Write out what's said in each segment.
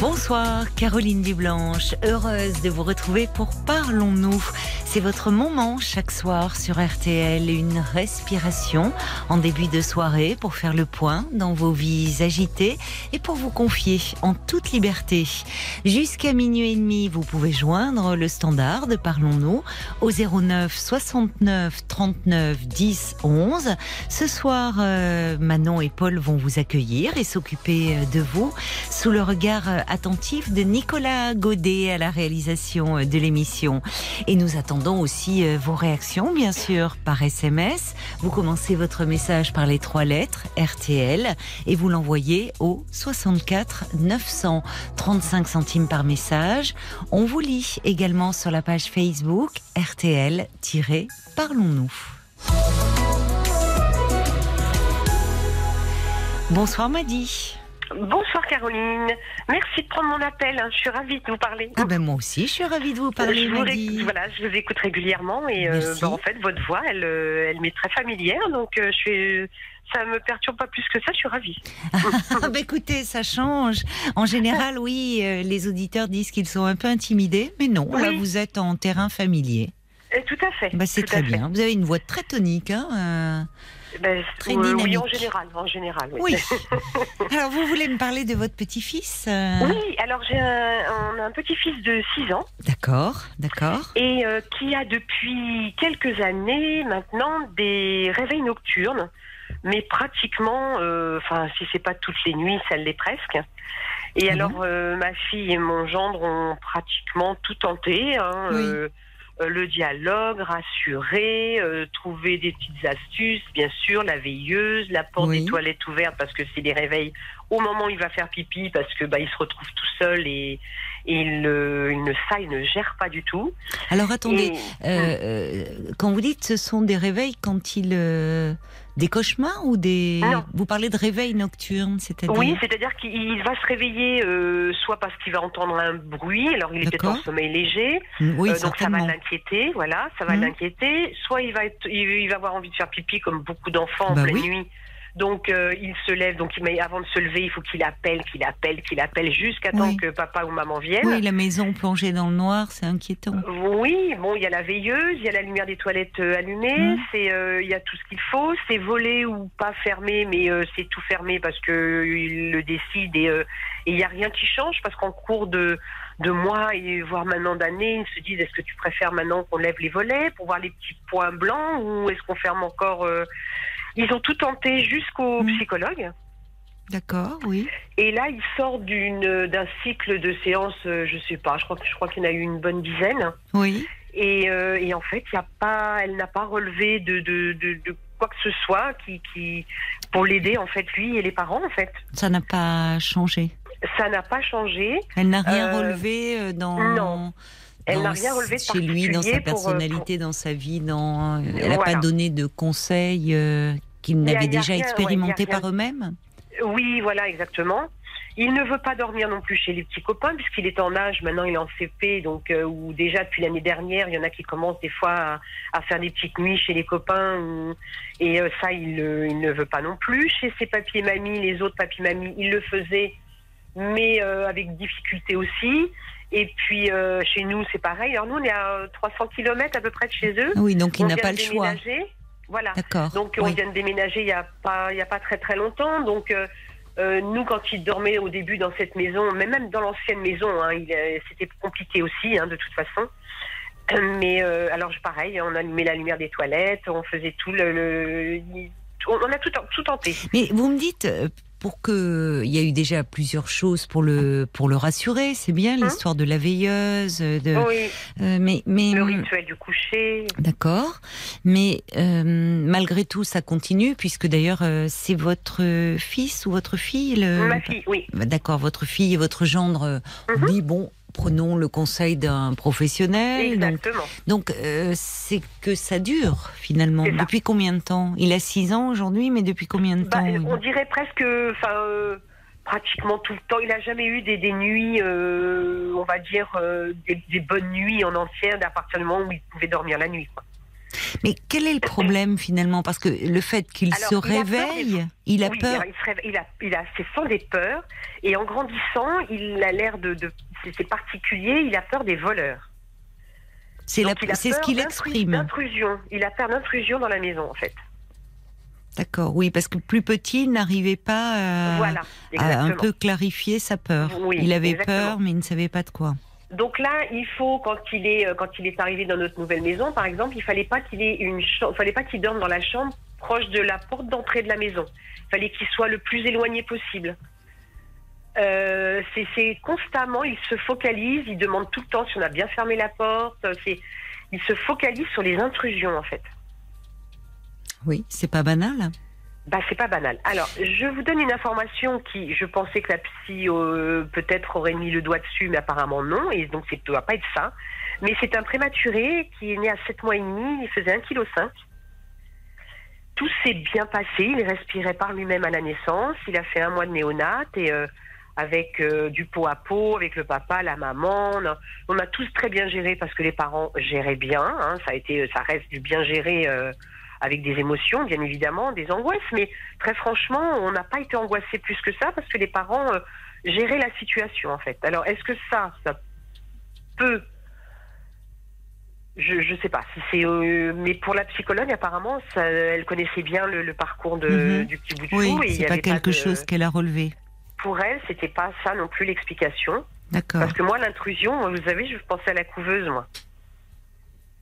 Bonsoir, Caroline Dublanche. Heureuse de vous retrouver pour Parlons-nous. C'est votre moment chaque soir sur RTL, une respiration en début de soirée pour faire le point dans vos vies agitées et pour vous confier en toute liberté. Jusqu'à minuit et demi, vous pouvez joindre le standard de Parlons-nous au 09 69 39 10 11. Ce soir, euh, Manon et Paul vont vous accueillir et s'occuper de vous sous le regard attentif de Nicolas Godet à la réalisation de l'émission. Et nous attendons aussi euh, vos réactions, bien sûr, par SMS. Vous commencez votre message par les trois lettres RTL et vous l'envoyez au 64 900 35 centimes par message. On vous lit également sur la page Facebook RTL-Parlons-nous. Bonsoir Madi. Bonsoir Caroline. Merci de prendre mon appel. hein. Je suis ravie de vous parler. Ah ben moi aussi, je suis ravie de vous parler, je vous, ré- voilà, je vous écoute régulièrement et euh, bah, en fait votre voix, elle, euh, elle m'est très familière, donc euh, je suis, ça me perturbe pas plus que ça. Je suis ravie. Ah bah écoutez, ça change. En général, oui, euh, les auditeurs disent qu'ils sont un peu intimidés, mais non, là vous êtes en terrain familier. Euh, tout à fait. Bah, c'est très fait. bien. Vous avez une voix très tonique. Hein euh, Ben, Très euh, oui, dynamique. en général, en général. Oui. Oui. Alors vous voulez me parler de votre petit-fils euh, Oui, alors j'ai un, un petit-fils de 6 ans D'accord, d'accord. et euh, qui a depuis quelques années maintenant des réveils nocturnes, mais pratiquement, euh, enfin si c'est pas toutes les nuits, ça l'est presque. Et alors ma fille et mon gendre ont pratiquement tout tenté. hein, Oui. Euh, le dialogue, rassurer, euh, trouver des petites astuces, bien sûr, la veilleuse, la porte Oui. des toilettes ouverte parce que c'est des réveils au moment où il va faire pipi parce que bah, il se retrouve tout seul et, et il, il ne ça il ne gère pas du tout. Alors attendez, Et- euh, quand vous dites ce sont des réveils quand il des cauchemars ou des vous parlez de réveils nocturnes, c'est-à-dire Oui, c'est-à-dire qu'il va se réveiller euh, soit parce qu'il va entendre un bruit, alors il est peut-être en sommeil léger, oui, euh, donc ça va l'inquiéter, voilà, ça va Mhm. l'inquiéter. Soit il va être, il, il va avoir envie de faire pipi comme beaucoup d'enfants en Bah pleine oui. nuit. Donc euh, il se lève, donc il, met- avant de se lever, il faut qu'il appelle, qu'il appelle, qu'il appelle jusqu'à temps que papa ou maman viennent. Oui, la maison plongée dans le noir, c'est inquiétant. Oui, bon, il y a la veilleuse, il y a la lumière des toilettes euh, allumée, Mhm. c'est, euh, il y a tout ce qu'il faut, c'est volé ou pas fermé, mais euh, c'est tout fermé parce que euh, il le décide et euh, il y a rien qui change parce qu'en cours de de mois et voire maintenant d'années, ils se disent est-ce que tu préfères maintenant qu'on lève les volets pour voir les petits points blancs ou est-ce qu'on ferme encore euh, Ils ont tout tenté jusqu'au Mhm. psychologue. D'accord, oui. Et là, il sort d'une d'un cycle de séances, euh, je sais pas, je crois que je crois qu'il y en a eu une bonne dizaine. Oui. Et, euh, et en fait, il y a pas, elle n'a pas relevé de, de, de, de quoi que ce soit qui, qui pour l'aider en fait lui et les parents en fait. Ça n'a pas changé. Ça n'a pas changé. Elle n'a rien Euh, relevé dans. non. Elle n'a rien relevé de chez lui, dans sa pour, euh, personnalité, dans sa vie, dans. euh, Elle n'a Voilà. pas donné de conseils euh, qu'ils n'avaient déjà ouais, expérimentés par eux-mêmes? Oui, voilà exactement. Il ne veut pas dormir non plus chez les petits copains puisqu'il est en âge. Maintenant, il est en CP, donc euh, où déjà depuis l'année dernière, il y en a qui commencent des fois à, à faire des petites nuits chez les copains. ou- et euh, ça, il, il ne veut pas non plus. Chez ses papis et mamies, les autres papis et mamies, il le faisait, mais euh, avec difficulté aussi. Et puis euh, chez nous, c'est pareil. Alors nous, on est à 300 km à peu près de chez eux. Oui, donc il n'a pas le choix. déménager. Voilà. D'accord. Donc on oui. vient de déménager il y a pas il y a pas très très longtemps. Donc euh, euh, nous quand il dormait au début dans cette maison, mais même dans l'ancienne maison, hein, euh, c'était compliqué aussi hein, de toute façon. Euh, Mais euh, alors pareil, on allumait la lumière des toilettes, on faisait tout le, le- on a tout tout tenté. Mais vous me dites, euh, pour que. Il y a eu déjà plusieurs choses pour le, pour le rassurer, c'est bien l'histoire de la veilleuse, de. Oui, euh, mais. mais le rituel du coucher. D'accord. Mais euh, malgré tout, ça continue, puisque d'ailleurs, euh, c'est votre fils ou votre fille le... Ma fille, oui. Bah, D'accord, votre fille et votre gendre euh, Mhm. dit bon, prenons le conseil d'un professionnel. Donc, Exactement. donc euh, c'est que ça dure finalement. Ça. Depuis combien de temps? Il a 6 ans aujourd'hui, mais depuis combien de Bah, temps on dirait presque, enfin, euh, pratiquement tout le temps. Il n'a jamais eu des, des nuits, euh, on va dire, des, des bonnes nuits en entière à partir du moment où il pouvait dormir la nuit. Quoi. Mais quel est le problème finalement? Parce que le fait qu'il se il réveille, il a Oui, peur. il, se réveille- il a, il a, sans des peurs. Et en grandissant, il a l'air de, de c'est, particulier. Il a peur des voleurs. C'est ce peur qu'il exprime. D'intrusion. Il a peur d'intrusion dans la maison, en fait. D'accord, oui, parce que plus petit, il n'arrivait pas à, voilà, à un peu clarifier sa peur. Oui, il avait exactement. peur, mais il ne savait pas de quoi. Donc là, il faut quand il est euh, quand il est arrivé dans notre nouvelle maison, par exemple, il fallait pas qu'il ait une fallait pas qu'il dorme dans la chambre proche de la porte d'entrée de la maison. Il fallait qu'il soit le plus éloigné possible. Euh, c'est, constamment, il se focalise, il demande tout le temps si on a bien fermé la porte. euh, il se focalise sur les intrusions en fait. Oui, c'est pas banal. Bah, c'est pas banal. Alors, je vous donne une information qui, je pensais que la psy euh, peut-être aurait mis le doigt dessus, mais apparemment non, et donc ça doit pas être ça. Mais c'est un prématuré qui est né à 7 mois et demi, il faisait 1,5 kg. Tout s'est bien passé, il respirait par lui-même à la naissance, il a fait un mois de néonat et euh, avec euh, du pot à pot, avec le papa, la maman, on a, on a tous très bien géré parce que les parents géraient bien, hein, ça a été, ça reste du bien géré. Avec des émotions, bien évidemment, des angoisses, mais très franchement, on n'a pas été angoissé plus que ça parce que les parents euh, géraient la situation en fait. Alors, est-ce que ça, ça peut je je sais pas si c'est euh, mais pour la psychologue apparemment ça, elle connaissait bien le, le parcours de, Mhm. du petit bout de Oui, c'est pas quelque de- chose qu'elle a relevé. pour elle c'était pas ça non plus l'explication D'accord. parce que moi l'intrusion vous savez je pensais à la couveuse moi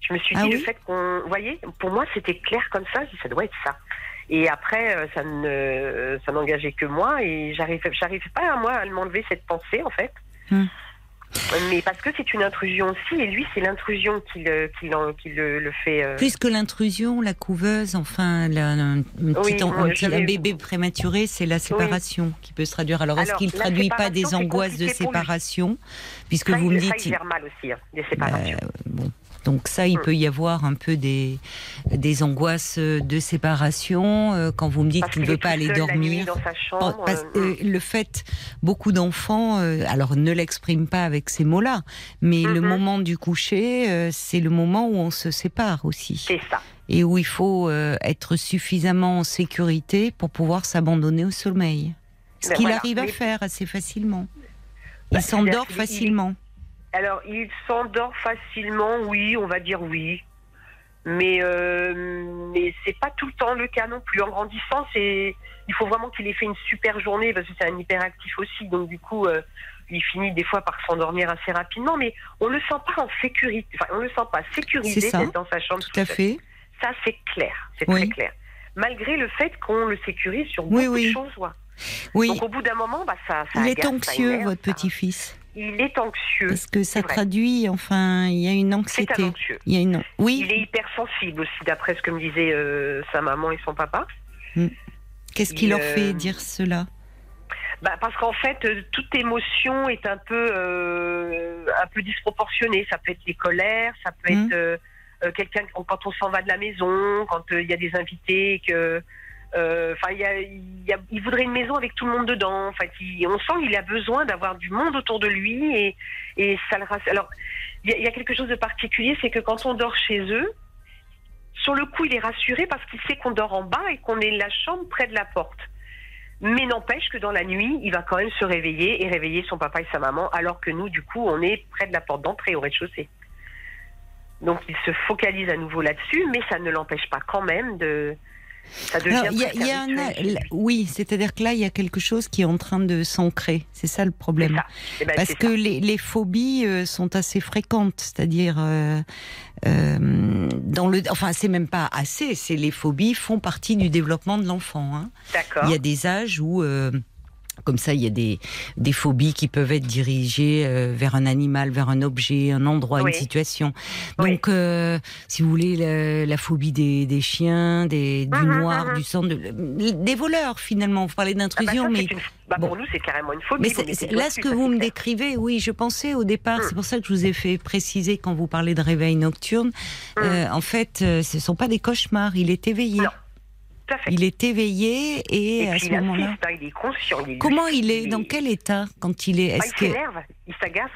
je me suis Ah dit le fait qu'on voyez pour moi c'était clair comme ça je dis, ça doit être ça et après euh, ça ne ça n'engageait que moi et j'arrivais j'arrivais pas moi à m'enlever cette pensée en fait Hmm. mais parce que c'est une intrusion aussi et lui c'est l'intrusion qui le qui, l'en- qui le, le fait euh, Plus que l'intrusion, la couveuse, enfin, la, un, Oui, petit- bébé prématuré, c'est la séparation qui peut se traduire. Alors, est-ce qu'il ne traduit pas des angoisses de séparation Puisque ça, vous me ça, dites. il gère mal aussi hein, des séparations Euh, bon. Donc ça, il Mm. peut y avoir un peu des, des angoisses de séparation euh, quand vous me dites qu'il ne veut pas aller dormir. chambre parce- euh, euh, le fait, beaucoup d'enfants, euh, alors ne l'expriment pas avec ces mots-là, mais le Mhm. moment du coucher, c'est le moment où on se sépare aussi, c'est ça et où il faut être suffisamment en sécurité pour pouvoir s'abandonner au sommeil. Ce Ben qu'il voilà, arrive à mais- faire assez facilement. Bah, Il s'endort facilement. Alors, il s'endort facilement, oui, on va dire oui. Mais, euh, mais c'est pas tout le temps le cas non plus. En grandissant, c'est, il faut vraiment qu'il ait fait une super journée parce que c'est un hyperactif aussi. Donc, du coup, euh, il finit des fois par s'endormir assez rapidement. Mais on le sent pas en sécurité. Enfin, on le sent pas sécurisé d'être dans sa chambre. Tout à seul. fait. Ça, c'est clair. C'est Oui. très clair. Malgré le fait qu'on le sécurise sur Oui, beaucoup oui. de choses. ouais. Oui. Donc, au bout d'un moment, bah, ça, ça Il est agace, anxieux, énerve, votre petit-fils. Il est anxieux. Parce que ça traduit, enfin, il y a une C'est anxiété. un anxieux. Il y a une. Oui. Il est hypersensible aussi, d'après ce que me disaient euh, sa maman et son papa. Qu'est-ce qui leur euh, fait dire cela? Bah, parce qu'en fait, euh, toute émotion est un peu, euh, un peu disproportionnée. Ça peut être les colères, ça peut Mhm. être euh, euh, quelqu'un quand on s'en va de la maison, quand euh, il y a des invités, que, euh, enfin, il voudrait une maison avec tout le monde dedans. En fait, il- on sent qu'il a besoin d'avoir du monde autour de lui et, ça le. Alors, il y, y a quelque chose de particulier, c'est que quand on dort chez eux, sur le coup, il est rassuré parce qu'il sait qu'on dort en bas et qu'on est la chambre près de la porte. Mais n'empêche que dans la nuit, il va quand même se réveiller et réveiller son papa et sa maman, alors que nous, du coup, on est près de la porte d'entrée au rez-de-chaussée. Donc il se focalise à nouveau là-dessus, mais ça ne l'empêche pas quand même de. Ça devient Alors, il y a, presque il y a un un- rituel chez lui. oui, c'est-à-dire que là, il y a quelque chose qui est en train de s'ancrer. C'est ça le problème. ça. Eh ben, Parce que les, les phobies euh, sont assez fréquentes, c'est-à-dire euh, euh, dans le, enfin c'est même pas assez, c'est les phobies font partie du développement de l'enfant. Hein. D'accord. Il y a des âges où, comme ça, il y a des, des phobies qui peuvent être dirigées euh, vers un animal, vers un objet, un endroit, Oui. une situation. Oui. Donc, euh, si vous voulez, la, la phobie des, des chiens, des, du Mhm, noir, mhm. du sang, de- des voleurs finalement. Vous parlez Ah bah, d'intrusion, mais une- bah, bon. Pour nous, c'est carrément une phobie. mais c'est- là, ce que vous me clair. décrivez, oui, je pensais au départ, Mm. c'est pour ça que je vous ai fait préciser quand vous parlez de réveil nocturne. Mm. euh, en fait, euh, ce sont pas des cauchemars, il est éveillé. Non. Tout à fait. Il est éveillé et, Et à puis ce il moment-là. il est conscient. Il est Comment il est Dans quel état quand il est? Ah, Est-ce il que s'énerve, il s'agace.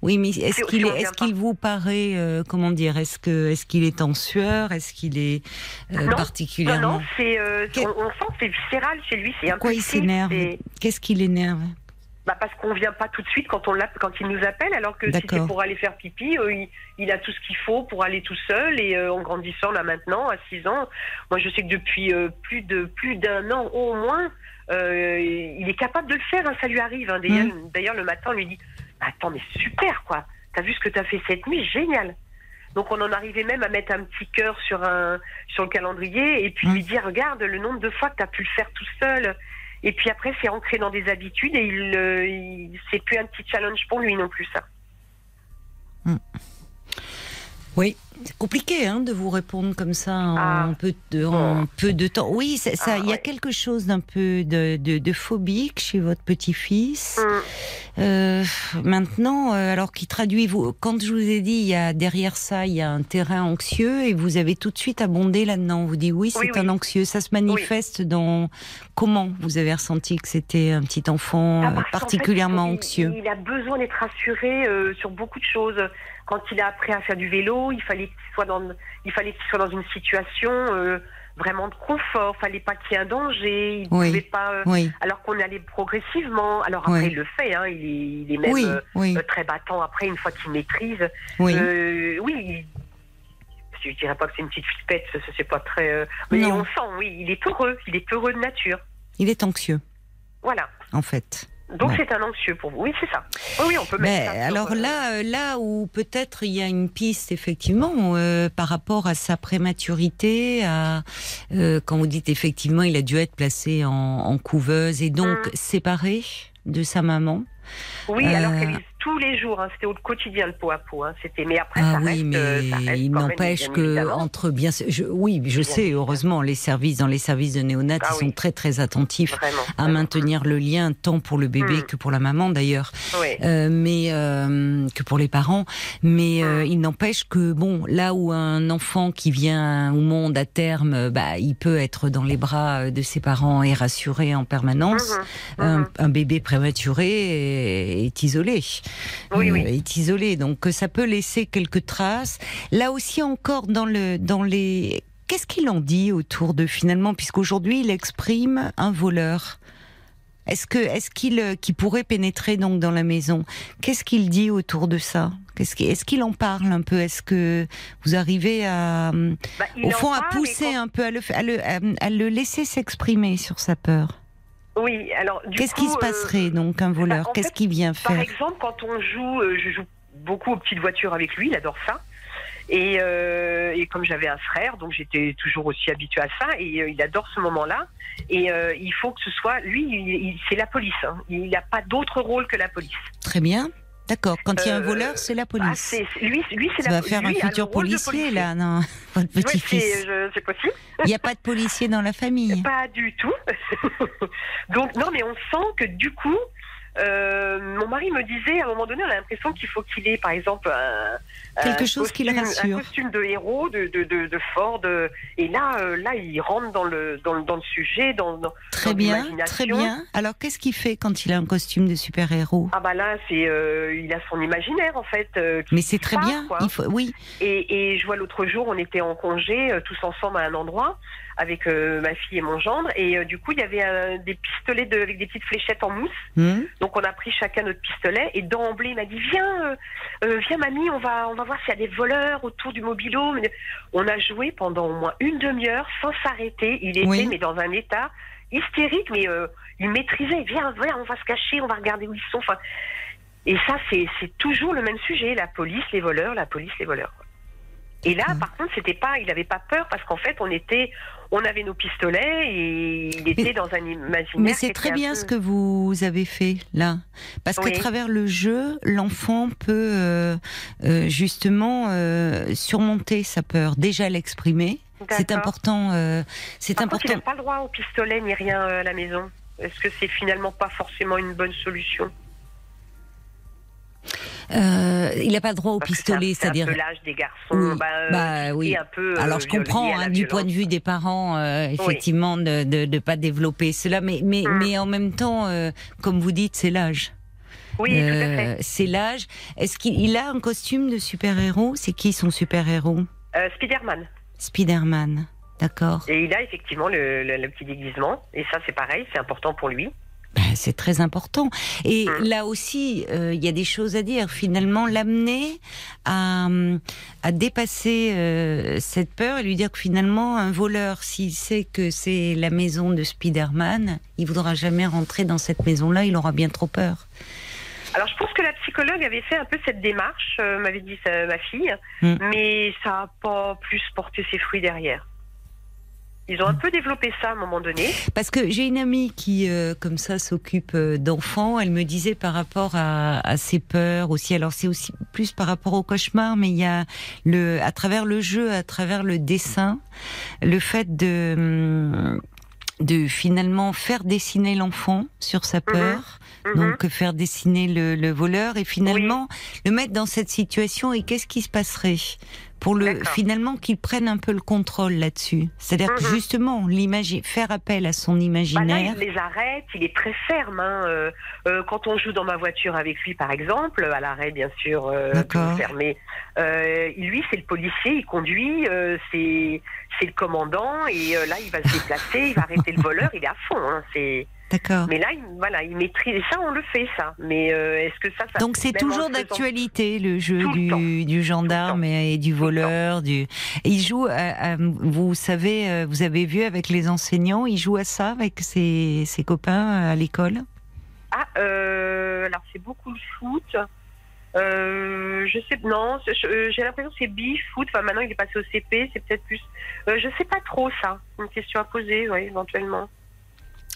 oui, mais est-ce qu'il est, est-ce vous paraît euh, comment dire Est-ce que est-ce qu'il est en sueur? Est-ce qu'il est euh, Non, particulièrement Non, non, c'est, euh, on, on sent que c'est viscéral chez lui. C'est Pourquoi il s'énerve? Qu'est-ce qui l'énerve? Bah parce qu'on vient pas tout de suite quand on quand il nous appelle, alors que si c'est pour aller faire pipi, euh, il, il a tout ce qu'il faut pour aller tout seul. Et euh, en grandissant là maintenant, à 6 ans, moi je sais que depuis euh, plus de plus d'un an au moins, il est capable de le faire. hein, ça lui arrive. hein. D'ailleurs, Mm. d'ailleurs, le matin, on lui dit "Attends, mais super quoi T'as vu ce que t'as fait cette nuit? Génial." Donc on en arrivait même à mettre un petit cœur sur un sur le calendrier et puis Mm. lui dire regarde le nombre de fois que tu as pu le faire tout seul. Et puis après c'est ancré dans des habitudes et il, euh, c'est plus un petit challenge pour lui non plus ça. Oui, c'est compliqué hein, de vous répondre comme ça en, Ah. peu, de, en Bon. peu de temps. Oui, ça. Ah, il y a ouais. quelque chose d'un peu de, de, de phobique chez votre petit-fils. Hum. Euh, maintenant, euh, alors qui traduit vous Quand je vous ai dit, il y a derrière ça, il y a un terrain anxieux et vous avez tout de suite abondé là-dedans. Vous dites oui, c'est Oui, oui. un anxieux. Ça se manifeste dans comment vous avez ressenti que c'était un petit enfant Ah, particulièrement il- anxieux? Il, a besoin d'être rassuré euh, sur beaucoup de choses. Quand il a appris à faire du vélo, il fallait qu'il soit dans, il fallait qu'il soit dans une situation euh, vraiment de confort. Fallait pas qu'il y ait un danger. Il Oui. pouvait pas. euh, Oui, alors qu'on allait progressivement. Alors après, Oui. il le fait. Hein, il, est, il est même euh, très battant après une fois qu'il maîtrise. oui. Oui, il- je dirais pas que c'est une petite flippette, ça, c'est pas très. Mais Non. on sent, oui, il est heureux, il est heureux de nature. Il est anxieux, Voilà. en fait. Donc Ouais. c'est un anxieux pour vous. Oui, c'est ça. Oui, oui, on peut Mais mettre ça. sur, alors euh, là, euh, là où peut-être il y a une piste effectivement euh, par rapport à sa prématurité, à euh, quand vous dites effectivement il a dû être placé en, en couveuse et donc Mm. séparé de sa maman. Oui, alors euh, qu'elle tous les jours. hein, C'était au quotidien le pot à pot. hein, C'était. Mais après, Ah ça oui, reste. mais ça reste il n'empêche que évidemment. entre bien, je, oui, je Bien sais. Heureusement, les services dans les services de néonat, Ah ils sont très très attentifs Vraiment. à vraiment. maintenir le lien tant pour le bébé Mm. que pour la maman d'ailleurs. Oui. Euh, mais euh, que pour les parents. Mais euh, il n'empêche que bon, là où un enfant qui vient au monde à terme, euh, bah, il peut être dans les bras euh, de ses parents et rassuré en permanence. Un, mhm. un bébé prématuré est, est isolé. Oui, Euh, oui. Est isolé, donc euh, ça peut laisser quelques traces. Là aussi encore dans le dans les Qu'est-ce qu'il en dit autour de finalement, puisqu'aujourd'hui il exprime un voleur. Est-ce que est-ce qu'il euh, qu'il pourrait pénétrer donc dans la maison? Qu'est-ce qu'il dit autour de ça? Qu'est-ce qu'il- est-ce qu'il en parle un peu? Est-ce que vous arrivez à euh, Bah, au fond à pousser quand- un peu à le à le, à- à le laisser s'exprimer sur sa peur? Oui, alors. Qu'est-ce qui se euh, passerait donc un voleur en Qu'est-ce qu'il vient Par faire exemple, quand on joue, euh, je joue beaucoup aux petites voitures avec lui, il adore ça. Et, euh, et comme j'avais un frère, donc j'étais toujours aussi habituée à ça, et euh, il adore ce moment-là. Et euh, il faut que ce soit, lui, c'est la police. hein. Il n'a pas d'autre rôle que la police. Très bien. D'accord. Quand il y a un Euh, voleur, c'est la Ah, police. c'est, lui, lui c'est Ça la va faire lui un futur policier, là, non Votre je- c'est possible. Il n'y a pas de policier dans la famille. Pas du tout. Donc non, mais on sent que du coup, euh, mon mari me disait à un moment donné, on a l'impression qu'il faut qu'il ait, par exemple, un, Quelque un chose qui costume- rassure. Un costume de héros, de, de, de, de fort, de... et là, euh, là, il rentre dans le dans le, dans le sujet, dans, dans- Très dans bien, très bien. Alors, qu'est-ce qu'il fait quand il a un costume de super-héros? Ah bah là, c'est euh, il a son imaginaire en fait. euh, qui- Mais c'est qui très part, bien. quoi. Il faut, oui, Et, et je vois l'autre jour, on était en congé, euh, tous ensemble à un endroit, avec euh, ma fille et mon gendre, et euh, du coup, il y avait euh, des pistolets de, avec des petites fléchettes en mousse. Hmm. Donc on a pris chacun notre pistolet, et d'emblée, il m'a dit viens, euh, euh, viens mamie, on va, on va voir s'il y a des voleurs autour du mobilo. On a joué pendant au moins une demi-heure sans s'arrêter. Il était Oui. mais dans un état hystérique, mais euh, il maîtrisait. Viens, viens, on va se cacher, on va regarder où ils sont. Enfin, et ça, c'est c'est toujours le même sujet la police, les voleurs, la police, les voleurs. Et là, D'accord. par contre, c'était pas, il n'avait pas peur parce qu'en fait, on était, on avait nos pistolets et il était Mais- dans un imaginaire. mais c'est très bien peu- ce que vous avez fait là, parce qu'à travers le jeu, l'enfant peut euh, euh, justement euh, surmonter sa peur, déjà l'exprimer. C'est important. c'est Par contre, il important. n'a pas le droit au pistolet ni rien à la maison. Est-ce que c'est finalement pas forcément une bonne solution? Euh, il n'a pas le droit au pistolet, c'est-à-dire. L'âge des garçons. Oui. Bah, euh, Bah, oui. un peu, euh, Alors je comprends hein, du point de vue des parents, euh, effectivement, de de de pas développer cela, mais mais Mm. mais en même temps, euh, comme vous dites, c'est l'âge. Oui, c'est l'âge. Est-ce qu'il il a un costume de super-héros? C'est qui son super-héros? Spider-Man. Spider-Man. D'accord. Et il a effectivement le, le- le petit déguisement. Et ça, c'est pareil, c'est important pour lui. Ben, c'est très important. Et Mm. là aussi, euh, il y a des choses à dire. Finalement, l'amener à, à dépasser euh, cette peur et lui dire que finalement, un voleur, s'il sait que c'est la maison de Spider-Man, il voudra jamais rentrer dans cette maison-là. Il aura bien trop peur. Alors, je pense que la psychologue avait fait un peu cette démarche, euh, m'avait dit ma fille, Mm. mais ça n'a pas plus porté ses fruits derrière. Ils ont un peu développé ça à un moment donné. Parce que j'ai une amie qui, euh, comme ça, s'occupe euh, d'enfants. Elle me disait par rapport à, à ses peurs aussi. Alors c'est aussi plus par rapport au cauchemar, mais il y a le, à travers le jeu, à travers le dessin, le fait de hum, de finalement faire dessiner l'enfant sur sa peur, Mhm. donc faire dessiner le, le voleur et finalement le mettre dans cette situation et qu'est-ce qui se passerait? Pour le finalement qu'il prenne un peu le contrôle là-dessus. C'est-à-dire que Mhm. justement faire appel à son Bah là, imaginaire. il les arrête, il est très ferme. hein. Euh, euh, quand on joue dans ma voiture avec lui, par exemple, à l'arrêt, bien sûr, euh, fermé, euh, lui, c'est le policier, il conduit, c'est c'est le commandant, et là, il va se déplacer, il va arrêter le voleur, il est à fond. hein. C'est D'accord. Mais là, il, voilà, il maîtrise. Et ça, on le fait, ça. Mais euh, est-ce que ça, ça Donc c'est toujours d'actualité le jeu le du, du gendarme et, et du voleur. Du... Et il joue, à- à- vous savez, euh, vous avez vu avec les enseignants, il joue à ça avec ses, ses copains euh, à l'école? Ah, euh, alors c'est beaucoup le foot. Euh, je sais, non, j'ai l'impression que c'est bi foot. Enfin, maintenant il est passé au CP, c'est peut-être plus. Euh, je sais pas trop ça. Une question à poser, oui, éventuellement.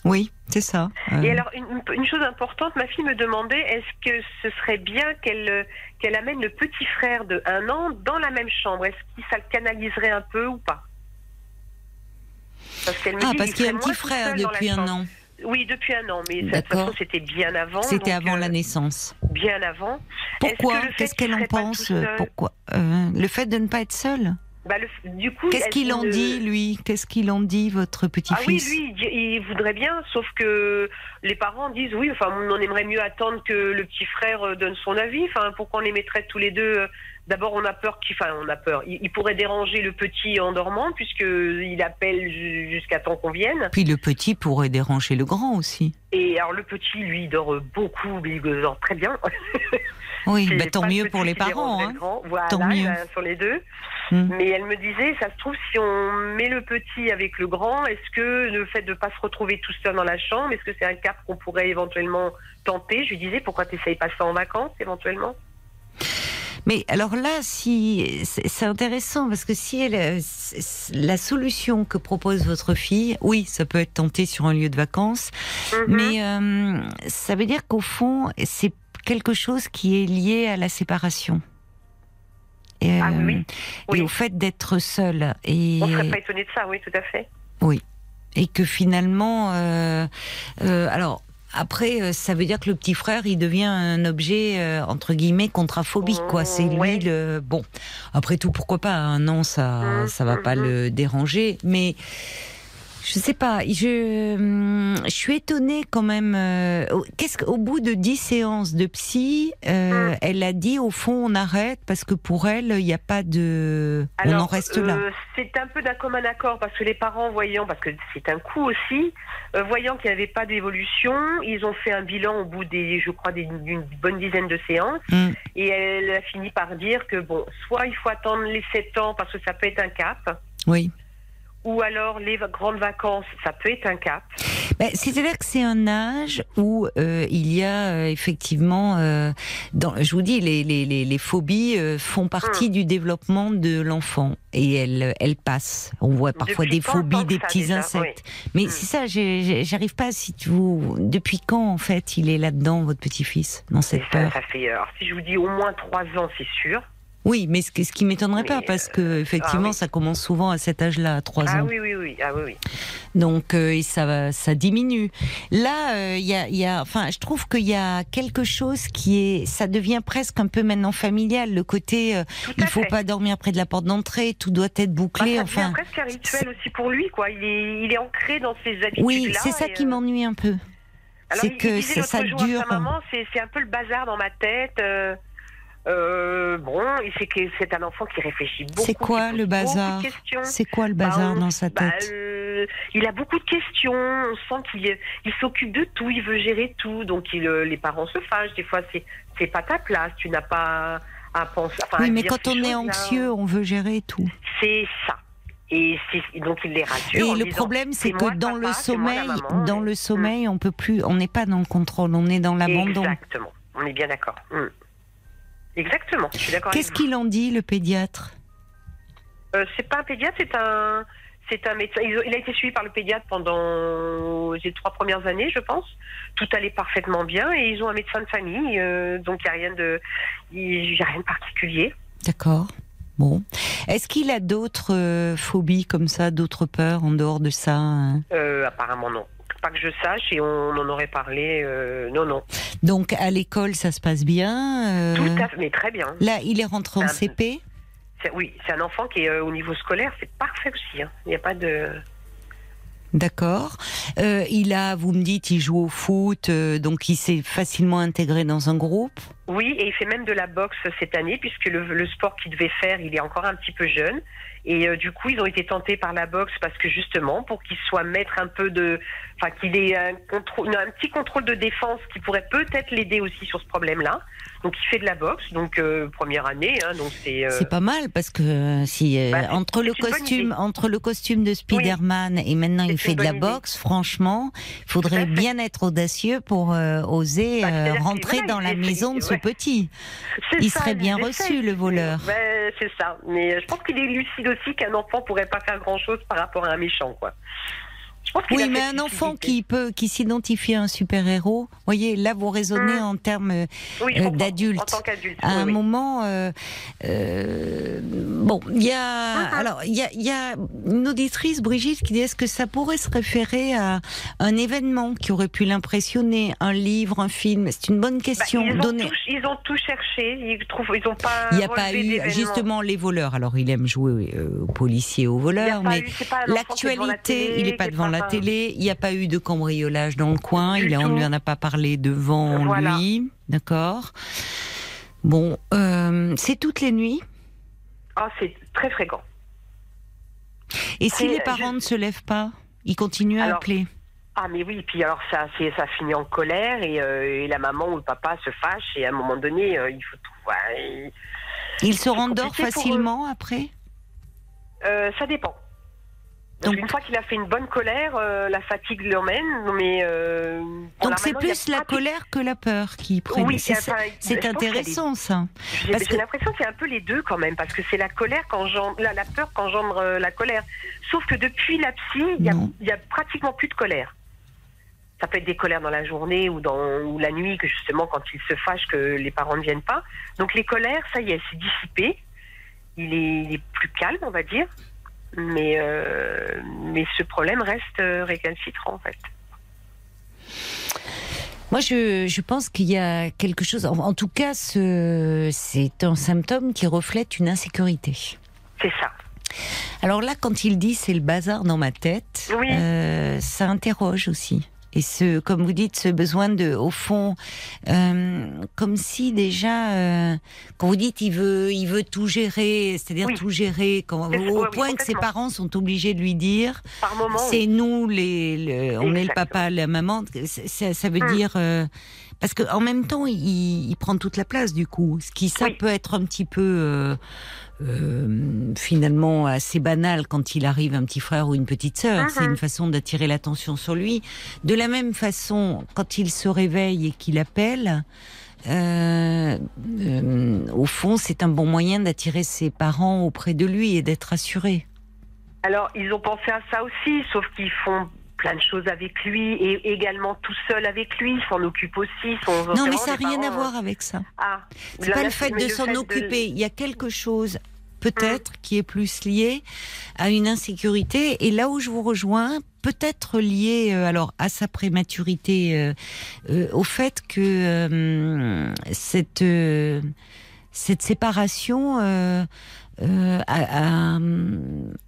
Oui, c'est ça. Euh, Et alors, une, une chose importante, ma fille me demandait est-ce que ce serait bien qu'elle euh, qu'elle amène le petit frère de un an dans la même chambre? Est-ce que ça le canaliserait un peu ou pas? Parce qu'elle me ah, dit, parce il qu'il y a un petit frère depuis un an. Oui, depuis un an, mais de toute façon, c'était bien avant. C'était avant euh, la naissance. Bien avant. Pourquoi? Qu'est-ce qu'elle en pense Pourquoi Euh, Le fait de ne pas être seul Bah, le- du coup, Qu'est-ce qu'il en dit, lui? Qu'est-ce qu'il en dit, votre Ah oui, petit-fils? lui, il, voudrait bien, sauf que les parents disent oui, enfin, on aimerait mieux attendre que le petit frère euh, donne son avis. Enfin, pourquoi on les mettrait tous les deux euh, D'abord, on a peur qu'il, enfin, on a peur. Il, il pourrait déranger le petit en dormant, puisque il appelle ju- jusqu'à temps qu'on vienne. Puis le petit pourrait déranger le grand aussi. Et alors, le petit, lui, il dort euh, beaucoup, mais il dort très bien. Oui, bah, tant mieux pour les parents. Hein. le. Voilà, Tant mieux. a sur les deux. Mm. Mais elle me disait, ça se trouve, si on met le petit avec le grand, est-ce que le fait de ne pas se retrouver tout seul dans la chambre, est-ce que c'est un cap qu'on pourrait éventuellement tenter? Je lui disais, pourquoi tu n'essayes pas ça en vacances éventuellement? Mais alors là, si c'est intéressant parce que si elle, la solution que propose votre fille, oui, ça peut être tenté sur un lieu de vacances, Mhm. mais euh, ça veut dire qu'au fond, c'est quelque chose qui est lié à la séparation. Et, Ah oui, oui. et au fait d'être seul et On ne serait pas étonné de ça, oui, tout à fait. et que finalement, euh, euh, alors après, euh, ça veut dire que le petit frère, il devient un objet euh, entre guillemets contraphobique, quoi. C'est lui Ouais. le bon. Après tout, pourquoi pas Un an, ça, Mhm, ça va pas mhm. le déranger, mais. Je sais pas, je, hum, je suis étonnée quand même. euh, au- Qu'est-ce qu'au bout de dix séances de psy, euh, Mhm. elle a dit au fond on arrête parce que pour elle il n'y a pas de, on en reste là. euh, C'est un peu d'un commun accord parce que les parents voyant, parce que c'est un coup aussi, euh, voyant qu'il n'y avait pas d'évolution, ils ont fait un bilan au bout des, je crois, d'une bonne dizaine de séances. Mm. Et elle a fini par dire que bon, soit il faut attendre les 7 ans parce que ça peut être un cap, Oui. Ou alors les grandes vacances, ça peut être un cap. Ben, C'est-à-dire que c'est un âge où euh, il y a euh, effectivement, euh, dans, je vous dis, les, les, les, les phobies euh, font partie Mm. du développement de l'enfant et elles, elles passent. On voit parfois Depuis des phobies des petits déjà insectes. Mais Mm. c'est ça, j'arrive pas. Si tu vous, depuis quand en fait il est là-dedans, votre petit-fils, dans Et cette ça, peur? ça fait, alors si je vous dis au moins 3 ans, c'est sûr. Oui, mais ce, qui- ce qui m'étonnerait pas, parce que effectivement, ah oui. ça commence souvent à cet âge-là, à 3 Ah ans. oui, oui, oui. Ah oui, oui. Donc, euh, et ça, diminue. Là, euh, il y, a, il y a, enfin, je trouve qu'il y a quelque chose qui est, ça devient presque un peu maintenant familial. Le côté, euh, il faut fait. pas dormir près de la porte d'entrée, tout doit être Bah, bouclé. ça enfin, presque un rituel aussi pour lui, quoi. Il est, il est ancré dans ses habitudes. oui, c'est ça qui m'ennuie un peu. C'est que ça- ça dure. Maman, c'est un peu le bazar dans ma tête. Euh, bon, c'est que c'est un enfant qui réfléchit beaucoup. C'est quoi le bazar. C'est quoi le Bah, bazar on- dans sa bah, tête euh, Il a beaucoup de questions. On sent qu'il il s'occupe de tout. Il veut gérer tout. Donc il, euh, les parents se fâchent. Des fois, c'est pas ta place. Tu n'as pas à penser. enfin, Oui, mais quand on est anxieux, on veut gérer tout. c'est ça. Et donc il les rassure. Et le disant, problème, c'est que dans papa, le sommeil, maman, dans le sommeil, on peut plus, on n'est pas dans le contrôle, on est dans l'abandon. Exactement. On est bien d'accord. Mm. Exactement. Je suis d'accord. avec Qu'est-ce qu'il en dit, le pédiatre? Euh, c'est pas un pédiatre, c'est un, c'est un médecin. Il a été suivi par le pédiatre pendant les trois premières années, je pense. Tout allait parfaitement bien et ils ont un médecin de famille, euh, donc il n'y a rien de, il y a rien de particulier. D'accord. Bon. Est-ce qu'il a d'autres euh, phobies comme ça, d'autres peurs en dehors de ça hein? Euh, apparemment non. Pas que je sache et on en aurait parlé. euh, non, non. Donc à l'école, ça se passe bien. euh, Tout à fait, mais très bien. Là, il est rentré en Ah, CP. Oui, c'est un enfant qui est euh, au niveau scolaire, c'est parfait aussi. hein. Il n'y a pas de. D'accord. Il a, vous me dites, il joue au foot, donc il s'est facilement intégré dans un groupe? Oui, et il fait même de la boxe cette année, puisque le, le sport qu'il devait faire, il est encore un petit peu jeune. Et euh, du coup, ils ont été tentés par la boxe parce que justement, pour qu'il soit maître un peu de, enfin qu'il ait un, contrôle, un petit contrôle de défense qui pourrait peut-être l'aider aussi sur ce problème-là. Donc, il fait de la boxe, donc euh, première année, hein, donc c'est. euh, C'est pas mal parce que si Bah, entre le costume, entre le costume de Spider-Man et maintenant il fait de la idée. boxe, franchement, il faudrait bien être audacieux pour oser Bah, rentrer voilà, dans la maison de ce ouais. Petit. il ça, serait bien reçu, le voleur. Ben, c'est ça. Mais je pense qu'il est lucide aussi qu'un enfant pourrait pas faire grand-chose par rapport à un méchant, quoi. Oui, mais un enfant qui peut, qui s'identifie à un super héros, voyez, là vous raisonnez Hum. en termes euh, Oui, euh, d'adulte. À un oui, moment, euh, euh, bon, il y a, Mhm. alors il y a, il y a une auditrice, Brigitte, qui dit est-ce que ça pourrait se référer à un événement qui aurait pu l'impressionner, un livre, un film? C'est une bonne Bah, question. ils, ont tout, ils ont tout cherché. Ils trouvent, ils ont pas. Il n'y a pas eu justement les voleurs. Alors il aime jouer aux policiers, aux voleurs, mais l'actualité, il n'est pas devant la pas- télé. Il n'y a pas eu de cambriolage dans le coin. Du Il, on tout. lui en a pas parlé devant Voilà. lui, d'accord. Bon, euh, c'est toutes les nuits. Ah, c'est très fréquent. Et si les parents je- ne se lèvent pas, ils continuent à Alors, appeler. Ah, mais oui. Puis alors, ça, ça finit en colère et, euh, et la maman ou le papa se fâche et à un moment donné, euh, il faut tout. ouais, Ils se rendorment facilement après? Euh, ça dépend. Donc- qu'une fois qu'il a fait une bonne colère, euh, la fatigue l'emmène, mais. Euh, Donc c'est plus la pratique- colère que la peur qui prennent. Oui, c'est enfin, des- intéressant ça. J'ai que- l'impression que c'est un peu les deux quand même, parce que c'est la colère qu'engendre, la, la peur qu'engendre euh, la colère. Sauf que depuis la psy, il y y a pratiquement plus de colère. Ça peut être des colères dans la journée ou dans ou la nuit, que justement quand il se fâche que les parents ne viennent pas. Donc les colères, ça y est, c'est dissipé. Il est, il est plus calme, on va dire. Mais, euh, mais ce problème reste euh, récalcitrant en fait. Moi, je, je pense qu'il y a quelque chose. En, en tout cas, ce- c'est un symptôme qui reflète une insécurité. C'est ça. Alors là, quand il dit c'est le bazar dans ma tête, Oui. euh, ça interroge aussi. Et ce, comme vous dites, ce besoin de, au fond, euh, comme si déjà, euh, quand vous dites il veut, il veut tout gérer, c'est-à-dire Oui. tout gérer, quand, au oui, point oui, que ses parents sont obligés de lui dire, c'est nous les, le- on est le papa, la maman. Ça veut Hum. dire euh, parce que en même temps, il, il prend toute la place du coup. Ce qui ça Oui. peut être un petit peu euh, euh, finalement assez banal quand il arrive un petit frère ou une petite sœur. Mhm. C'est une façon d'attirer l'attention sur lui. De la même façon, quand il se réveille et qu'il appelle. euh, euh, au fond, c'est un bon moyen d'attirer ses parents auprès de lui et d'être assuré. Alors, ils ont pensé à ça aussi, sauf qu'ils font plein de choses avec lui et également tout seul avec lui, s'en occupe aussi. Son, non, mais ça n'a rien à voir avec ça. Ah, c'est pas le fait de s'en occuper. Il y a quelque chose peut-être qui est plus lié à une insécurité. Et là où je vous rejoins, peut-être lié euh, alors à sa prématurité, euh, euh, au fait que cette cette séparation a,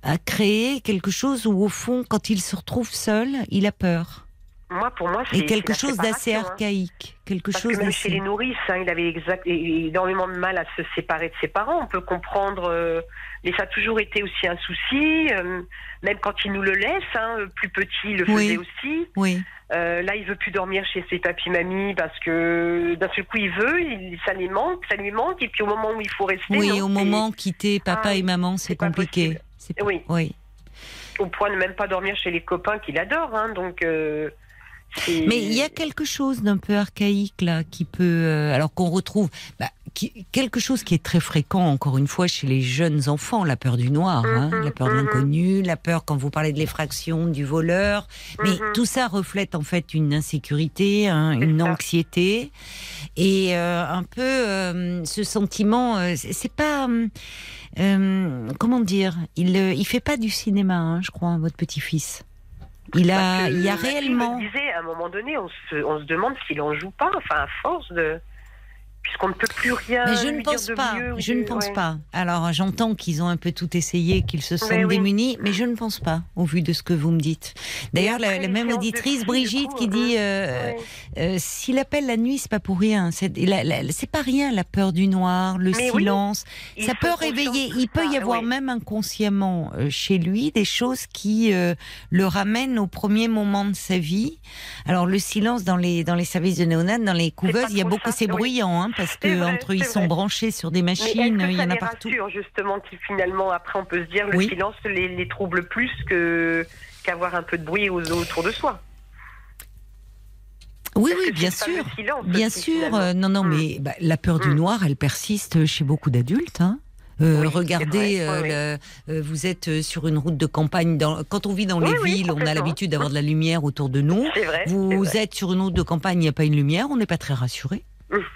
a, créé quelque chose où au fond, quand il se retrouve seul, il a peur moi, pour moi, c'est et quelque chose d'assez hein. archaïque, quelque Parce chose que même chez les nourrices, hein, il avait exact, énormément de mal à se séparer de ses parents. On peut comprendre, euh, mais ça a toujours été aussi un souci. Euh, même quand il nous le laisse, hein, plus petit, il le faisait aussi. Oui. Euh, là, il veut plus dormir chez ses papis mamies parce que d'un seul coup, il veut, il, ça lui manque, ça lui manque. Et puis au moment où il faut rester, oui, au moment quitter papa ah, et maman, c'est compliqué. Oui. oui. Au point de même pas dormir chez les copains qu'il adore, hein, donc. Mais il y a quelque chose d'un peu archaïque là qui peut, euh, alors qu'on retrouve bah, quelque chose qui est très fréquent encore une fois chez les jeunes enfants, la peur du noir, hein, mhm, la peur de mhm. l'inconnu, la peur quand vous parlez de l'effraction, du voleur. Mais mhm. tout ça reflète en fait une insécurité, hein, une anxiété et euh, un peu euh, ce sentiment. c'est pas comment dire, il il fait pas du cinéma, hein, je crois, votre petit-fils. Il a, il y a réellement. disait, à un moment donné, on se, on se demande s'il en joue pas. Enfin, à force de puisqu'on ne peut plus rien. Mais je ne pense pas. je ne pense pas. Alors j'entends qu'ils ont un peu tout essayé, qu'ils se sentent démunis, mais je ne pense pas, au vu de ce que vous me dites. D'ailleurs, la, même auditrice Brigitte qui dit euh, euh, s'il appelle la nuit, c'est pas pour rien. C'est pas rien la peur du noir, le silence. Ça peut réveiller. Il peut y avoir même inconsciemment euh, chez lui des choses qui le ramènent au premier moment de sa vie. Alors le silence dans les dans les services de néonat, dans les couveuses, il y a beaucoup, c'est bruyant. Hein, parce que entre ils sont branchés sur des machines, il y en a partout. Rassure, justement, qui finalement après on peut se dire le silence les, trouble plus que qu'avoir un peu de bruit autour de soi? Oui, oui, bien sûr. bien sûr. Euh, non, non, hmm. mais bah, la peur du hmm. noir, elle persiste chez beaucoup d'adultes. Hein. Euh, regardez, euh, vous êtes sur une route de campagne. Dans, quand on vit dans les villes, on a l'habitude d'avoir de la lumière autour de nous. Vrai, vous êtes sur une route de campagne, il n'y a pas une lumière, on n'est pas très rassuré.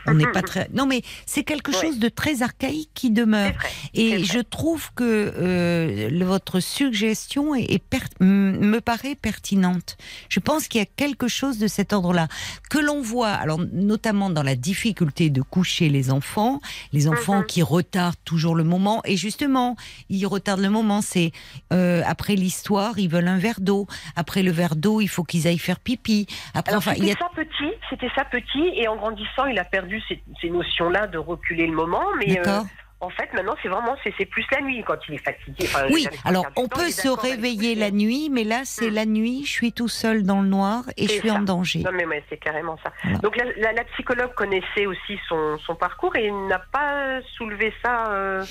On n'est pas très. Non, mais c'est quelque chose de très archaïque qui demeure. Et je trouve que euh, votre suggestion est, me paraît pertinente. Je pense qu'il y a quelque chose de cet ordre-là que l'on voit, alors notamment dans la difficulté de coucher les enfants, les enfants mhm. qui retardent toujours le moment. Et justement, ils retardent le moment. C'est euh, après l'histoire, ils veulent un verre d'eau. Après le verre d'eau, il faut qu'ils aillent faire pipi. Après, enfin, c'était ça petit, c'était ça petit, et en grandissant, il a perdu ces, notions-là de reculer le moment, mais euh, en fait, maintenant, c'est vraiment c'est plus la nuit quand il est fatigué. oui, alors on peut se réveiller la nuit, mais là, c'est hmm. la nuit, je suis tout seul dans le noir et je suis en danger. Non, mais, c'est carrément ça. Donc la, psychologue connaissait aussi son, parcours et n'a pas soulevé ça. Euh,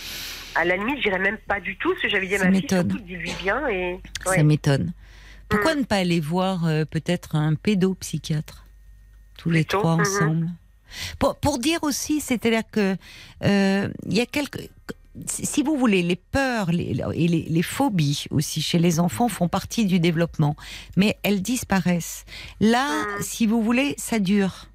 à la nuit, je dirais même pas du tout, parce que j'avais dit à ma fille, surtout, dis-lui bien. Et... Ça m'étonne. Pourquoi hmm. ne pas aller voir euh, peut-être un pédopsychiatre tous les trois mhm. ensemble? Pour, dire aussi, c'est-à-dire que euh, il y a quelques si vous voulez, les peurs et les, phobies aussi chez les enfants font partie du développement, mais elles disparaissent. Là, mm. si vous voulez, ça dure.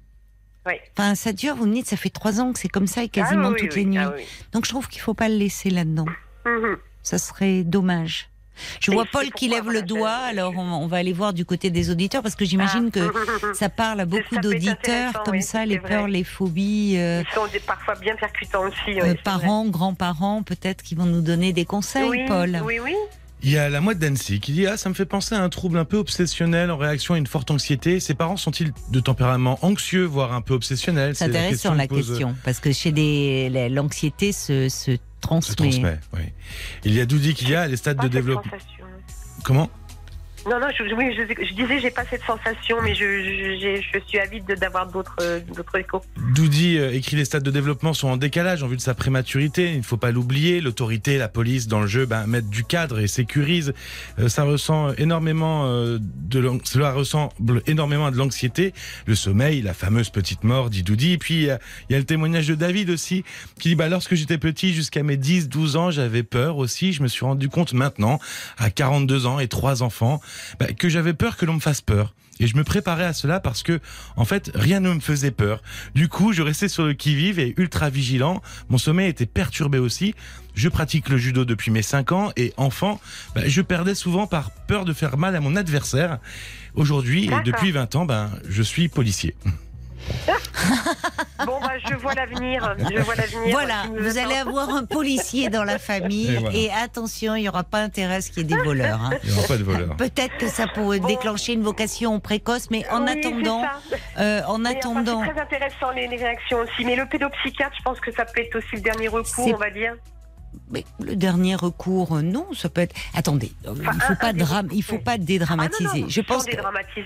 Oui. Enfin, ça dure, vous me dites, ça fait trois ans que c'est comme ça et quasiment ah toutes les nuits. Ah Donc je trouve qu'il ne faut pas le laisser là-dedans. Mm-hmm. Ça serait dommage. Je vois Paul qui lève le doigt, alors on, va aller voir du côté des auditeurs, parce que j'imagine que ah. ça parle à beaucoup d'auditeurs, comme ça, les peurs, les phobies. Euh, Ils sont parfois bien percutants aussi. Euh, parents, grands-parents, peut-être, qui vont nous donner des conseils, Paul. Oui, oui. Il y a la moite d'Annecy qui dit Ah, ça me fait penser à un trouble un peu obsessionnel en réaction à une forte anxiété. Ses parents sont-ils de tempérament anxieux, voire un peu obsessionnel C'est intéressant la question, parce que chez des l'anxiété se, se transmet. oui. Il y a Doudi qui a les stades de développement. Comment? Non, non, je, oui, je, je disais, j'ai pas cette sensation, mais je, je suis avide d'avoir d'autres d'autres échos. Doudi euh, écrit les stades de développement sont en décalage en vue de sa prématurité. Il ne faut pas l'oublier. L'autorité, la police dans le jeu ben, mettent du cadre et sécurisent. Euh, ça ressent énormément euh, de cela ressemble énormément à de l'anxiété, le sommeil, la fameuse petite mort, dit Doudi. Et puis il y, a le témoignage de David aussi qui dit bah lorsque j'étais petit, jusqu'à mes 10-12 ans, j'avais peur aussi. Je me suis rendu compte maintenant, à 42 ans et trois enfants bah, que j'avais peur que l'on me fasse peur. Et je me préparais à cela parce que, en fait, rien ne me faisait peur. Du coup, je restais sur le qui-vive et ultra vigilant. Mon sommeil était perturbé aussi. Je pratique le judo depuis mes 5 ans et enfant, bah, je perdais souvent par peur de faire mal à mon adversaire. Aujourd'hui, et depuis 20 ans, ben, je suis policier. Bon, bah, je vois l'avenir. Je vois l'avenir. Voilà, vous allez avoir un policier dans la famille Et attention, il n'y aura pas intérêt à ce qu'il y ait des voleurs. hein. Il n'y aura pas de voleur. Peut-être que ça pourrait Bon. déclencher une vocation précoce, mais en Oui, attendant, euh, en enfin, attendant, c'est très intéressant les, les réactions aussi. Mais le pédopsychiatre, je pense que ça peut être aussi le dernier recours, on va dire. Mais le dernier recours, euh, non, ça peut être. Attendez, euh, il Enfin, faut un- pas un drame, il faut pas dédramatiser. Ah, non, non, Je pense que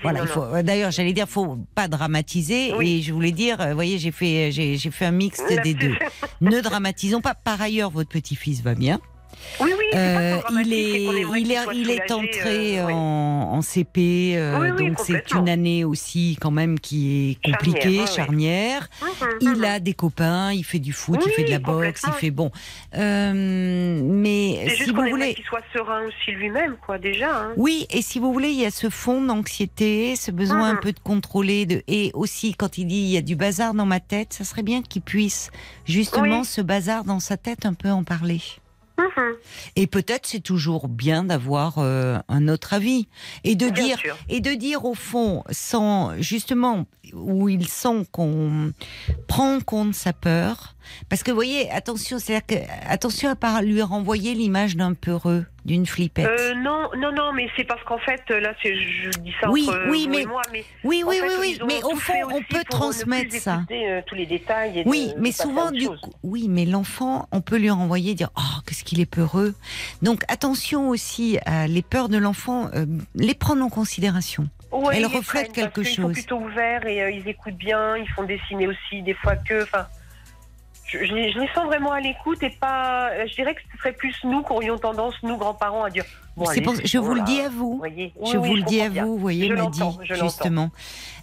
Voilà, non, il faut. euh, D'ailleurs, j'allais dire, faut pas dramatiser. Oui. Et je voulais dire, euh, vous voyez, j'ai fait, j'ai, fait un mix des deux. ne dramatisons pas. Par ailleurs, votre petit-fils va bien. Oui, oui, Euh, il est, il est, il est entré euh, en, en CP, euh, Oui, oui, donc c'est une année aussi quand même qui est compliquée, Charnière, charnière. Mhm, Il mhm. a des copains, il fait du foot, il fait de la boxe, il fait bon. Mais si vous voulez, qu'il soit serein aussi lui-même, quoi, déjà. hein. oui, et si vous voulez, il y a ce fond d'anxiété, ce besoin un Mhm. peu de contrôler, de, et aussi quand il dit il y a du bazar dans ma tête, ça serait bien qu'il puisse justement ce bazar dans sa tête un peu en parler. Et peut-être c'est toujours bien d'avoir euh, un autre avis et de bien dire sûr. et de dire au fond sans justement où il sent qu'on prend en compte sa peur parce que vous voyez attention c'est que attention à pas lui renvoyer l'image d'un peureux d'une flippette. Euh, non, non, non, mais c'est parce qu'en fait, là, c'est, je dis ça Oui, entre oui, vous mais- moi, mais oui oui fait, oui oui ils mais au fond on peut transmettre ça. euh, tous les détails. Et Oui, de- mais de souvent, du chose. coup, oui, mais l'enfant, on peut lui renvoyer, dire Oh, qu'est-ce qu'il est peureux. Donc, attention aussi à les peurs de l'enfant, euh, les prendre en considération. Ouais, Elle ils reflète quelque chose. sont plutôt ouverts et ils écoutent bien, ils font dessiner aussi des fois que. Enfin, je, je les, sens vraiment à l'écoute et pas. Je dirais que ce serait plus nous qui aurions tendance, nous grands-parents, à dire. Bon, C'est allez, pour- je vous le dis à vous. vous voyez. Oui, je oui, vous le dis à bien. vous, vous voyez, Je m'a l'entends, dit, je l'entends. justement.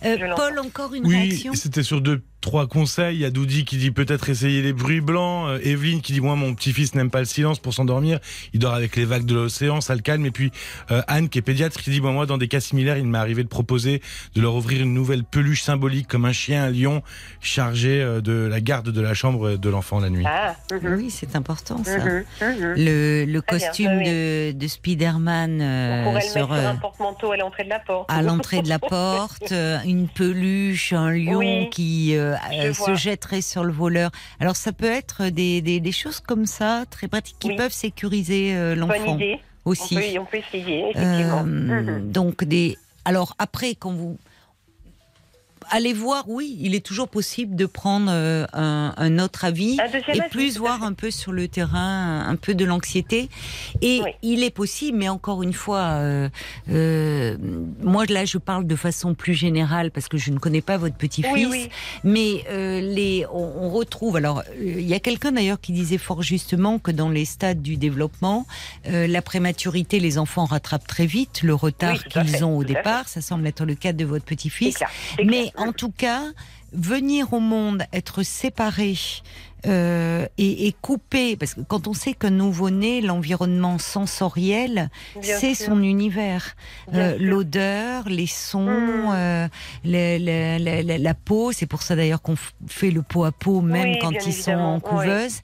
Euh. Paul, encore une Oui, réaction? c'était sur deux, trois conseils. Il y a Doudi qui dit peut-être essayer les bruits blancs. Euh, Evelyne qui dit moi mon petit-fils n'aime pas le silence pour s'endormir. Il dort avec les vagues de l'océan, ça le calme. Et puis euh, Anne qui est pédiatre qui dit bon, moi dans des cas similaires il m'est arrivé de proposer de leur ouvrir une nouvelle peluche symbolique comme un chien, un lion chargé euh, de la garde de la chambre de l'enfant la nuit. Ah, mhm, Oui, c'est important ça. mhm, mhm. Le, le Très bien, costume oui, de, de Spider-Man euh, sur, sur euh, un porte-manteau à l'entrée de la porte. à l'entrée de la porte, euh, une peluche, un lion Oui, qui euh, je se vois. jetterait sur le voleur. Alors ça peut être des, des, des choses comme ça, très pratiques, qui Oui. peuvent sécuriser l'enfant aussi. On peut, on peut essayer, effectivement. Euh, Mhm. Donc des. Alors après, quand vous allez voir, oui, il est toujours possible de prendre euh, un, un autre avis et plus voir un peu sur le terrain un peu de l'anxiété. Et Oui. il est possible, mais encore une fois, euh, euh, moi là je parle de façon plus générale parce que je ne connais pas votre petit-fils, Oui, oui. mais euh, les, on, on retrouve. Alors, euh, il y a quelqu'un d'ailleurs qui disait fort justement que dans les stades du développement, euh, la prématurité, les enfants rattrapent très vite le retard qu'ils ont au départ. Ça semble être le cas de votre petit-fils. Mais clair. En tout cas, venir au monde, être séparé. euh, et, et couper, parce que quand on sait qu'un nouveau-né, l'environnement sensoriel, c'est son univers. Euh. L'odeur, les sons, Mm. euh, la peau, c'est pour ça d'ailleurs qu'on fait le pot à peau même Oui, quand ils sont en couveuse.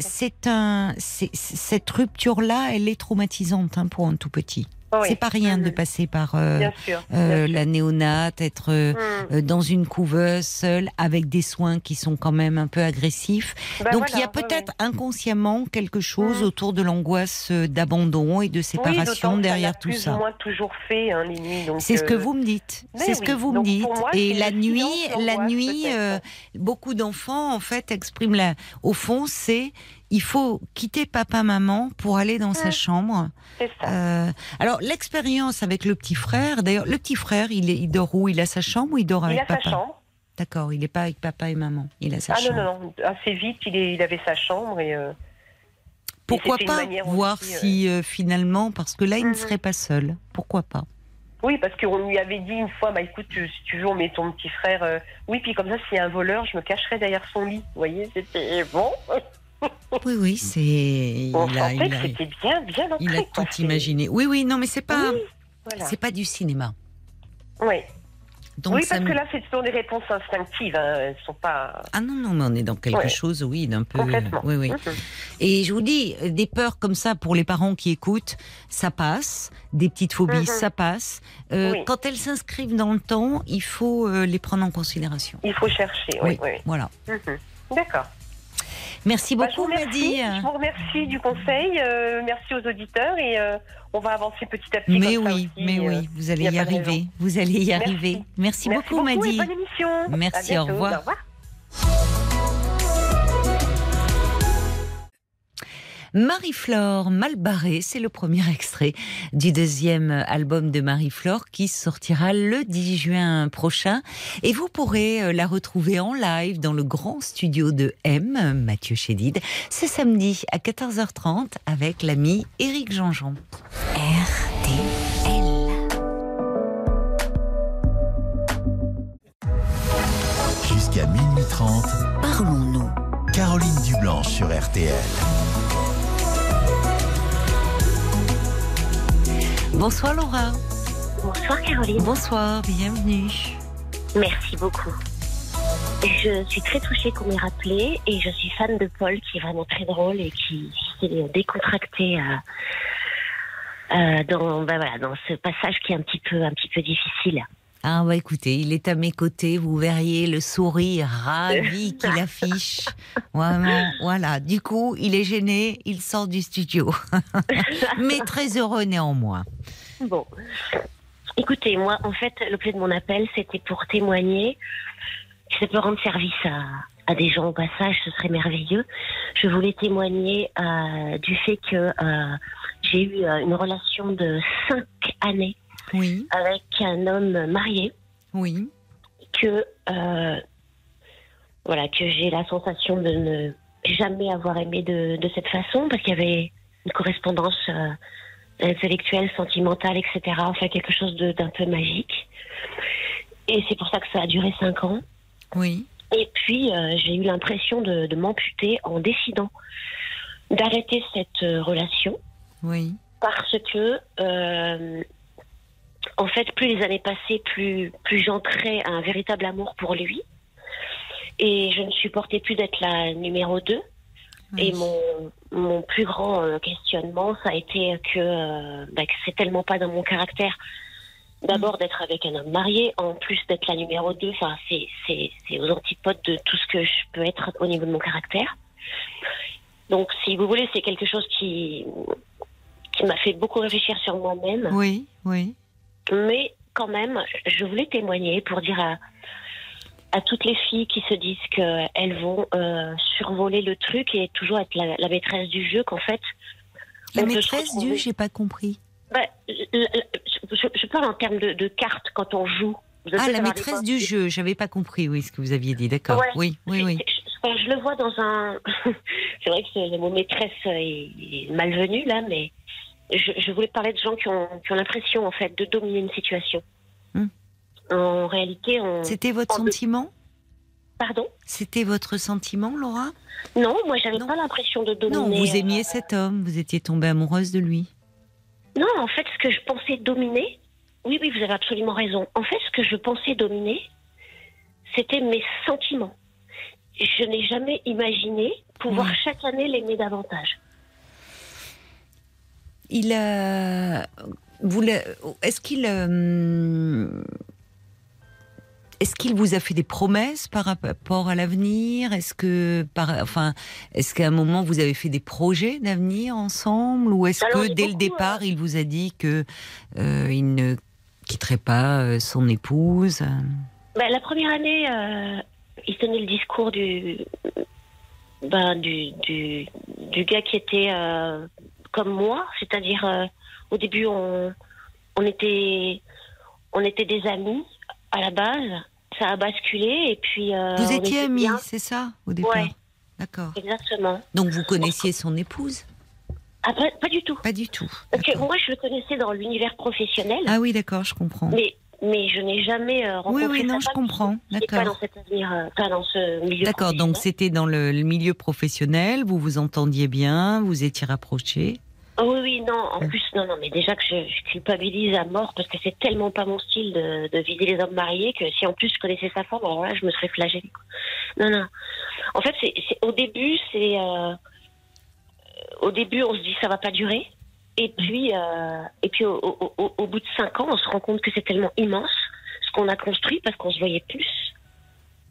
C'est un, cette rupture-là, elle est traumatisante hein, pour un tout petit. Oui. C'est pas rien de Mhm. passer par euh, Bien sûr. euh, bien la néonate, être euh, Mhm. dans une couveuse seule avec des soins qui sont quand même un peu agressifs. Ben Donc voilà, il y a peut-être inconsciemment quelque chose Mhm. autour de l'angoisse d'abandon et de. Oui, séparation derrière tout plus ça. ou moins toujours fait hein, C'est ce que vous me dites. mais C'est ce que vous me dites. moi, Et la nuit, la nuit, beaucoup d'enfants en fait expriment la. Au fond, c'est il faut quitter papa maman pour aller dans sa Mm. chambre. Ça. Euh, alors l'expérience avec le petit frère. D'ailleurs, le petit frère, il, est, il dort où? Il a sa chambre ou il dort Il avec a sa papa? chambre. D'accord, il n'est pas avec papa et maman. Il a sa Ah non, chambre. non, non. Assez vite, il, est, il avait sa chambre et. euh, Pourquoi pas voir aussi, si euh, finalement, parce que là, il ne Mhm. serait pas seul. Pourquoi pas? Oui, parce qu'on lui avait dit une fois, bah écoute, tu- si tu veux, on met ton petit frère. euh, Oui, puis comme ça, s'il y a un voleur, je me cacherai derrière son lit. Vous voyez, c'était bon. Oui, oui, c'est. On il a, sentait il que a- c'était bien, bien il a quoi. tout C'est- imaginé. Oui, oui, non, mais c'est pas. Oui. Voilà. C'est pas du cinéma. Oui. Donc oui, parce me- que là, ce sont des réponses instinctives. Hein. Elles sont pas Ah non, non, mais on est dans quelque Ouais. chose, oui, d'un peu. complètement. Oui, oui. Et je vous dis, des peurs comme ça pour les parents qui écoutent, ça passe. Des petites phobies, ça passe. Euh, Oui. Quand elles s'inscrivent dans le temps, il faut euh, les prendre en considération. Il faut chercher. Oui, oui. Voilà. D'accord. Merci Bah, je beaucoup. Maddy. Je vous remercie du conseil. euh, merci aux auditeurs et euh, on va avancer petit à petit. Mais comme ça oui, aussi, mais euh, oui, vous allez y arriver. Vous allez y Merci. arriver. Merci, Merci beaucoup, et Maddy. bonne émission. Merci, au revoir. Au revoir. Marie-Flore Malbarré, c'est le premier extrait du deuxième album de Marie-Flore qui sortira le 10 juin prochain. Et vous pourrez euh, la retrouver en live dans le grand studio de M, Mathieu Chédid, ce samedi à 14h30 avec l'ami Éric Jean-Jean. RTL. Jusqu'à minuit 30, Parlons-nous. Caroline Dublanche sur RTL. Bonsoir Laura. Bonsoir Caroline, Bonsoir, bienvenue. merci beaucoup. Je suis très touchée qu'on m'ait rappelé et je suis fan de Paul qui est vraiment très drôle et qui s'est décontracté euh, euh, dans, ben voilà, dans ce passage qui est un petit peu, un petit peu difficile. Ah bah écoutez, il est à mes côtés, vous verriez le sourire ravi qu'il affiche. Vraiment, voilà. Du coup, il est gêné, il sort du studio. Mais très heureux néanmoins. Bon, écoutez, moi en fait l'objet de mon appel c'était pour témoigner. Si ça peut rendre service à, à des gens au passage, ce serait merveilleux. Je voulais témoigner euh, du fait que euh, j'ai eu euh, une relation de cinq années Oui, avec un homme marié oui. que euh, voilà que j'ai la sensation de ne jamais avoir aimé de, de cette façon parce qu'il y avait une correspondance euh, intellectuelle, sentimentale, etc. Enfin quelque chose d'un peu magique. Et c'est pour ça que ça a duré cinq ans. Oui, Et puis euh, j'ai eu l'impression de, de m'amputer en décidant d'arrêter cette relation oui. parce que euh, en fait plus les années passaient plus plus j'entrais un véritable amour pour lui. Et je ne supportais plus d'être la numéro 2 oui. et mon mon plus grand euh, questionnement ça a été que, euh, bah, que c'est tellement pas dans mon caractère. D'abord d'être avec un homme marié en plus d'être la numéro 2 enfin c'est c'est c'est aux antipodes de tout ce que je peux être au niveau de mon caractère. Donc si vous voulez c'est quelque chose qui qui m'a fait beaucoup réfléchir sur moi-même. Oui, oui. Mais quand même, je voulais témoigner pour dire à, à toutes les filles qui se disent qu'elles vont euh, survoler le truc et toujours être la, la maîtresse du jeu qu'en fait. La maîtresse du, j'ai pas compris. Bah, je, je parle en termes de, de cartes quand on joue. Ah, la maîtresse du jeu, j'avais pas compris, oui, ce que vous aviez dit, d'accord. Oui, oui, oui. enfin, je le vois dans un. c'est vrai que le mot maîtresse est malvenu là, mais je, je voulais parler de gens qui ont, qui ont l'impression en fait de dominer une situation. Hmm. En réalité, on. C'était votre sentiment? Pardon? C'était votre sentiment, Laura? Non, moi j'avais pas l'impression de dominer. Non, vous euh, aimiez cet homme, vous étiez tombée amoureuse de lui. Non, en fait, ce que je pensais dominer, oui, oui, vous avez absolument raison. En fait, ce que je pensais dominer, c'était mes sentiments. Je n'ai jamais imaginé pouvoir Oui. chaque année l'aimer davantage. Il l'a- Est-ce qu'il. euh, Est-ce qu'il vous a fait des promesses par rapport à l'avenir? Est-ce que, par, enfin, est-ce qu'à un moment vous avez fait des projets d'avenir ensemble, ou est-ce que dès le départ il vous a dit que euh, il ne quitterait pas euh, son épouse? Ben, la première année, euh, il tenait le discours du, ben, du, du, du gars qui était euh, comme moi, c'est-à-dire euh, au début on, on était on était des amis à la base, ça a basculé et puis euh, Vous étiez amis, c'est ça, au départ Ouais. D'accord. Exactement. Donc vous connaissiez son épouse Ah, pas, pas du tout. Pas du tout. Parce que moi, je le connaissais dans l'univers professionnel, Ah oui, d'accord, je comprends. mais, mais je n'ai jamais euh, rencontré Oui, oui, non, je comprends. n'est pas dans D'accord. cet avenir, euh, pas dans ce milieu D'accord, donc c'était dans le, le milieu professionnel, vous vous entendiez bien, vous étiez rapprochés. Oui, oui, non, en plus, non, non, mais déjà que je, je culpabilise à mort parce que c'est tellement pas mon style de, de viser les hommes mariés que si en plus je connaissais sa femme, alors là, je me serais flagellée. Non, non. En fait, c'est, c'est- au début, c'est. euh, au début, on se dit ça va pas durer. Et puis, euh, et puis au, au- au- au bout de cinq ans, on se rend compte que c'est tellement immense ce qu'on a construit parce qu'on se voyait plus.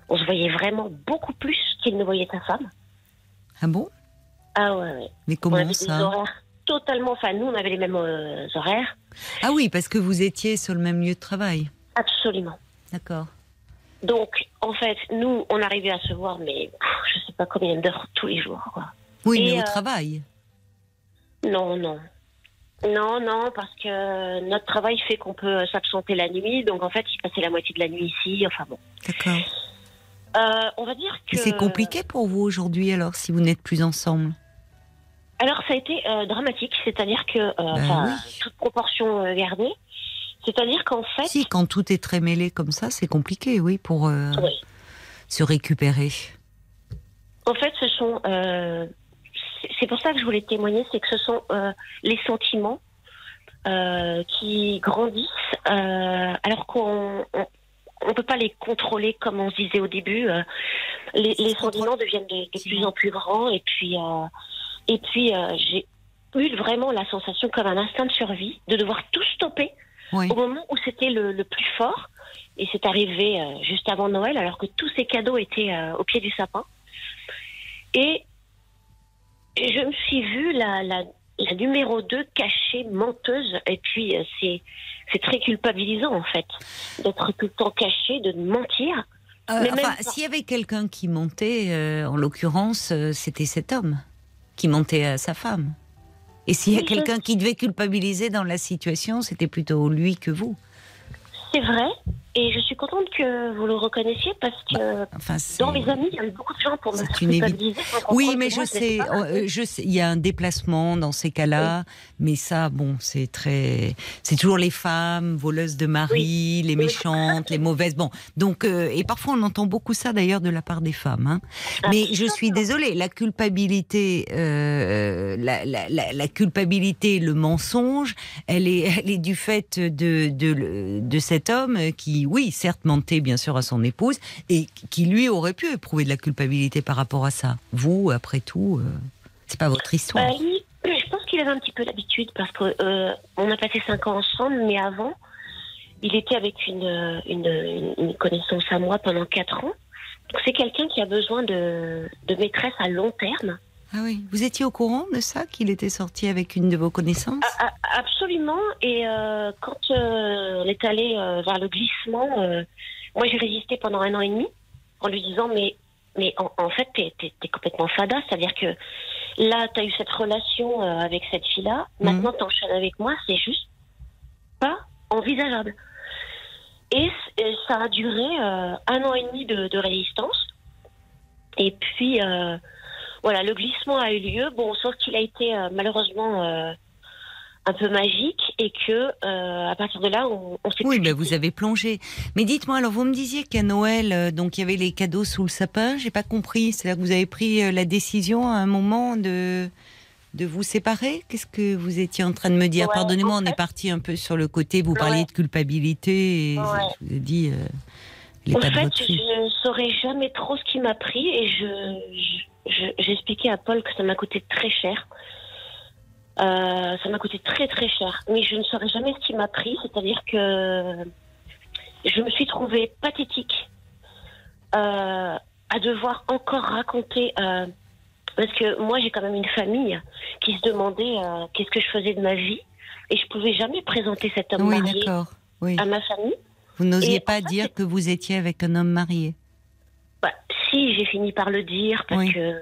On se voyait vraiment beaucoup plus qu'il ne voyait sa femme. Ah bon? Ah ouais, ouais. Mais on comment avait des ça? horaires totalement. Enfin, nous, on avait les mêmes euh, horaires. Ah oui, parce que vous étiez sur le même lieu de travail. Absolument. D'accord. Donc, en fait, nous, on arrivait à se voir, mais je sais pas combien d'heures tous les jours. Quoi. Oui, Et, mais au euh, travail. Non, non. Non, non, parce que notre travail fait qu'on peut s'absenter la nuit. Donc, en fait, il passait la moitié de la nuit ici. Enfin bon. D'accord. Euh, on va dire que. C'est compliqué pour vous aujourd'hui alors si vous n'êtes plus ensemble? Alors, ça a été euh, dramatique. C'est-à-dire que, euh, Ben oui. toute proportion euh, gardée. C'est-à-dire qu'en fait. Si, quand tout est très mêlé comme ça, c'est compliqué, oui, pour Oui. se récupérer. En fait, ce sont. C'est- pour ça que je voulais témoigner, c'est que ce sont euh, les sentiments euh, qui grandissent, euh, alors qu'on on, on peut pas les contrôler comme on se disait au début. les, les sentiments deviennent de, de plus en plus grands, et puis et puis j'ai eu vraiment la sensation comme un instinct de survie de devoir tout stopper Oui. au moment où c'était le, le plus fort. Et c'est arrivé juste avant Noël, alors que tous ces cadeaux étaient au pied du sapin. Et je me suis vue la, la, la numéro 2 cachée, menteuse. Et puis, euh, c'est, c'est très culpabilisant, en fait, d'être tout le temps cachée, de mentir. Euh, Mais même enfin, s'il y avait quelqu'un qui montait, euh, en l'occurrence, c'était cet homme qui montait à sa femme. Et s'il y a je- quelqu'un qui devait culpabiliser dans la situation, c'était plutôt lui que vous. C'est vrai. Et je suis contente que vous le reconnaissiez parce que Enfin, c'est- dans mes amis, il y a eu beaucoup de gens pour me culpabiliser. Oui, mais je sais, euh, je sais, il y a un déplacement dans ces cas-là, mais ça, bon, c'est très, c'est toujours les femmes voleuses de mari, les Oui. méchantes, les mauvaises. Bon, donc euh, et parfois on entend beaucoup ça d'ailleurs de la part des femmes. hein. Mais je suis désolée, la culpabilité, euh, la, la, la, la culpabilité, le mensonge, elle est, elle est du fait de, de, de cet homme qui, oui, certes mentait bien sûr à son épouse et qui lui aurait pu éprouver de la culpabilité par rapport à ça. Vous, après tout, euh, c'est pas votre histoire. Bah, je pense qu'il avait un petit peu l'habitude parce que euh, a passé cinq ans ensemble, mais avant, il était avec une, euh, connaissance à moi pendant quatre ans. C'est quelqu'un qui a besoin de maîtresse à long terme. Ah oui, vous étiez au courant de ça qu'il était sorti avec une de vos connaissances? A- absolument. Et euh, quand euh, on est allé euh, vers le glissement, euh, moi j'ai résisté pendant un an et demi en lui disant mais mais en, en fait t'es es, complètement fada, c'est-à-dire que là t'as eu cette relation euh, avec cette fille-là, Mhm. maintenant t'enchaînes avec moi, c'est juste pas envisageable. Et, ça a duré un an et demi de, de résistance. Et puis voilà, le glissement a eu lieu. Bon, sauf qu'il a été euh, malheureusement euh, un peu magique et que euh, à partir de là, on, on s'est Oui, plus ben vous avez plongé. Mais dites-moi, alors vous me disiez qu'à Noël, euh, donc il y avait les cadeaux sous le sapin. J'ai pas compris. C'est-à-dire que vous avez pris euh, la décision à un moment de de vous séparer? Qu'est-ce que vous étiez en train de me dire? Ouais, Pardonnez-moi, en on est parti un peu sur le côté. Vous parliez Ouais. de culpabilité. Et Ouais. Je vous ai dit En fait, je ne saurais jamais trop ce qui m'a pris et je, je- j'expliquais à Paul que ça m'a coûté très cher. Euh, ça m'a coûté très très cher, mais je ne saurais jamais ce qui m'a pris, c'est-à-dire que je me suis trouvée pathétique euh, à devoir encore raconter, euh, parce que moi j'ai quand même une famille qui se demandait qu'est-ce que je faisais de ma vie et je pouvais jamais présenter cet homme Oui, marié. Oui. à ma famille. Vous n'osiez pas en fait, dire que vous étiez avec un homme marié. Bah, si, j'ai fini par le dire parce Oui. que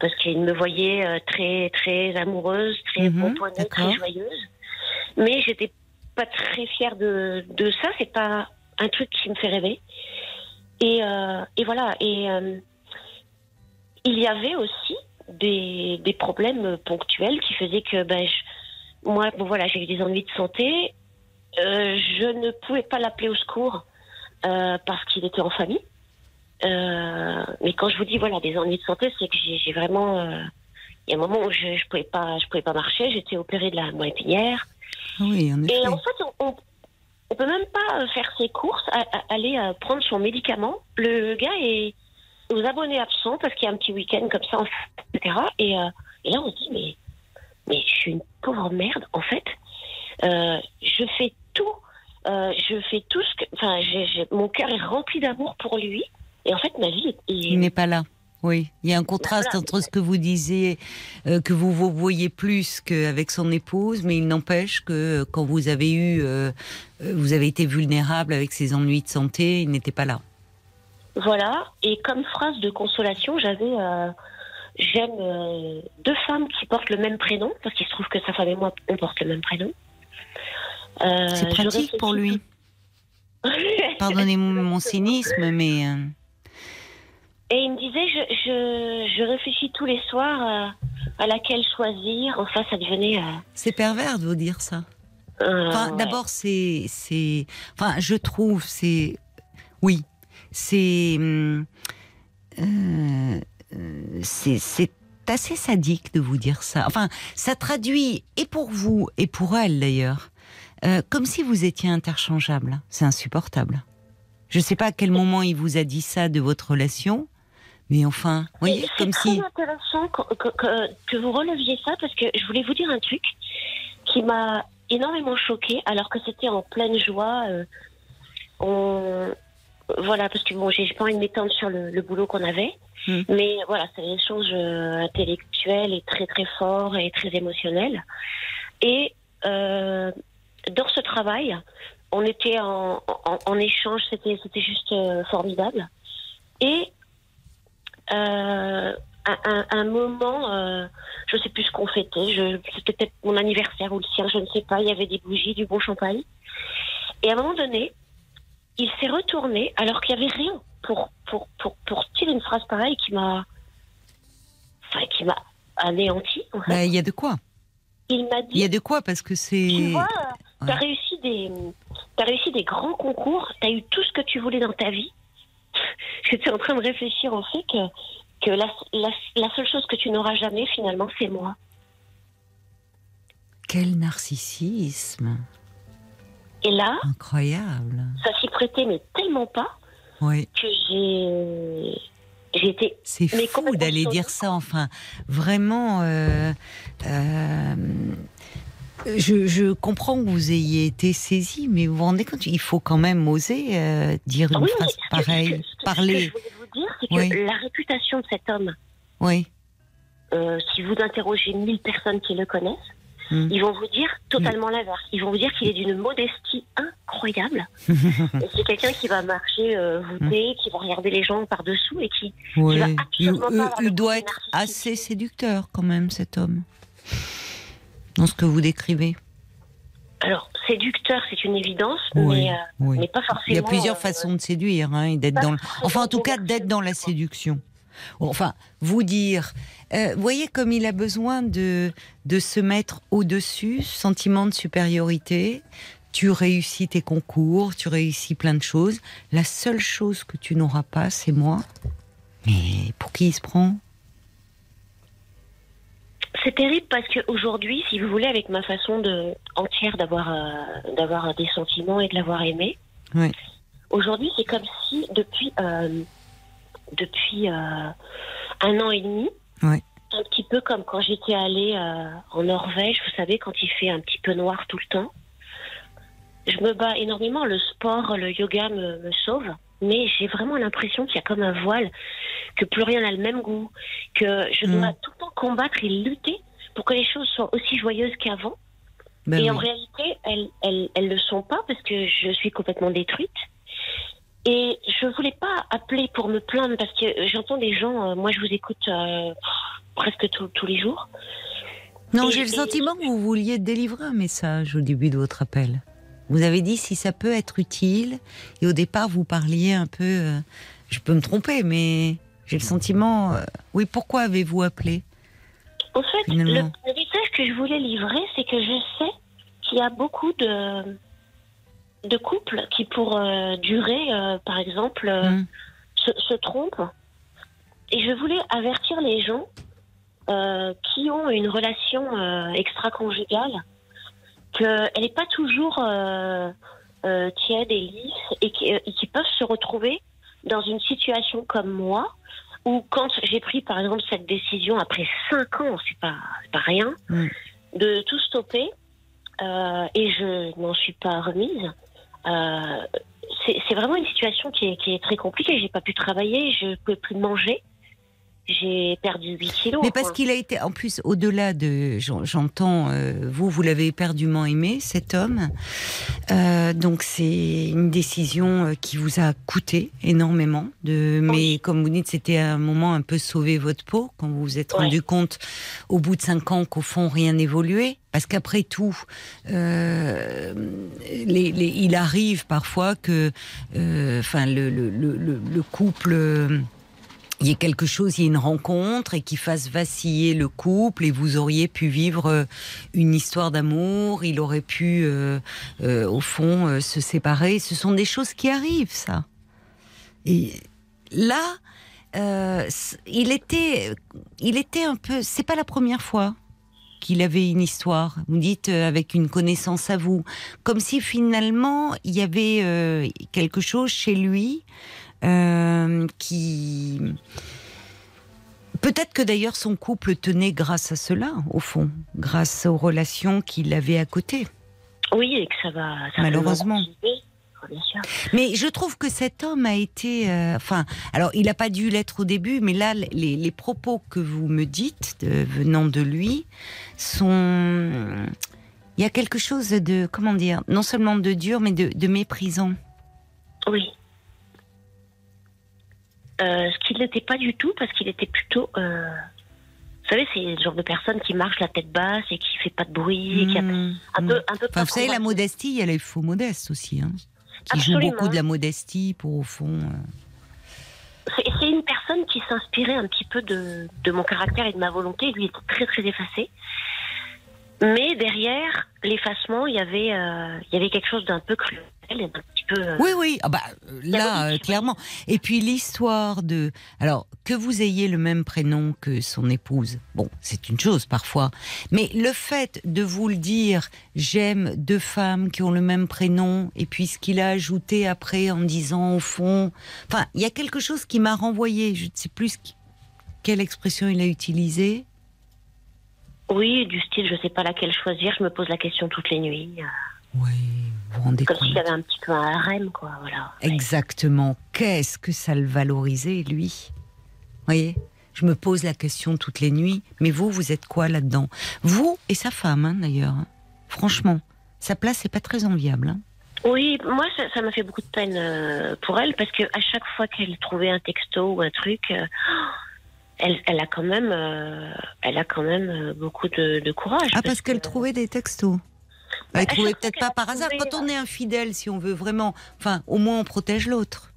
parce qu'il me voyait euh, très très amoureuse, très d'accord. très joyeuse. Mais j'étais pas très fière de, de ça. C'est pas un truc qui me fait rêver. Et, euh, et voilà. Et euh, il y avait aussi des, des problèmes ponctuels qui faisaient que ben, je- moi, bon, voilà, j'ai eu des ennuis de santé. Euh, je ne pouvais pas l'appeler au secours parce qu'il était en famille. Euh, mais quand je vous dis voilà des ennuis de santé, c'est que j'ai vraiment euh, Il y a un moment où je ne pouvais, pas, je pouvais pas marcher, j'étais opérée de la moelle épinière. Oui, en effet. Et en fait, on, on, peut même pas faire ses courses, aller euh, prendre son médicament. Le gars est aux abonnés absents parce qu'il y a un petit week-end comme ça, etc. Et, euh, et, là, on se dit, mais, mais je suis une pauvre merde, en fait. Euh, je fais tout, je fais tout ce que. Enfin, mon cœur est rempli d'amour pour lui. Et en fait, ma vie est. Il n'est pas là. Oui, il y a un contraste entre ce que vous disiez, euh, que vous vous voyez plus qu'avec son épouse, mais il n'empêche que euh, quand vous avez eu, euh, vous avez été vulnérable avec ses ennuis de santé, il n'était pas là. Voilà, et comme phrase de consolation, j'avais, j'aime deux femmes qui portent le même prénom, parce qu'il se trouve que sa femme et moi, on porte le même prénom. C'est pratique pour lui. Pardonnez-moi mon cynisme, mais. Et il me disait, je, je, je réfléchis tous les soirs euh, à laquelle choisir. Enfin, ça devenait. Euh, c'est pervers de vous dire ça. Euh, enfin, d'abord, c'est, c'est, enfin, je trouve, c'est, oui, c'est, c'est, c'est assez sadique de vous dire ça. Enfin, ça traduit et pour vous et pour elle d'ailleurs, comme si vous étiez interchangeable. C'est insupportable. Je ne sais pas à quel moment il vous a dit ça de votre relation, mais enfin, oui, comme si. C'est intéressant que, vous releviez ça parce que je voulais vous dire un truc qui m'a énormément choqué alors que c'était en pleine joie. Euh, voilà, parce que bon, j'ai pas envie de m'étendre sur le, boulot qu'on avait, hmm. mais voilà, c'est un échange euh, intellectuel et très très fort et très émotionnel. Et euh, dans ce travail, on était en, en échange, c'était c'était juste formidable. Et euh, un, un, moment, euh, je sais plus ce qu'on fêtait, c'était peut-être mon anniversaire ou le sien, je ne sais pas, il y avait des bougies, du bon champagne. Et à un moment donné, il s'est retourné alors qu'il n'y avait rien pour, pour, pour, pour tirer une phrase pareille qui m'a enfin, qui m'a anéanti. Bah, il y a de quoi? Il m'a dit. Il y a de quoi? Parce que c'est. Tu vois, réussi des, as réussi des grands concours, tu as eu tout ce que tu voulais dans ta vie j'étais en train de réfléchir au fait que, que la, la, seule chose que tu n'auras jamais, finalement, c'est moi. Quel narcissisme Et là, incroyable. Ça s'y prêtait, mais tellement pas oui. que j'ai. J'étais. C'est fou d'aller dire ça, enfin, vraiment. Euh, euh, je, comprends que vous ayez été saisi, mais vous vous rendez compte, il faut quand même oser euh, dire une phrase pareille, parler. Ce que je voulais vous dire, c'est que la réputation de cet homme, oui. Euh, si vous interrogez mille personnes qui le connaissent, hmm. ils vont vous dire totalement l'inverse. Ils vont vous dire qu'il est d'une modestie incroyable. c'est quelqu'un qui va marcher euh, voûté, qui va regarder les gens par-dessous et qui, va absolument il, pas il doit être assez séducteur quand même, cet homme dans ce que vous décrivez alors, séducteur, c'est une évidence, mais, euh, pas forcément. Il y a plusieurs euh, façons de séduire, hein, d'être dans. Enfin, en tout cas, d'être dans la séduction. Enfin, vous dire, euh, voyez comme il a besoin de de se mettre au-dessus, sentiment de supériorité. Tu réussis tes concours, tu réussis plein de choses. La seule chose que tu n'auras pas, c'est moi. Mais pour qui il se prend? C'est terrible parce qu'aujourd'hui, si vous voulez, avec ma façon de, entière d'avoir euh, d'avoir des sentiments et de l'avoir aimé, aujourd'hui, c'est comme si depuis, euh, depuis euh, un an et demi, un petit peu comme quand j'étais allée en Norvège, vous savez, quand il fait un petit peu noir tout le temps, je me bats énormément. Le sport, le yoga me, me sauve mais j'ai vraiment l'impression qu'il y a comme un voile, que plus rien n'a le même goût, que je dois mm. tout le temps combattre et lutter pour que les choses soient aussi joyeuses qu'avant. Ben et en réalité, elles, elles, elles le sont pas parce que je suis complètement détruite. Et je voulais pas appeler pour me plaindre parce que j'entends des gens, euh, moi je vous écoute euh, presque tous les jours. Non, j'ai le sentiment que vous vouliez délivrer un message au début de votre appel. Vous avez dit si ça peut être utile, et au départ vous parliez un peu, euh, je peux me tromper, mais j'ai le sentiment, euh, oui, pourquoi avez-vous appelé En fait, le, message que je voulais livrer, c'est que je sais qu'il y a beaucoup de, de couples qui, pour euh, durer, par exemple, hmm. se, se trompent. Et je voulais avertir les gens euh, qui ont une relation euh, extra-conjugale, qu'elle n'est pas toujours euh, euh, tiède et lisse et qui, et qui peuvent se retrouver dans une situation comme moi, où quand j'ai pris par exemple cette décision après cinq ans, c'est pas, pas rien, Mm. de tout stopper, euh, et je n'en suis pas remise. Euh, c'est vraiment une situation qui est, qui est très compliquée. J'ai pas pu travailler, je pouvais plus manger. J'ai perdu 8 kilos. Mais parce qu'il a été, en plus, au-delà de, j'en- j'entends, euh, vous, vous l'avez éperdument aimé, cet homme. Euh, donc c'est une décision euh, qui vous a coûté énormément. De, mais comme vous dites, c'était un moment un peu sauver votre peau quand vous vous êtes Ouais. rendu compte, au bout de cinq ans, qu'au fond rien n'évoluait. Parce qu'après tout, euh, les, les- il arrive parfois que, enfin, le, le, le, le- le couple. Il y ait quelque chose, il y ait une rencontre et qui fasse vaciller le couple et vous auriez pu vivre euh, une histoire d'amour, il aurait pu, euh, euh, au fond, se séparer. Ce sont des choses qui arrivent, ça. Et là, il était, il était un peu. C'est pas la première fois qu'il avait une histoire. Vous dites avec une connaissance à vous, comme si finalement il y avait quelque chose chez lui euh, qui. Peut-être que d'ailleurs son couple tenait grâce à cela, au fond, grâce aux relations qu'il avait à côté. Oui, et que ça va. Ça Malheureusement. Mais je trouve que cet homme a été, euh, enfin, alors il n'a pas dû l'être au début, mais là, les, les propos que vous me dites de- venant de lui sont, il y a quelque chose de, comment dire, non seulement de dur, mais de, de méprisant. Oui. Euh, ce qu'il n'était pas du tout, parce qu'il était plutôt. euh, Vous savez, c'est le genre de personne qui marche la tête basse et qui fait pas de bruit, et qui a Mmh, un mmh. peu, un peu. Enfin, vous savez, la modestie, a les faux modestes aussi, hein, qui Absolument. beaucoup de la modestie pour au fond. euh, C'est c'est une personne qui s'inspirait un petit peu de, de mon caractère et de ma volonté. Lui était très très effacé. Mais derrière l'effacement, il y avait, euh, il y avait quelque chose d'un peu cruel et d'un petit peu. euh, Oui, oui, ah bah, euh, là, euh, clairement. Et puis l'histoire de... Alors, que vous ayez le même prénom que son épouse, bon, c'est une chose parfois. Mais le fait de vous le dire, j'aime deux femmes qui ont le même prénom, et puis ce qu'il a ajouté après en disant au fond... Enfin, il y a quelque chose qui m'a renvoyé, je ne sais plus quelle expression il a utilisée. Oui, du style, je sais pas laquelle choisir. Je me pose la question toutes les nuits. euh, Oui, vous vous rendez Comme compte s'il avait un petit peu un harem, quoi. Voilà. Exactement. Qu'est-ce que ça le valorisait, lui? Voyez? Je me pose la question toutes les nuits. Mais vous, vous êtes quoi là-dedans? Vous et sa femme, hein, d'ailleurs. hein. Franchement, sa place n'est pas très enviable. hein. Oui, moi, ça ça m'a fait beaucoup de peine euh, pour elle parce que à chaque fois qu'elle trouvait un texto ou un truc, euh, elle, elle a quand même, euh, elle a quand même euh, beaucoup de, de courage. Ah, parce qu'elle que- trouvait des textos. Bah, Elle trouvait peut-être pas par hasard. trouvé, Quand on est infidèle, si on veut vraiment. Enfin, au moins on protège l'autre.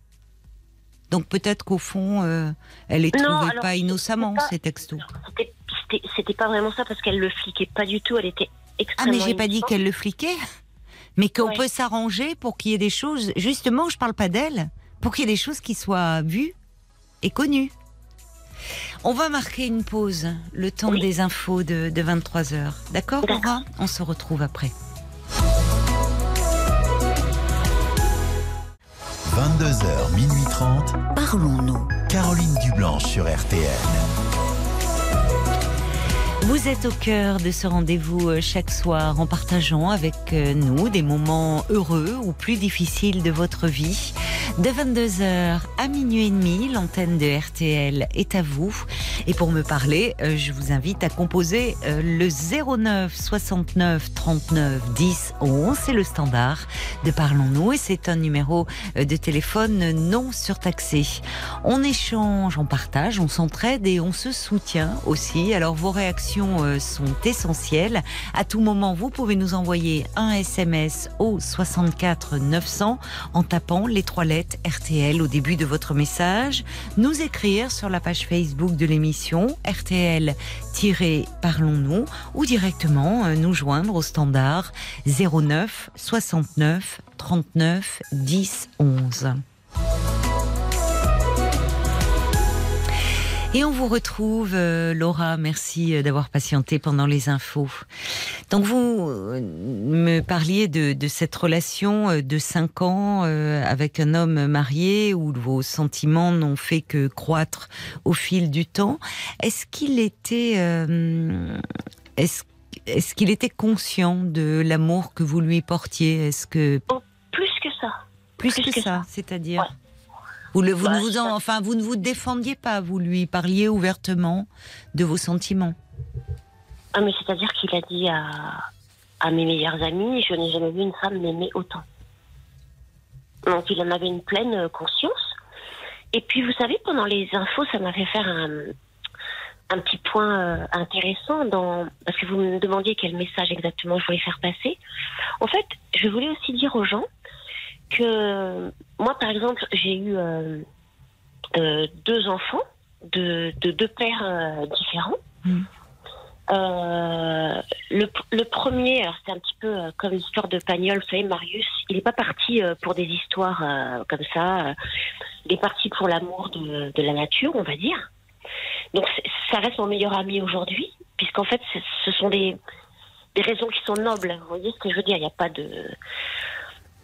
Donc peut-être qu'au fond, euh, elle les Non, trouvait alors, pas innocemment, pas- ces textos. C'était- pas vraiment ça parce qu'elle le fliquait pas du tout. Elle était Ah, extrêmement. mais j'ai pas dit qu'elle le fliquait. Mais qu'on Ouais. peut s'arranger pour qu'il y ait des choses. Justement, je parle pas d'elle. Pour qu'il y ait des choses qui soient vues et connues. On va marquer une pause, le temps Oui. des infos de, 23h. D'accord, D'accord. Laura? On se retrouve après. 22h, minuit 30. Parlons-nous. Caroline Dublanche sur RTN. Vous êtes au cœur de ce rendez-vous euh, chaque soir en partageant avec euh, nous des moments heureux ou plus difficiles de votre vie. De 22h à minuit et demi, l'antenne de RTL est à vous. Et pour me parler, euh, je vous invite à composer euh, le 09 69 39 10 11. C'est le standard de Parlons-nous et c'est un numéro euh, de téléphone non surtaxé. On échange, on partage, on s'entraide et on se soutient aussi. Alors vos réactions sont essentielles. À tout moment, vous pouvez nous envoyer un SMS au 64 900 en tapant les trois lettres RTL au début de votre message. Nous écrire sur la page Facebook de l'émission RTL-Parlons-nous ou directement euh, nous joindre au standard 09 69 39 10 11. Et on vous retrouve, euh, Laura. Merci euh, d'avoir patienté pendant les infos. Donc vous euh, me parliez de, de, cette relation de 5 ans avec un homme marié où vos sentiments n'ont fait que croître au fil du temps. Est-ce qu'il était, est-ce est-ce qu'il était conscient de l'amour que vous lui portiez? Est-ce que oh, plus que ça Plus, que, ça, c'est-à-dire? Vous, le, vous, ne bah, vous en, enfin, vous ne vous défendiez pas, vous lui parliez ouvertement de vos sentiments. Ah, mais c'est-à-dire qu'il a dit à, à mes meilleurs amis, je n'ai jamais vu une femme m'aimer autant. Donc il en avait une pleine conscience. Et puis vous savez, pendant les infos, ça m'a fait faire un, un petit point euh, intéressant dans parce que vous me demandiez quel message exactement je voulais faire passer. En fait, je voulais aussi dire aux gens que moi, par exemple, j'ai eu euh, euh, deux enfants de, deux pères euh, différents. Mm. Le, le, premier, c'est un petit peu comme l'histoire de Pagnol, vous savez, Marius, il n'est pas parti pour des histoires comme ça, il est parti pour l'amour de, de, la nature, on va dire. Donc ça reste mon meilleur ami aujourd'hui, puisqu'en fait ce sont des, des raisons qui sont nobles. Vous voyez ce que je veux dire Il n'y a pas de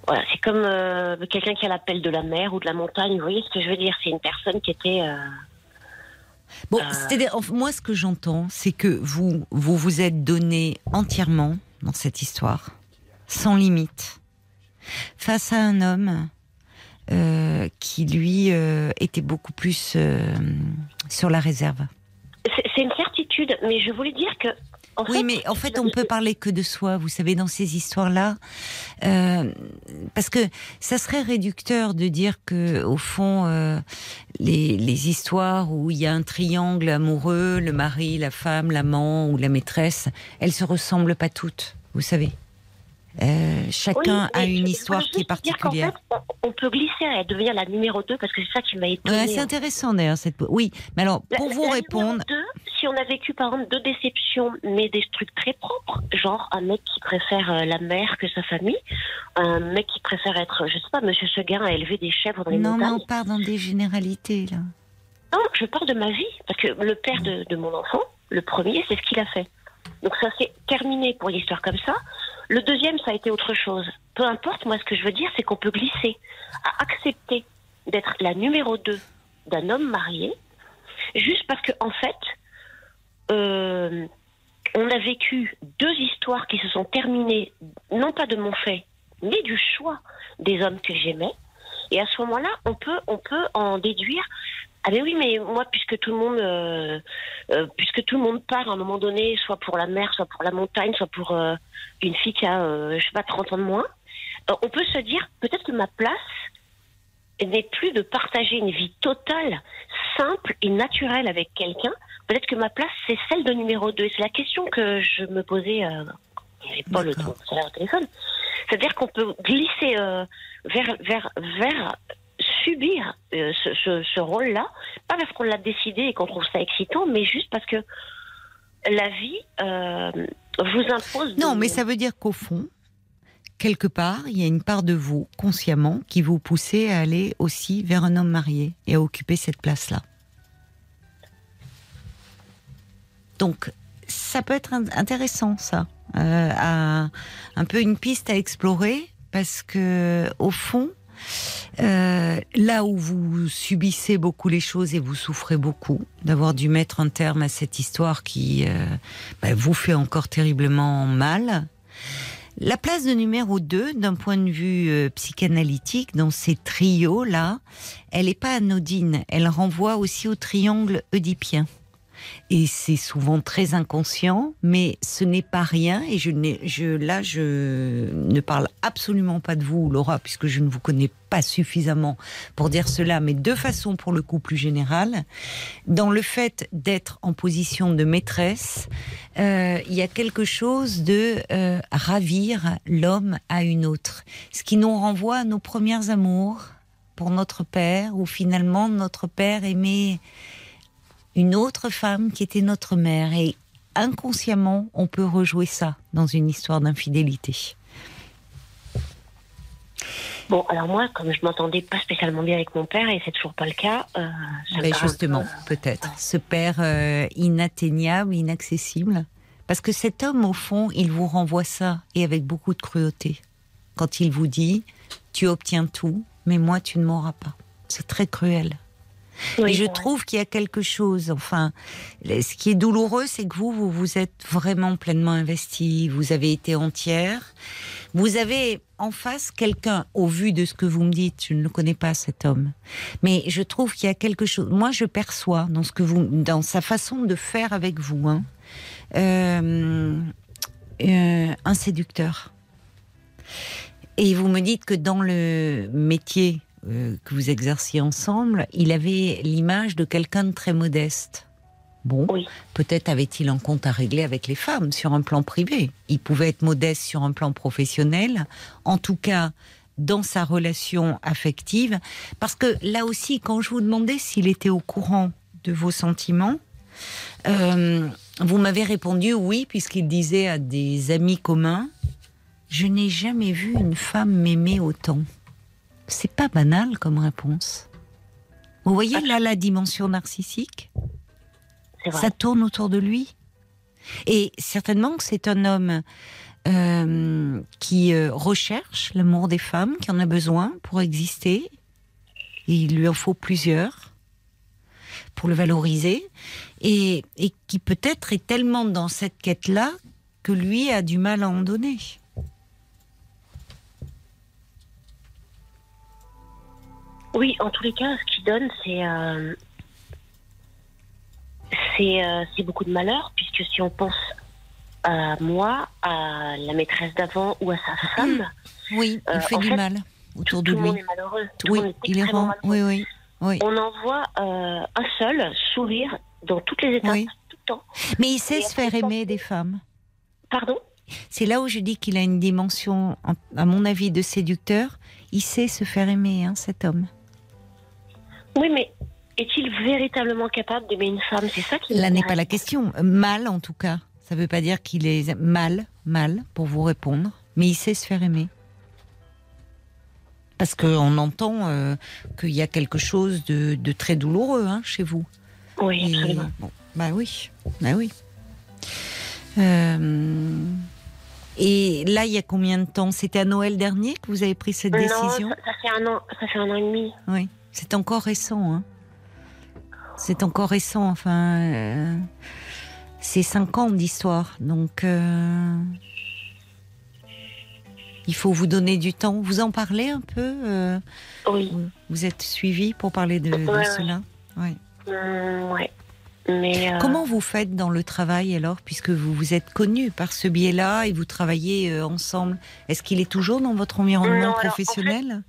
voilà, c'est comme euh, quelqu'un qui a l'appel de la mer ou de la montagne. Vous voyez ce que je veux dire C'est une personne qui était. Euh, bon, euh, c'est-à-dire, moi, ce que j'entends, c'est que vous, vous vous êtes donné entièrement dans cette histoire, sans limite, face à un homme qui, lui, était beaucoup plus sur la réserve. C'est une certitude, mais je voulais dire que oui, mais en fait, on peut parler que de soi, vous savez, dans ces histoires-là, euh, parce que ça serait réducteur de dire que, au fond, euh, les, les, histoires où il y a un triangle amoureux, le mari, la femme, l'amant ou la maîtresse, elles se ressemblent pas toutes, vous savez. Euh, chacun a une histoire qui est particulière. on peut glisser à devenir la numéro 2 parce que c'est ça qui m'a étonnée. c'est intéressant d'ailleurs cette. Oui, mais alors pour vous répondre. si on a vécu par exemple deux déceptions, mais des trucs très propres, genre un mec qui préfère euh, la mère que sa famille, un mec qui préfère être, je sais pas, Monsieur Seguin à élever des chèvres dans les non, montagnes. Non, mais on part dans des généralités là. Non, je parle de ma vie parce que le père de, de mon enfant, le premier, c'est ce qu'il a fait. Donc ça s'est terminé pour l'histoire comme ça. Le deuxième, ça a été autre chose. Peu importe, moi, ce que je veux dire, c'est qu'on peut glisser à accepter d'être la numéro 2 d'un homme marié, juste parce que, en fait, euh, on a vécu deux histoires qui se sont terminées, non pas de mon fait, mais du choix des hommes que j'aimais. Et à ce moment-là, on peut, on peut en déduire ah mais oui, mais moi, puisque tout le monde, euh, euh, puisque tout le monde part à un moment donné, soit pour la mer, soit pour la montagne, soit pour euh, une fille qui a, je sais pas, 30 ans de moins, on peut se dire peut-être que ma place n'est plus de partager une vie totale, simple et naturelle avec quelqu'un. Peut-être que ma place, c'est celle de numéro 2. C'est la question que je me posais. Pas le temps, téléphone. C'est-à-dire qu'on peut glisser vers, vers, vers subir euh, ce, rôle-là, pas parce qu'on l'a décidé et qu'on trouve ça excitant, mais juste parce que la vie euh, vous impose. Non, mais ça veut dire qu'au fond, quelque part, il y a une part de vous, consciemment, qui vous poussait à aller aussi vers un homme marié et à occuper cette place-là. Donc, ça peut être intéressant, ça, euh, un peu une piste à explorer, parce que au fond, euh, là où vous subissez beaucoup les choses et vous souffrez beaucoup d'avoir dû mettre un terme à cette histoire qui euh, bah, vous fait encore terriblement mal, la place de numéro 2, d'un point de vue euh, psychanalytique, dans ces trios-là, elle n'est pas anodine. Elle renvoie aussi au triangle oedipien. Et c'est souvent très inconscient, mais ce n'est pas rien. Et je, là, je ne parle absolument pas de vous, Laura, puisque je ne vous connais pas suffisamment pour dire cela, mais de façon pour le coup plus générale, dans le fait d'être en position de maîtresse, euh, il y a quelque chose de euh, ravir l'homme à une autre, ce qui nous renvoie à nos premières amours pour notre père, où finalement notre père aimait une autre femme qui était notre mère. Et inconsciemment, on peut rejouer ça dans une histoire d'infidélité. Bon, alors moi, comme je m'entendais pas spécialement bien avec mon père, et c'est toujours pas le cas. Euh, justement, peu- peut-être. Ce père euh, inatteignable, inaccessible. Parce que cet homme, au fond, il vous renvoie ça, et avec beaucoup de cruauté. Quand il vous dit, tu obtiens tout, mais moi, tu ne m'auras pas. C'est très cruel. Oui, et je trouve qu'il y a quelque chose, enfin, ce qui est douloureux, c'est que vous, vous vous êtes vraiment pleinement investi, vous avez été entière, vous avez en face quelqu'un, au vu de ce que vous me dites, je ne le connais pas cet homme, mais je trouve qu'il y a quelque chose, moi je perçois dans ce que vous, dans sa façon de faire avec vous, hein, euh, euh, un séducteur. Et vous me dites que dans le métier euh, que vous exerciez ensemble, il avait l'image de quelqu'un de très modeste. Bon, Oui. peut-être avait-il un compte à régler avec les femmes sur un plan privé. Il pouvait être modeste sur un plan professionnel. En tout cas, dans sa relation affective. Parce que là aussi, quand je vous demandais s'il était au courant de vos sentiments, euh, vous m'avez répondu oui, puisqu'il disait à des amis communs Je n'ai jamais vu une femme m'aimer autant. C'est pas banal comme réponse. Vous voyez là la dimension narcissique? Ça tourne autour de lui? Et certainement que c'est un homme euh, qui euh, recherche l'amour des femmes, qui en a besoin pour exister. Et il lui en faut plusieurs pour le valoriser. Et, et qui peut-être est tellement dans cette quête-là que lui a du mal à en donner. Oui, en tous les cas, ce qu'il donne, c'est euh, c'est euh, c'est beaucoup de malheur, puisque si on pense à moi, à la maîtresse d'avant ou à sa femme, Oui, il Euh, fait du fait, mal autour tout de le monde lui. est malheureux. Tout Oui, le monde est il est malheureux. Oui, oui, oui. On en voit un seul sourire dans toutes les étapes, Oui. tout le temps. Mais il sait Et se faire aimer des femmes. Pardon? C'est là où je dis qu'il a une dimension, en- à mon avis, de séducteur. Il sait se faire aimer, hein, cet homme. Oui, mais est-il véritablement capable d'aimer une femme? C'est ça qui Là n'est pas la question. Mal, en tout cas. Ça ne veut pas dire qu'il est mal, mal, pour vous répondre. Mais il sait se faire aimer. Parce qu'on entend euh, qu'il y a quelque chose de, de très douloureux hein, chez vous. Oui, Et- absolument. bon, bah oui, bah oui. Euh, et là, il y a combien de temps? C'était à Noël dernier que vous avez pris cette décision? ça fait un an, ça fait un an et demi. Oui, c'est encore récent. Hein. C'est encore récent. Enfin, euh, c'est cinq ans d'histoire. Donc, euh, il faut vous donner du temps. Vous en parlez un peu euh, Oui. vous- Vous êtes suivi pour parler de, de Ouais, ouais. cela Oui. Ouais. Mais euh, Comment vous faites dans le travail alors, puisque vous vous êtes connu par ce biais-là et vous travaillez euh, ensemble? Est-ce qu'il est toujours dans votre environnement Non, alors, en professionnel?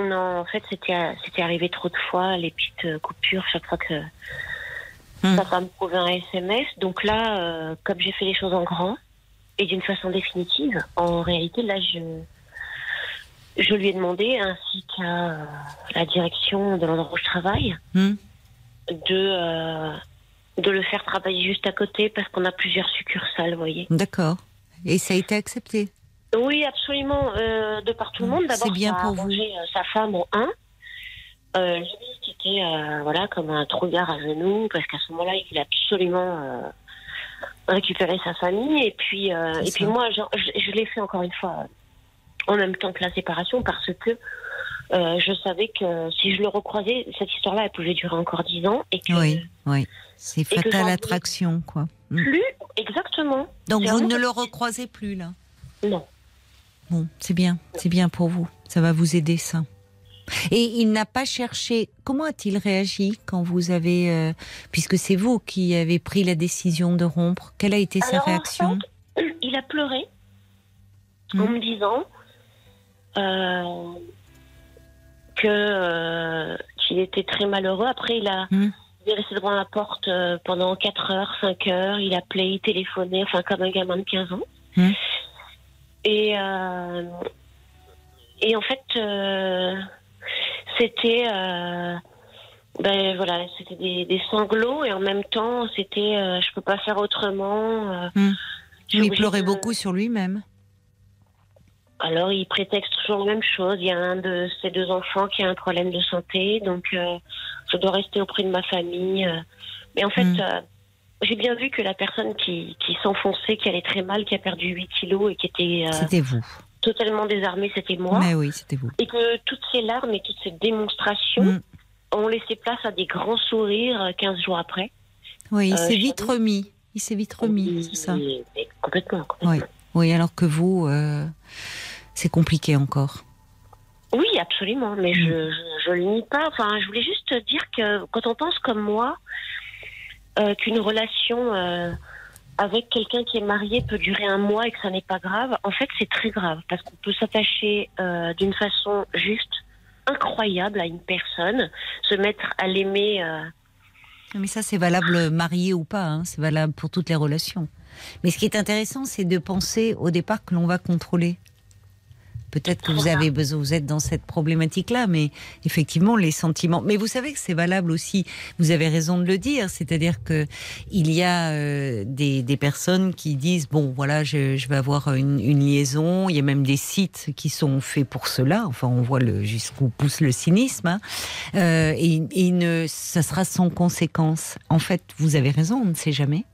Non, en fait, c'était c'était arrivé trop de fois, les petites euh, coupures, chaque fois que Hmm. sa femme trouvait un SMS. Donc là, euh, comme j'ai fait les choses en grand et d'une façon définitive, en réalité, là, je, je lui ai demandé, ainsi qu'à euh, la direction de l'endroit où je travaille, Hmm. de, euh, de le faire travailler juste à côté parce qu'on a plusieurs succursales, vous voyez. D'accord. Et ça a été accepté Oui, absolument, euh, de par tout le monde. C'est D'abord, bien ça a pour vous. arrangé, euh, sa femme en un. Euh, lui, qui était euh, voilà, comme un trouillard à genoux, parce qu'à ce moment-là, il voulait absolument euh, récupérer sa famille. Et puis, euh, et puis moi, je, je- je l'ai fait encore une fois euh, en même temps que la séparation, parce que euh, je savais que si je le recroisais, cette histoire-là, elle pouvait durer encore dix ans. Et que Oui, oui. C'est que fatal j'en- attraction, quoi. Hmm. plus, exactement. Donc vous ne le recroisez plus, là Non. Bon, c'est bien, c'est bien pour vous. Ça va vous aider, ça. Et il n'a pas cherché. Comment a-t-il réagi quand vous avez, euh, puisque c'est vous qui avez pris la décision de rompre Quelle a été sa en réaction? Il a pleuré Hmm. en me disant euh, que euh, qu'il était très malheureux. Après, il a il est resté devant la porte pendant 4 heures, 5 heures. Il appelait, il téléphonait, enfin comme un gamin de 15 ans. Hmm. Et euh, et en fait, euh, c'était euh, ben voilà, c'était des, des sanglots et en même temps, c'était euh, je peux pas faire autrement. euh, Hmm. Il pleurait de- beaucoup sur lui-même. alors, il prétexte toujours la même chose. Il y a un de ses deux enfants qui a un problème de santé, donc euh, je dois rester auprès de ma famille. Mais en fait, Mm. Euh, j'ai bien vu que la personne qui, qui s'enfonçait, qui allait très mal, qui a perdu 8 kilos et qui était euh, C'était vous. totalement désarmée, c'était moi. Mais oui, c'était vous. Et que toutes ces larmes et toutes ces démonstrations Mm. ont laissé place à des grands sourires euh, 15 jours après. Oui, il Euh, s'est vite remis. Il s'est vite remis, c'est ça. Mais- mais complètement. complètement. Oui. Oui, alors que vous, euh, c'est compliqué encore. Oui, absolument, mais Mm. je, je, je le nie pas. Enfin, je voulais juste dire que quand on pense comme moi, euh, qu'une relation euh, avec quelqu'un qui est marié peut durer un mois et que ça n'est pas grave, en fait, c'est très grave parce qu'on peut s'attacher euh, d'une façon juste incroyable à une personne, se mettre à l'aimer. Mais ça, c'est valable marié ou pas. hein, C'est valable pour toutes les relations. Mais ce qui est intéressant, c'est de penser au départ que l'on va contrôler. Peut-être que vous avez besoin, vous êtes dans cette problématique-là, mais effectivement, les sentiments. Mais vous savez que c'est valable aussi. Vous avez raison de le dire, c'est-à-dire que il y a euh, des, des personnes qui disent bon, voilà, je, je vais avoir une, une liaison. Il y a même des sites qui sont faits pour cela. Enfin, on voit le jusqu'où pousse le cynisme. hein. Euh, et, et ne, ça sera sans conséquence. En fait, vous avez raison, on ne sait jamais.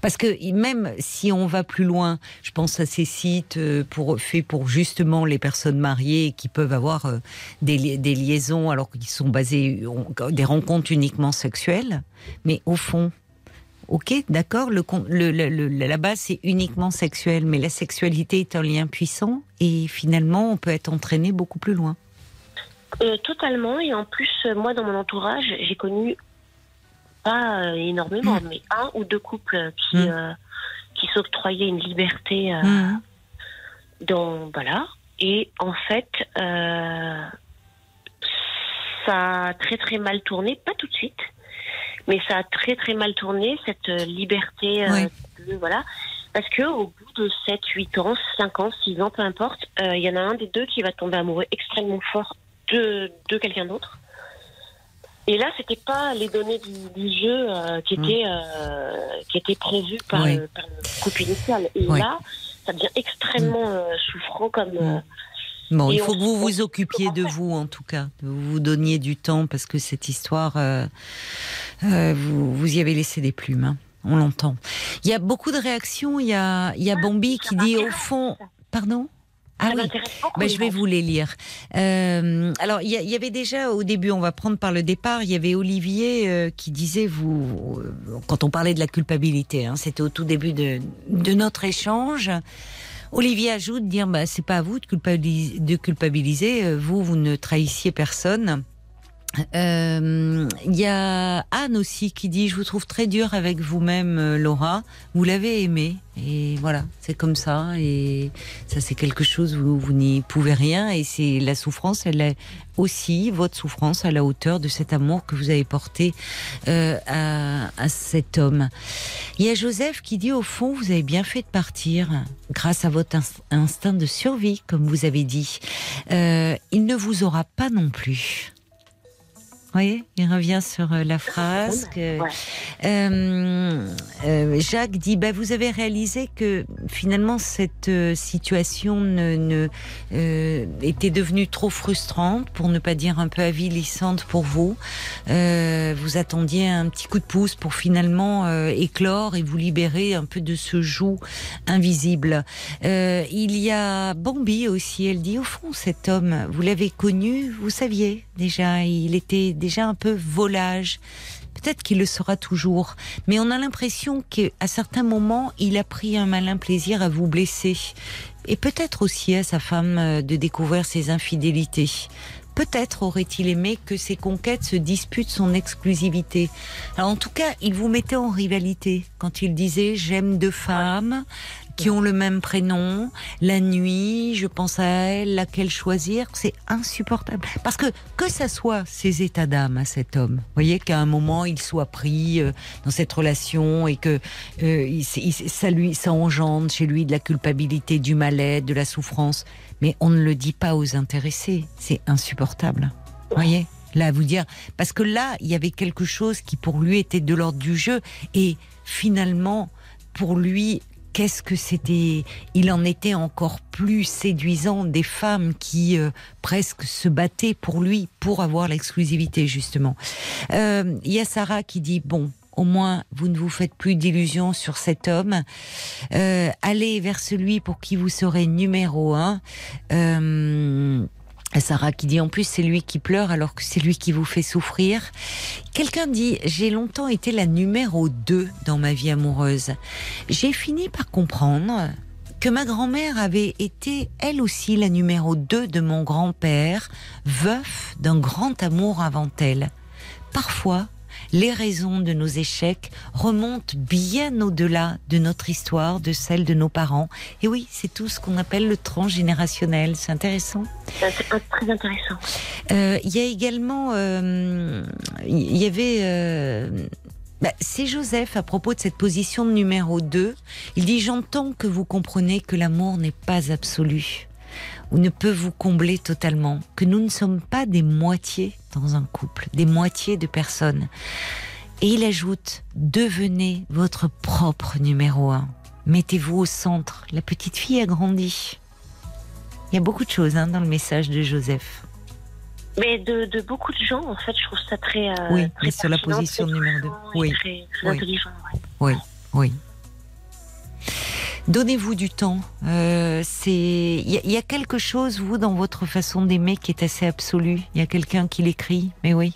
Parce que même si on va plus loin, je pense à ces sites euh, faits pour justement les personnes mariées qui peuvent avoir euh, des, li- des liaisons alors qu'ils sont basés, des rencontres uniquement sexuelles. Mais au fond, ok, d'accord, le, le, la base c'est uniquement sexuel, mais la sexualité est un lien puissant et finalement on peut être entraîné beaucoup plus loin. Euh, totalement. Et en plus, moi, dans mon entourage, j'ai connu pas euh, énormément, mais un ou deux couples qui, Mm. euh, qui s'octroyaient une liberté euh, Mhm. dans voilà. Et en fait, ça a très très mal tourné, pas tout de suite, mais ça a très très mal tourné cette liberté. euh, de- voilà. Parce que au bout de 7, 8 ans, 5 ans, 6 ans, peu importe, euh, il y en a un des deux qui va tomber amoureux extrêmement fort de, de quelqu'un d'autre. Et là, c'était pas les données du, du jeu euh, qui étaient euh, qui étaient prévues par, Oui. le, par le initial. Et Oui. là, ça devient extrêmement euh, souffrant comme. euh, Bon, il faut que vous vous occupiez de vous en tout cas, que vous vous donniez du temps parce que cette histoire, vous, vous y avez laissé des plumes. hein. On l'entend. Il y a beaucoup de réactions. Il y a, il y a Bambi qui dit au fond, pardon? Ah ça oui. beaucoup, Ben, je vais vous les lire. Euh, alors, il y, avait déjà au début, on va prendre par le départ, il y avait Olivier euh, qui disait, vous, euh, quand on parlait de la culpabilité, hein, c'était au tout début de, de notre échange. Olivier ajoute dire, bah, c'est pas à vous de culpabiliser, de culpabiliser, euh, vous, vous ne trahissiez personne. Euh, Il y a Anne aussi qui dit Je vous trouve très dur avec vous-même, euh, Laura. Vous l'avez aimé. Et voilà, c'est comme ça. Et ça, c'est quelque chose où vous n'y pouvez rien. Et c'est la souffrance, elle est aussi, votre souffrance, à la hauteur de cet amour que vous avez porté euh, à, cet homme. Il y a Joseph qui dit Au fond, vous avez bien fait de partir grâce à votre ins- instinct de survie, comme vous avez dit. Euh, il ne vous aura pas non plus. Voyez, il revient sur euh, la phrase que Ouais. euh, euh, Jacques dit bah, Vous avez réalisé que finalement cette situation ne, ne, euh, était devenue trop frustrante, pour ne pas dire un peu avilissante pour vous. Vous attendiez un petit coup de pouce pour finalement éclore et vous libérer un peu de ce joug invisible. Il y a Bambi aussi, elle dit Au fond, cet homme, vous l'avez connu, vous saviez déjà, il était déjà un peu volage. Peut-être qu'il le sera toujours, mais on a l'impression qu'à certains moments, il a pris un malin plaisir à vous blesser. Et peut-être aussi à sa femme euh, de découvrir ses infidélités. Peut-être aurait-il aimé que ses conquêtes se disputent son exclusivité. En tout cas, il vous mettait en rivalité quand il disait j'aime deux femmes qui ont le même prénom, la nuit, je pense à elle, laquelle choisir, c'est insupportable. Parce que que ça soit ses états d'âme à cet homme, vous voyez qu'à un moment il soit pris euh, dans cette relation et que euh, il, il- ça lui ça engendre chez lui de la culpabilité, du mal-être, de la souffrance, mais on ne le dit pas aux intéressés, c'est insupportable. Vous voyez Là, à vous dire, parce que là, il y avait quelque chose qui pour lui était de l'ordre du jeu et finalement, pour lui, qu'est-ce que c'était? Il en était encore plus séduisant des femmes qui euh, presque se battaient pour lui, pour avoir l'exclusivité justement. Euh, il y a Sarah qui dit bon. Au moins, vous ne vous faites plus d'illusions sur cet homme. Euh, allez vers celui pour qui vous serez numéro un. Sarah qui dit en plus c'est lui qui pleure alors que c'est lui qui vous fait souffrir. Quelqu'un dit j'ai longtemps été la numéro 2 dans ma vie amoureuse. J'ai fini par comprendre que ma grand-mère avait été elle aussi la numéro 2 de mon grand-père, veuf d'un grand amour avant elle. Parfois, les raisons de nos échecs remontent bien au-delà de notre histoire, de celle de nos parents. Et oui, c'est tout ce qu'on appelle le transgénérationnel. C'est intéressant. C'est très intéressant. Euh, Il y a également, euh, il y avait. euh, bah, c'est Joseph à propos de cette position de numéro 2. Il dit J'entends que vous comprenez que l'amour n'est pas absolu ou ne peut vous combler totalement, que nous ne sommes pas des moitiés dans un couple, des moitiés de personnes. Et il ajoute Devenez votre propre numéro 1. Mettez-vous au centre. La petite fille a grandi. Il y a beaucoup de choses hein, dans le message de Joseph. Mais de, de beaucoup de gens, en fait, je trouve ça très. euh, Oui, très mais sur la position numéro deux. touchant et Oui. Très, très Oui. intelligent, ouais. Oui, oui. Donnez-vous du temps. Euh, c'est, il y, a- quelque chose vous dans votre façon d'aimer qui est assez absolu. Il y a quelqu'un qui l'écrit, mais oui.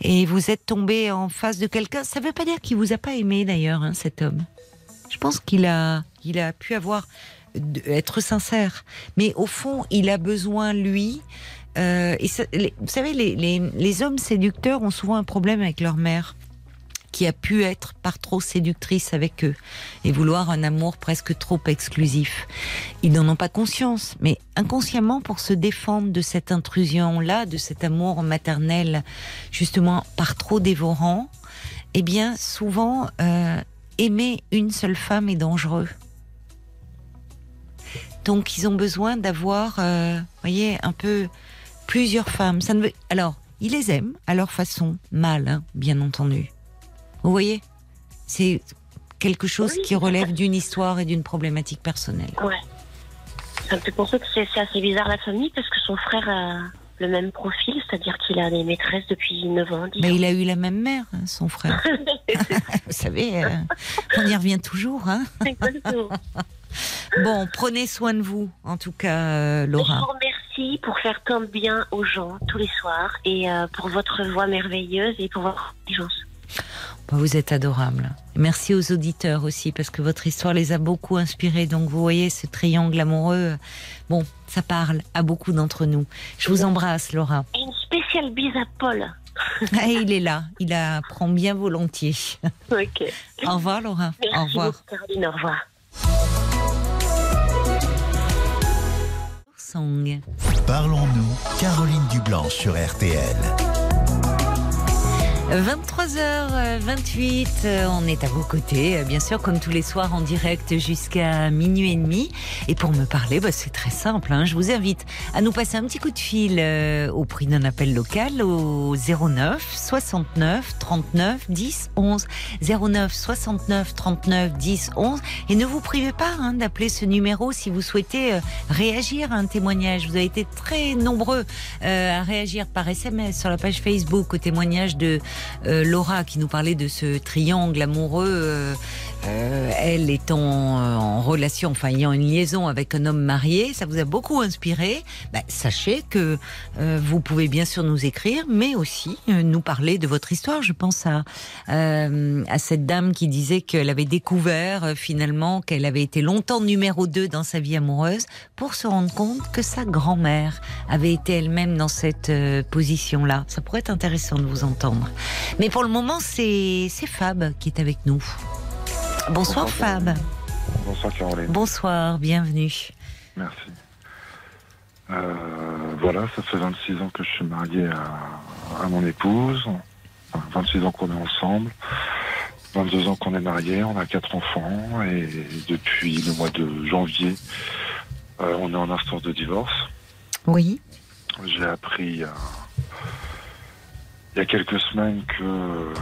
Et vous êtes tombé en face de quelqu'un. Ça ne veut pas dire qu'il vous a pas aimé d'ailleurs, hein, cet homme. Je pense qu'il a, il a pu avoir être sincère, mais au fond, il a besoin lui. euh, et vous savez, les, les hommes séducteurs ont souvent un problème avec leur mère qui a pu être par trop séductrice avec eux et vouloir un amour presque trop exclusif. Ils n'en ont pas conscience, mais inconsciemment pour se défendre de cette intrusion-là, de cet amour maternel, justement par trop dévorant, eh bien souvent euh, aimer une seule femme est dangereux. Donc ils ont besoin d'avoir, euh, voyez, un peu plusieurs femmes. Ça ne veut... Alors, ils les aiment à leur façon, mal, hein, bien entendu. Vous voyez C'est quelque chose Oui, qui relève d'une histoire et d'une problématique personnelle. Ouais. Ça me fait penser que c'est c'est assez bizarre la famille parce que son frère a le même profil, c'est-à-dire qu'il a des maîtresses depuis 9 ans, 10 Mais ans. il a eu la même mère, hein, son frère. Vous savez, euh, on y revient toujours. Hein Exactement. bon, prenez soin de vous, en tout cas, euh, Je Laura. vous remercie pour faire tant de bien aux gens tous les soirs et euh, pour votre voix merveilleuse et pour votre intelligence. Bah, Vous êtes adorable. Merci aux auditeurs aussi, parce que votre histoire les a beaucoup inspirés. Donc, vous voyez, ce triangle amoureux, bon, ça parle à beaucoup d'entre nous. Je vous embrasse, Laura. Et une spéciale bise à Paul. Ah, il est là, il la prend bien volontiers. Ok. Au revoir, Laura. Merci Au revoir. beaucoup, Caroline. Au revoir. Song. Parlons-nous, Caroline Dublanche sur RTL. 23h28, euh, on est à vos côtés, euh, bien sûr, comme tous les soirs en direct jusqu'à minuit et demi. Et pour me parler, bah, c'est très simple. hein. Je vous invite à nous passer un petit coup de fil euh, au prix d'un appel local au 09 69 39 10 11. 09 69 39 10 11. Et ne vous privez pas hein, d'appeler ce numéro si vous souhaitez euh, réagir à un témoignage. Vous avez été très nombreux euh, à réagir par SMS sur la page Facebook au témoignage de euh, Laura qui nous parlait de ce triangle amoureux, euh, euh, elle étant euh, en relation, enfin ayant une liaison avec un homme marié, ça vous a beaucoup inspiré. Bah, sachez que euh, vous pouvez bien sûr nous écrire, mais aussi nous parler de votre histoire. Je pense à, à cette dame qui disait qu'elle avait découvert finalement qu'elle avait été longtemps numéro 2 dans sa vie amoureuse pour se rendre compte que sa grand-mère avait été elle-même dans cette position-là. Ça pourrait être intéressant de vous entendre. Mais pour le moment, c'est Fab qui est avec nous. Bonsoir Fab. Bonsoir Caroline, Bonsoir, bienvenue. merci. Euh, voilà, ça fait 26 ans que je suis marié à, à mon épouse. Enfin, 26 ans qu'on est ensemble. 22 ans qu'on est mariés, on a quatre enfants et depuis le mois de janvier, euh, on est en instance de divorce. Oui, J'ai appris, euh, il y a quelques semaines que euh,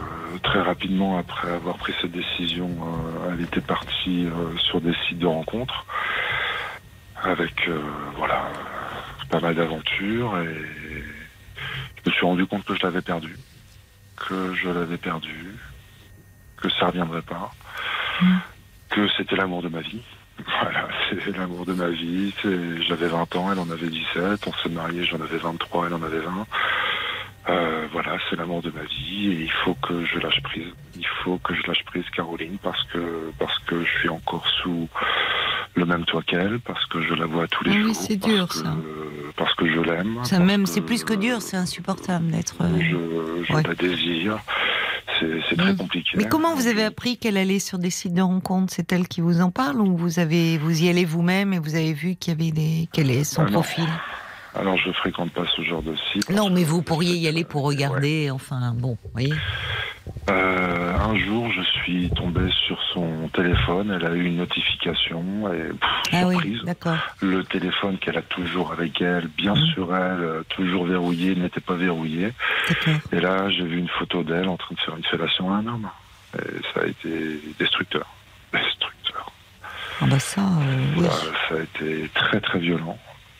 très rapidement après avoir pris cette décision, euh, elle était partie euh, sur des sites de rencontres avec voilà pas mal d'aventures et je me suis rendu compte que je l'avais perdu, que je l'avais perdu, que ça reviendrait pas, Mm. que c'était l'amour de ma vie. Voilà, c'est l'amour de ma vie. J'avais 20 ans, elle en avait 17. On s'est mariés, j'en avais 23, elle en avait 20. Euh, voilà, c'est l'amour de ma vie et il faut que je lâche prise. Il faut que je lâche prise, Caroline, parce que parce que je suis encore sous le même toit qu'elle, parce que je la vois tous les Ah oui, jours. c'est parce dur, que- ça. Parce que je l'aime. Ça même, c'est plus que dur, c'est insupportable d'être. euh, Je, je Ouais. la désire. C'est c'est très Mm. compliqué. Mais comment vous avez appris qu'elle allait sur des sites de rencontres? C'est elle qui vous en parle ou vous avez vous y allez vous-même et vous avez vu qu'il y avait des quel est son Ah non. Alors je fréquente pas ce genre de site. Non, mais vous pourriez y aller pour regarder. Enfin, bon, vous voyez. Euh, un jour, je suis tombé sur son téléphone. Elle a eu une notification et pff, Ah oui, surprise. d'accord. Le téléphone qu'elle a toujours avec elle, bien Mhm. sur elle, euh, toujours verrouillé, n'était pas verrouillé. Et là, j'ai vu une photo d'elle en train de faire une fellation à un homme. Et ça a été destructeur. Destructeur. Ah bah ça, euh, oui. Voilà, ça a été très très violent.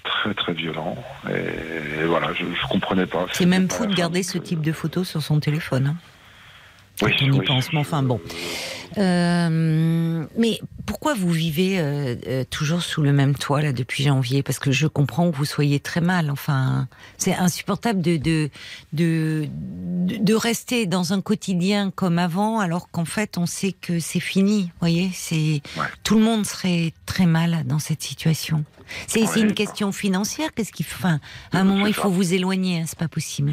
Très très violent. Et, et voilà, je, je comprenais pas. C'est même fou de garder ce de- type de photos sur son téléphone. hein. Oui, on y oui, pense, mais enfin, bon. Euh, mais pourquoi vous vivez euh, euh, toujours sous le même toit là depuis janvier? Parce que je comprends que vous soyez très mal. Enfin, c'est insupportable de de, de de rester dans un quotidien comme avant, alors qu'en fait on sait que c'est fini. Voyez, c'est Ouais. tout le monde serait très mal dans cette situation. C'est Ouais, une question financière. Qu'est-ce qu'il Enfin, à un moment il ça. faut vous éloigner. hein, c'est pas possible.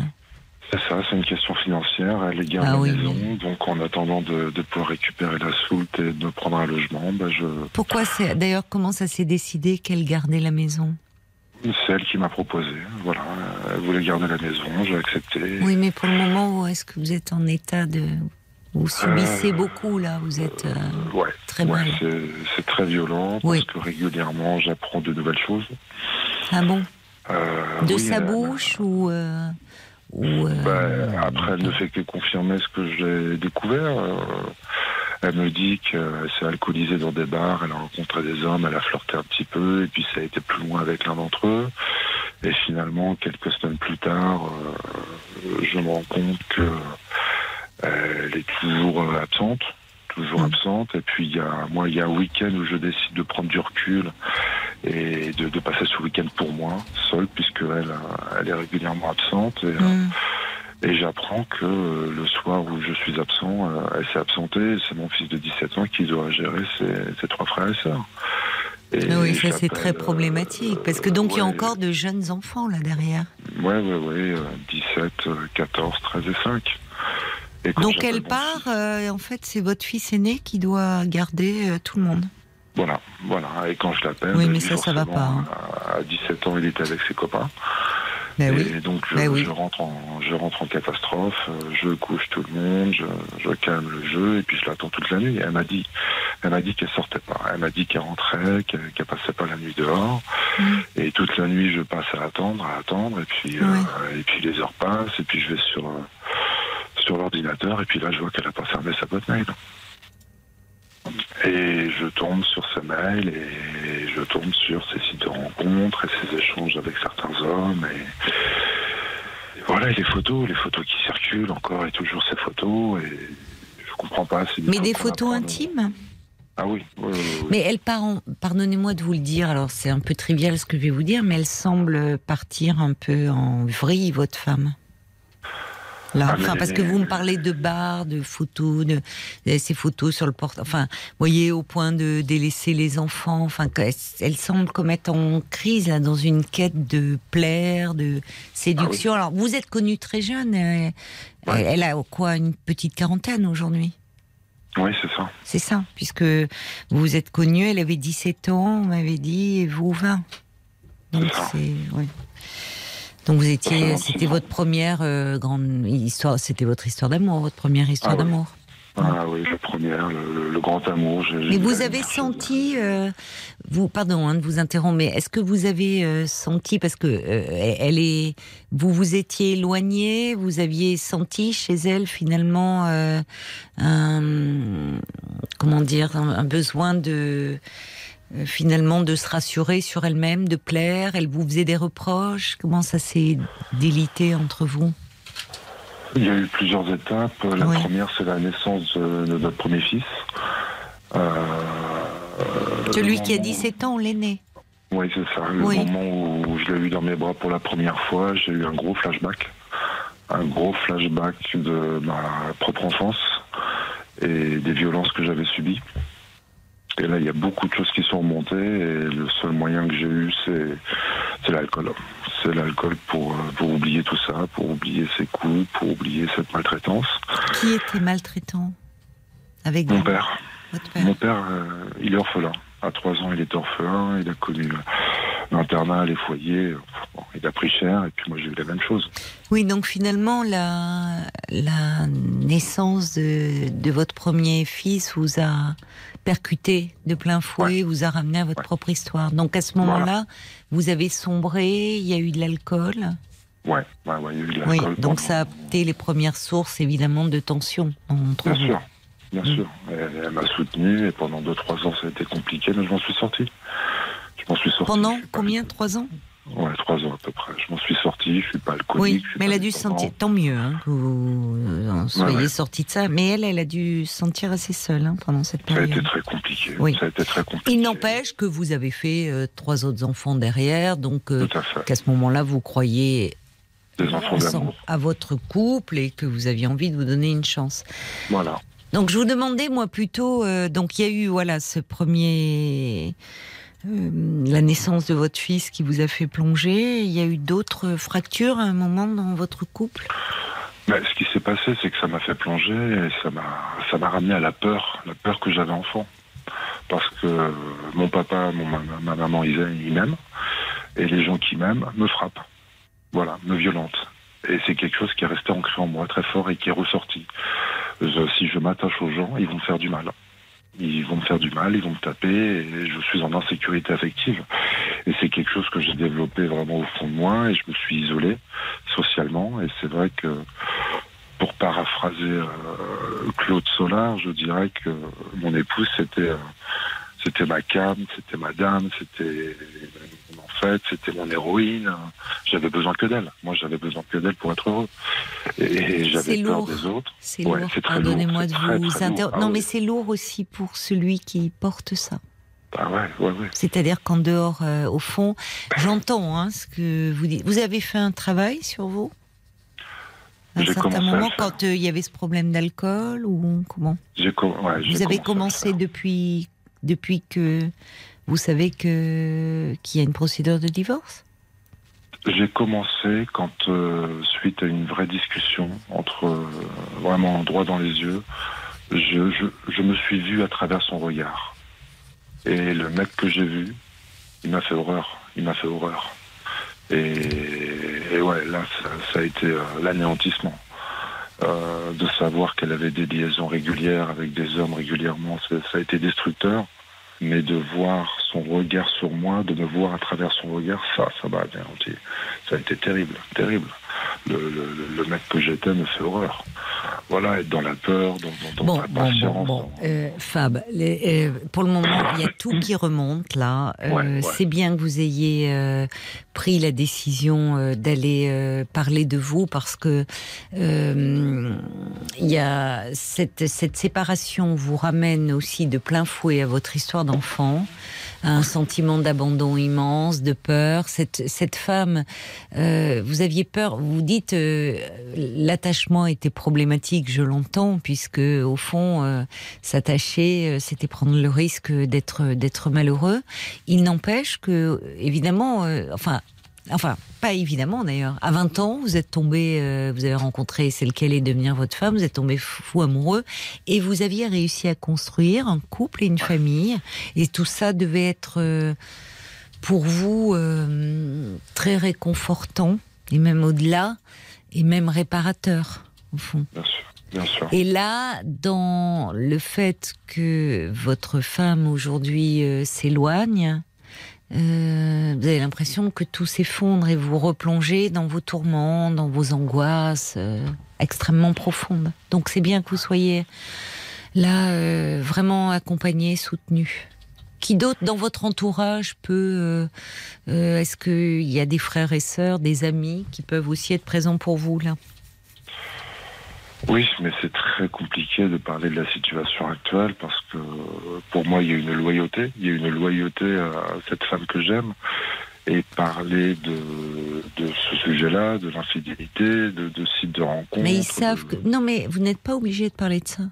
C'est ça, c'est une question financière. Elle est garde Ah la oui, maison, donc en attendant de, de pouvoir récupérer la soute et de prendre un logement, bah, je, Pourquoi c'est d'ailleurs comment ça s'est décidé qu'elle gardait la maison? C'est elle qui m'a proposé. Voilà, elle voulait garder la maison, j'ai accepté. Oui, mais pour le moment, est-ce que vous êtes en état de vous subissez Euh, beaucoup là Vous êtes euh, Ouais, très mal. c'est, c'est très violent Oui. parce que régulièrement j'apprends de nouvelles choses. Ah bon? Euh, De oui, sa bouche ou euh, ou euh, Ben, après, elle ne fait que confirmer ce que j'ai découvert. Euh, elle me dit qu'elle s'est alcoolisée dans des bars, elle a rencontré des hommes, elle a flirté un petit peu, et puis ça a été plus loin avec l'un d'entre eux. Et finalement, quelques semaines plus tard, euh, je me rends compte que elle est toujours absente, toujours Mm. absente. Et puis il y a, moi, il y a un week-end où je décide de prendre du recul et de, de passer ce week-end pour moi, seule, puisque elle, euh, elle est régulièrement absente. Et, euh, et j'apprends que euh, le soir où je suis absent, elle s'est absentée. C'est mon fils de 17 ans qui doit gérer ses, ses trois frères et sœurs. Et ah oui, ça c'est très problématique parce que donc il y a encore de jeunes enfants là derrière. Ouais, ouais, euh, 17, euh, 14, 13 et 5. Et quand Donc elle part. euh, en fait, c'est votre fils aîné qui doit garder tout le monde. Voilà, voilà. Et quand je l'appelle, Oui, bah, mais ça, ça va pas, hein. À 17 ans, il était avec ses copains. Ben et oui. donc je, Ben oui. je rentre en je rentre en catastrophe, euh, je couche tout le monde, je, je calme le jeu et puis je l'attends toute la nuit. Elle m'a dit elle m'a dit qu'elle sortait pas. Elle m'a dit qu'elle rentrait, qu'elle passait pas la nuit dehors. Mm. Et toute la nuit je passe à attendre, à attendre et puis euh, et puis les heures passent et puis je vais sur euh, sur l'ordinateur et puis là je vois qu'elle a pas fermé sa boîte mail. Et je tombe sur ce mail et je tombe sur ces sites de rencontres et ces échanges avec certains hommes et, et voilà et les photos, les photos qui circulent encore et toujours ces photos et je comprends pas. Mais des photos apprend. intimes. Ah oui, oui, oui, oui. Mais elle part, en- pardonnez-moi de vous le dire, alors c'est un peu trivial ce que je vais vous dire, mais elle semble partir un peu en vrille, votre femme. Là, Ah, parce que elle- vous me parlez de bars, de photos, de ces photos sur le porte, enfin, vous voyez, au point de délaisser les enfants, enfin, qu'elle- elle semble comme être en crise, là, dans une quête de plaire, de séduction. Alors, vous êtes connue très jeune, euh, Ouais. elle a quoi, une petite quarantaine aujourd'hui? Oui, c'est ça. c'est ça, puisque vous vous êtes connue, elle avait 17 ans, on m'avait dit, et vous 20. Donc C'est ça. Donc vous étiez, c'était votre première euh, grande histoire, c'était votre histoire d'amour, votre première histoire Ah oui. d'amour. Ah oui, la première, le, grand amour. Mais vous avez senti, euh, vous, pardon hein, de vous interrompre, mais est-ce que vous avez euh, senti, parce que euh, elle est, vous vous étiez éloigné, vous aviez senti chez elle finalement un, comment dire, un, besoin de finalement de se rassurer sur elle-même, de plaire. Elle vous faisait des reproches. Comment ça s'est délité entre vous? Il y a eu plusieurs étapes. La première, c'est la naissance de, notre premier fils. Euh, Celui qui a 17 ans, l'aîné. Oui, c'est ça. Le moment où je l'ai eu dans mes bras pour la première fois, j'ai eu un gros flashback. Un gros flashback de ma propre enfance et des violences que j'avais subies. Et là, il y a beaucoup de choses qui sont remontées et le seul moyen que j'ai eu, c'est l'alcool c'est l'alcool pour, euh, pour oublier tout ça, pour oublier ses coups, pour oublier cette maltraitance. Qui était maltraitant? Avec Mon père? Mon père, euh, il est orphelin. À trois ans, il est orphelin. Il a connu l'internat, les foyers. il a pris cher et puis moi j'ai eu la même chose. Oui, donc finalement, la, la naissance de, de votre premier fils vous a percuté de plein fouet, vous a ramené à votre propre histoire. Donc à ce moment-là, vous avez sombré, il y a eu de l'alcool. Ouais, ouais, ouais, il y a eu de l'alcool. Oui, donc ça a été les premières sources évidemment de tension entre Bien sûr, bien mm. sûr. Elle, m'a soutenu et pendant 2-3 ans ça a été compliqué, mais je m'en suis sorti. Je m'en suis sorti. Pendant combien 3 ans Ouais, trois ans à peu près. Je m'en suis sorti, je suis pas alcoolique. Oui, mais elle a dû sentir, tant mieux hein, que vous euh, soyez sorti de ça, mais elle, elle a dû se sentir assez seule hein, pendant cette période. Ça a été très compliqué. Oui. Ça a été très compliqué. Il n'empêche que vous avez fait euh, trois autres enfants derrière, donc euh, qu'à ce moment-là, vous croyez Des enfants à votre couple et que vous aviez envie de vous donner une chance. Voilà. Donc je vous demandais, moi plutôt, donc il y a eu voilà ce premier euh, la naissance de votre fils qui vous a fait plonger. Il y a eu d'autres fractures à un moment dans votre couple? Ben, Ce qui s'est passé, c'est que ça m'a fait plonger et ça m'a, ça m'a ramené à la peur, la peur que j'avais enfant. Parce que mon papa, mon, ma, maman, ils, ils m'aiment. Et les gens qui m'aiment me frappent. Voilà, me violentent. Et c'est quelque chose qui est resté ancré en moi très fort et qui est ressorti. si je m'attache aux gens, ils vont me faire du mal ils vont me faire du mal, ils vont me taper, et je suis en insécurité affective. Et c'est quelque chose que j'ai développé vraiment au fond de moi, et je me suis isolé socialement. Et c'est vrai que, pour paraphraser euh, Claude Solar, je dirais que mon épouse, c'était euh, c'était ma cam, c'était ma dame, c'était en fait, c'était mon héroïne. J'avais besoin que d'elle. Moi, j'avais besoin que d'elle pour être heureux. Et, j'avais peur des autres. C'est lourd. Pardonnez-moi de vous interrompre. Non, ah mais c'est lourd aussi pour celui qui porte ça. Ah ouais, ouais, ouais. C'est-à-dire qu'en dehors, euh, au fond, j'entends hein, ce que vous dites. Vous avez fait un travail sur vous? À un certain moment, quand euh, il y avait ce problème d'alcool ou comment? Vous avez commencé depuis depuis que vous savez que qu'il y a une procédure de divorce? J'ai commencé quand, euh, suite à une vraie discussion entre euh, vraiment droit dans les yeux, je, je, me suis vu à travers son regard. Et le mec que j'ai vu, il m'a fait horreur. Il m'a fait horreur. Et, ouais, là, ça, a été euh, l'anéantissement. De savoir qu'elle avait des liaisons régulières avec des hommes régulièrement, ça, ça a été destructeur mais de voir son regard sur moi, de me voir à travers son regard, ça, ça m'a anéanti. Ça a été terrible, terrible. Le, le, le mec que j'étais me fait horreur. Voilà, être dans la peur, dans, dans, la patience. Bon, bon, euh, Fab, les, euh, pour le moment, il y a tout qui remonte là. Euh, c'est bien que vous ayez pris la décision d'aller parler de vous parce que il y a cette, cette séparation vous ramène aussi de plein fouet à votre histoire d'enfant un sentiment d'abandon immense, de peur. Cette, cette femme, euh, vous aviez peur, vous dites, euh, l'attachement était problématique, je l'entends, puisque au fond, euh, s'attacher, c'était prendre le risque d'être malheureux. Il n'empêche que, évidemment, enfin, Enfin, pas évidemment d'ailleurs. À 20 ans, vous êtes tombé, euh, vous avez rencontré celle qu'elle est devenir votre femme, vous êtes tombé fou amoureux et vous aviez réussi à construire un couple et une famille. Et tout ça devait être euh, pour vous euh, très réconfortant et même au-delà et même réparateur, au fond. Bien sûr. bien sûr. Et là, dans le fait que votre femme aujourd'hui s'éloigne, euh, vous avez l'impression que tout s'effondre et vous replongez dans vos tourments, dans vos angoisses euh, extrêmement profondes. Donc c'est bien que vous soyez là euh, vraiment accompagné, soutenu. Qui d'autre dans votre entourage peut Est-ce qu'il y a des frères et sœurs, des amis qui peuvent aussi être présents pour vous là? Oui, mais c'est très compliqué de parler de la situation actuelle parce que pour moi, il y a une loyauté. Il y a une loyauté à cette femme que j'aime. Et parler de, de ce sujet-là, de l'infidélité, de, de sites de rencontres. Mais ils savent de- que non, mais vous n'êtes pas obligé de parler de ça.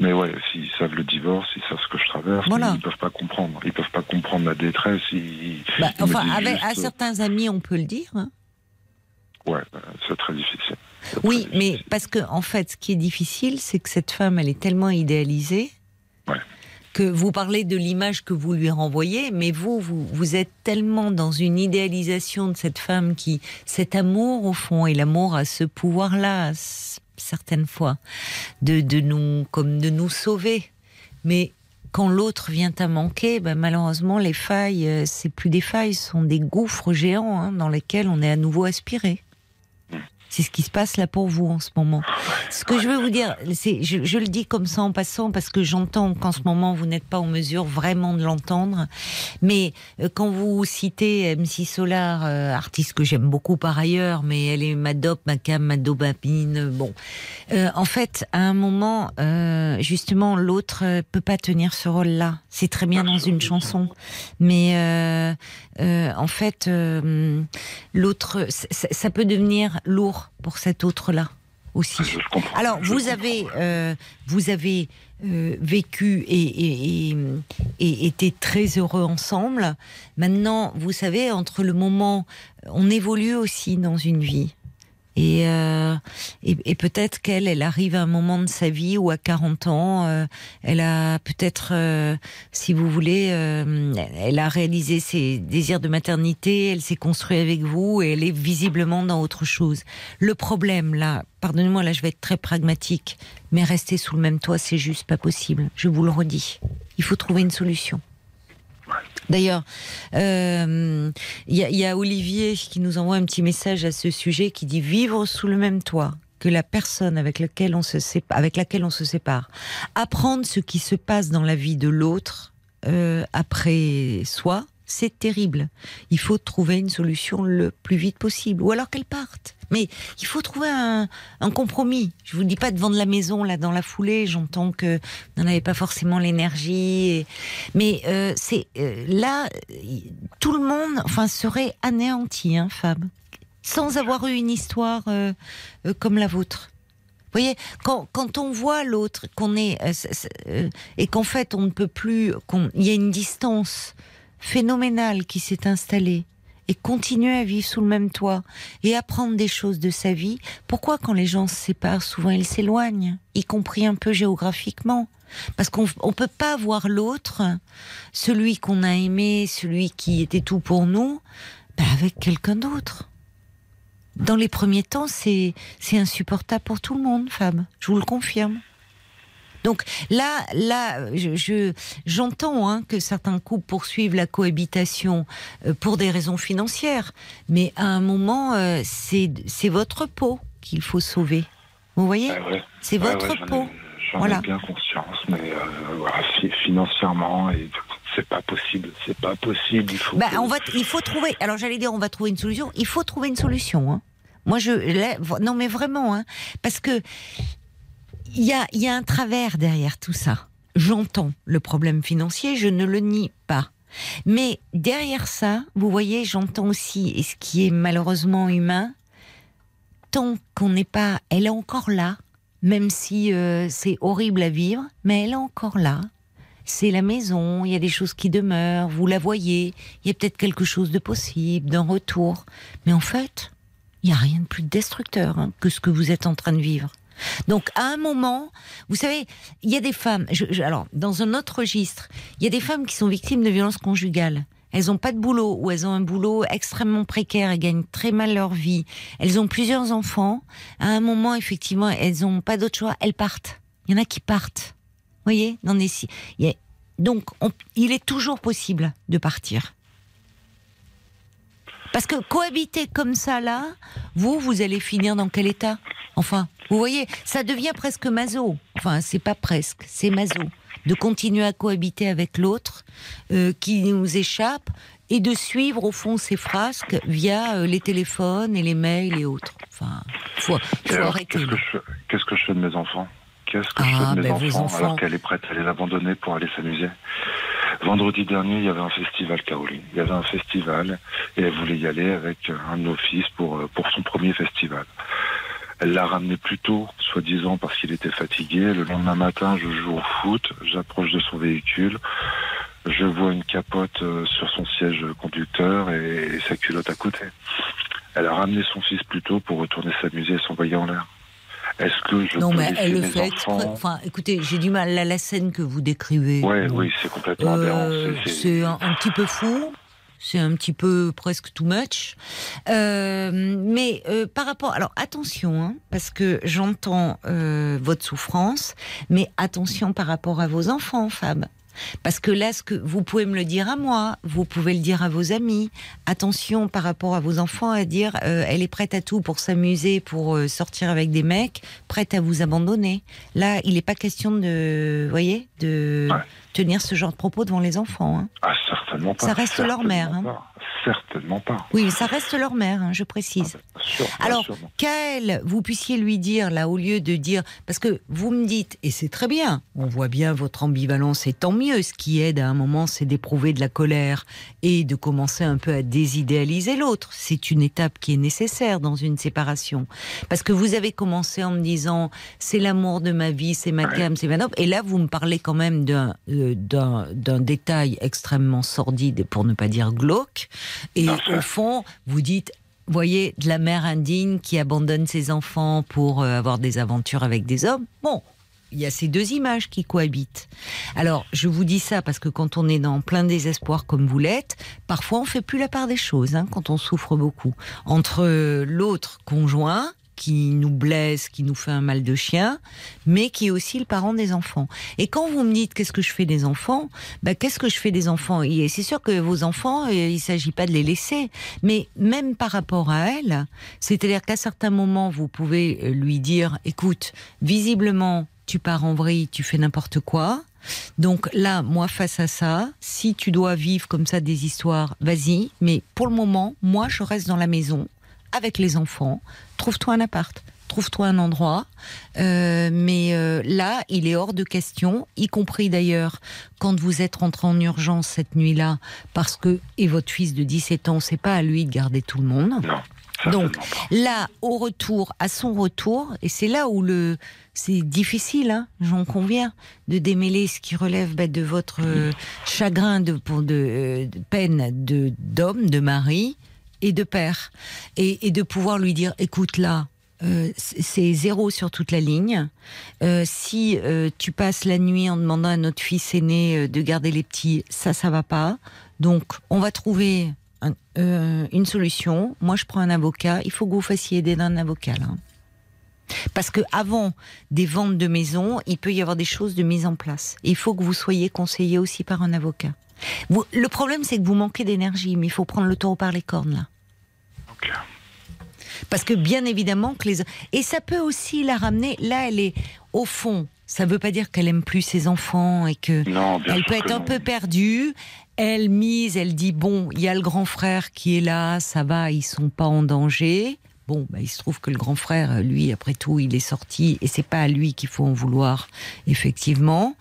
Mais ouais, s'ils savent le divorce, ils savent ce que je traverse, Voilà. ils peuvent pas comprendre. Ils peuvent pas comprendre ma détresse. Ils, Bah, ils enfin, avec, juste, à certains amis, on peut le dire. hein. Ouais, euh, c'est très difficile. Oui, très mais difficile. parce que en fait, ce qui est difficile, c'est que cette femme, elle est tellement idéalisée Ouais. que vous parlez de l'image que vous lui renvoyez, mais vous, vous, vous êtes tellement dans une idéalisation de cette femme qui, cet amour au fond, et l'amour a ce pouvoir-là, certaines fois, de, de nous, comme de nous sauver. Mais quand l'autre vient à manquer, ben malheureusement, les failles, euh, c'est plus des failles, ce sont des gouffres géants hein, dans lesquels on est à nouveau aspiré. C'est ce qui se passe là pour vous en ce moment. Ce que je veux vous dire, c'est, je, je le dis comme ça en passant parce que j'entends qu'en ce moment vous n'êtes pas en mesure vraiment de l'entendre. Mais euh, quand vous citez MC Solar, euh, artiste que j'aime beaucoup par ailleurs, mais elle est ma dope, ma cam, ma dopamine. Bon, Euh, en fait, à un moment, euh, justement, l'autre euh, peut pas tenir ce rôle-là. C'est très bien dans une chanson, mais euh, euh, en fait, euh, l'autre, ça, peut devenir lourd pour cet autre-là aussi. Alors, Je vous avez, euh, vous avez euh, vécu et, et, et, et été très heureux ensemble. Maintenant, vous savez, entre le moment, on évolue aussi dans une vie. Et, euh, et, et peut-être qu'elle, elle arrive à un moment de sa vie où à 40 ans, euh, elle a peut-être, euh, si vous voulez, euh, elle a réalisé ses désirs de maternité, elle s'est construite avec vous et elle est visiblement dans autre chose. Le problème, là, pardonnez-moi, là je vais être très pragmatique, mais rester sous le même toit, c'est juste pas possible. Je vous le redis. Il faut trouver une solution. D'ailleurs, euh, il y, a- il y a Olivier qui nous envoie un petit message à ce sujet qui dit vivre sous le même toit que la personne avec laquelle on se sépare, avec laquelle on se sépare, apprendre ce qui se passe dans la vie de l'autre euh, après soi, c'est terrible. Il faut trouver une solution le plus vite possible, ou alors qu'elle parte. Mais il faut trouver un, compromis. Je vous dis pas de vendre la maison là dans la foulée. J'entends que vous n'en avez pas forcément l'énergie. Mais euh, c'est euh, là, tout le monde, enfin, serait anéanti, hein, Fab, sans avoir eu une histoire euh, comme la vôtre. Vous voyez, quand, quand on voit l'autre, qu'on est et qu'en fait on ne peut plus, qu'on- il y a une distance phénoménale qui s'est installée et continuer à vivre sous le même toit et apprendre des choses de sa vie. Pourquoi quand les gens se séparent, souvent ils s'éloignent, y compris un peu géographiquement? Parce qu'on ne peut pas voir l'autre, celui qu'on a aimé, celui qui était tout pour nous, bah, avec quelqu'un d'autre. Dans les premiers temps, c'est insupportable pour tout le monde, Fab. Je vous le confirme. Donc là, là, je je- j'entends hein, que certains couples poursuivent la cohabitation euh, pour des raisons financières, mais à un moment, euh, c'est c'est votre peau qu'il faut sauver. Vous voyez ouais. C'est Ouais, votre ouais, peau. J'en Voilà. ai bien conscience, mais euh, voilà, financièrement, et c'est pas possible. C'est pas possible. Il faut. Bah, que- on va, il faut trouver. Alors j'allais dire, on va trouver une solution. Il faut trouver une solution. hein. Moi, je, là, non, mais vraiment, hein, parce que il y a, un travers derrière tout ça. J'entends le problème financier, je ne le nie pas. Mais derrière ça, vous voyez, j'entends aussi, ce qui est malheureusement humain, tant qu'on n'est pas, elle est encore là, même si euh, c'est horrible à vivre, mais elle est encore là. C'est la maison, il y a des choses qui demeurent, vous la voyez, il y a peut-être quelque chose de possible, d'un retour. Mais en fait, il n'y a rien de plus destructeur hein, que ce que vous êtes en train de vivre. Donc, à un moment, vous savez, il y a des femmes, alors, dans un autre registre, il y a des femmes qui sont victimes de violences conjugales. elles n'ont pas de boulot ou elles ont un boulot extrêmement précaire, elles gagnent très mal leur vie, elles ont plusieurs enfants, à un moment, effectivement, elles n'ont pas d'autre choix, elles partent. Il y en a qui partent. Vous voyez dans. Donc, il est toujours possible de partir. Parce que cohabiter comme ça, là, vous, vous allez finir dans quel état? Enfin, vous voyez, ça devient presque maso. Enfin, c'est pas presque, c'est maso. De continuer à cohabiter avec l'autre euh, qui nous échappe et de suivre au fond ces frasques via euh, les téléphones et les mails et autres. Enfin, faut, faut arrêter. Qu'est-ce que, je fais de mes enfants? Qu'est-ce que je fais de ah, mes ben, enfants, alors qu'elle est prête à les abandonner pour aller s'amuser Vendredi dernier, il y avait un festival, Caroline. Il y avait un festival et elle voulait y aller avec un de nos fils pour, euh, pour son premier festival. Elle l'a ramené plus tôt, soi-disant parce qu'il était fatigué. Le lendemain matin, je joue au foot, j'approche de son véhicule, je vois une capote euh, sur son siège conducteur et, sa culotte à côté. Elle a ramené son fils plus tôt pour retourner s'amuser et s'envoyer en l'air. Est-ce que je non, mais elle le fait Enfin, écoutez, j'ai du mal à la scène que vous décrivez. Ouais, oui, c'est complètement euh, C'est un, petit peu fou c'est un petit peu presque too much. Euh, mais euh, par rapport, alors attention, hein, parce que j'entends euh, votre souffrance, mais attention par rapport à vos enfants, Fab. Parce que là, ce que vous pouvez me le dire à moi, vous pouvez le dire à vos amis. Attention par rapport à vos enfants à dire, elle est prête à tout pour s'amuser, pour sortir avec des mecs, prête à vous abandonner. Là, il n'est pas question de, voyez, de tenir ce genre de propos devant les enfants. Hein. Ah, certainement pas. Ça reste leur mère. Hein. Certainement pas. Oui, ça reste leur mère, hein, je précise. Ah, Alors, qu'elle, vous puissiez lui dire, là, au lieu de dire. Parce que vous me dites, et c'est très bien, on voit bien votre ambivalence, et tant mieux. Ce qui aide à un moment, c'est d'éprouver de la colère et de commencer un peu à désidéaliser l'autre. C'est une étape qui est nécessaire dans une séparation. Parce que vous avez commencé en me disant, c'est l'amour de ma vie, c'est ma gamme, c'est ma Et là, vous me parlez quand même d'un. Euh, d'un détail extrêmement sordide, pour ne pas dire glauque. Et au fond, vous dites, voyez, de la mère indigne qui abandonne ses enfants pour euh, avoir des aventures avec des hommes. Bon, il y a ces deux images qui cohabitent. Alors, je vous dis ça parce que quand on est dans plein désespoir comme vous l'êtes, parfois on fait plus la part des choses, hein, quand on souffre beaucoup. Entre l'autre conjoint, qui nous blesse, qui nous fait un mal de chien, mais qui est aussi le parent des enfants. Et quand vous me dites qu'est-ce que je fais des enfants, bah, qu'est-ce que je fais des enfants? Et c'est sûr que vos enfants, euh, il ne s'agit pas de les laisser, mais même par rapport à elle, c'est-à-dire qu'à certains moments, vous pouvez euh, lui dire, écoute, visiblement, tu pars en vrille, tu fais n'importe quoi. Donc là, moi, face à ça, si tu dois vivre comme ça des histoires, vas-y. Mais pour le moment, moi, je reste dans la maison avec les enfants. Trouve-toi un appart trouve-toi un endroit. Euh, mais euh, là, il est hors de question, y compris d'ailleurs quand vous êtes rentré en urgence cette nuit-là, parce que, et votre fils de 17 ans, c'est pas à lui de garder tout le monde. Donc là, au retour, à son retour, et c'est là où le c'est difficile, hein, j'en conviens, de démêler ce qui relève bah, de votre euh, chagrin, de, de, de peine de d'homme, de mari, et de père. Et, de pouvoir lui dire, écoute là, euh, c'est zéro sur toute la ligne. Euh, si euh, tu passes la nuit en demandant à notre fils aîné de garder les petits, ça, ça va pas. Donc, on va trouver une solution. Moi, je prends un avocat. Il faut que vous fassiez aider d'un avocat là. Parce que avant des ventes de maisons, il peut y avoir des choses de mise en place. Il faut que vous soyez conseillé aussi par un avocat. Le problème, c'est que vous manquez d'énergie, mais il faut prendre le taureau par les cornes là. Parce que bien évidemment que les et ça peut aussi la ramener. Là, elle est au fond. Ça ne veut pas dire qu'elle aime plus ses enfants et que elle peut être un peu perdue. Elle mise, elle dit bon, il y a le grand frère qui est là, ça va, ils sont pas en danger. Bon, bah, il se trouve que le grand frère, lui, après tout, il est sorti et c'est pas à lui qu'il faut en vouloir, effectivement.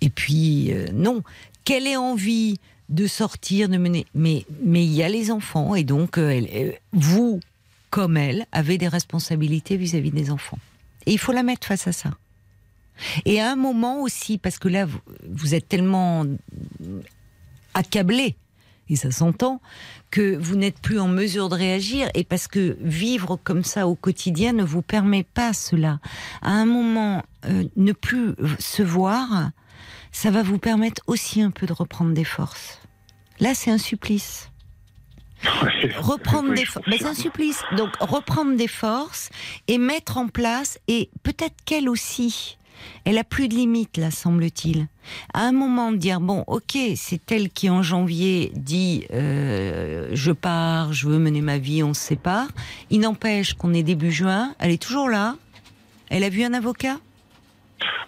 Et puis, euh, non, quelle est envie de sortir, de mener. Mais mais il y a les enfants et donc euh, euh, vous, comme elle, avez des responsabilités vis-à-vis des enfants. Et il faut la mettre face à ça. Et à un moment aussi, parce que là, vous, êtes tellement accablé, et ça s'entend, que vous n'êtes plus en mesure de réagir, et parce que vivre comme ça au quotidien ne vous permet pas cela. À un moment, euh, ne plus se voir, ça va vous permettre aussi un peu de reprendre des forces. Là, c'est un supplice. Reprendre Oui, des forces. c'est un supplice. Donc, reprendre des forces et mettre en place, et peut-être qu'elle aussi, elle a plus de limites, là, semble-t-il. À un moment, de dire bon, ok, c'est elle qui en janvier dit euh, je pars, je veux mener ma vie, on se sépare. Il n'empêche qu'on est début juin, elle est toujours là. Elle a vu un avocat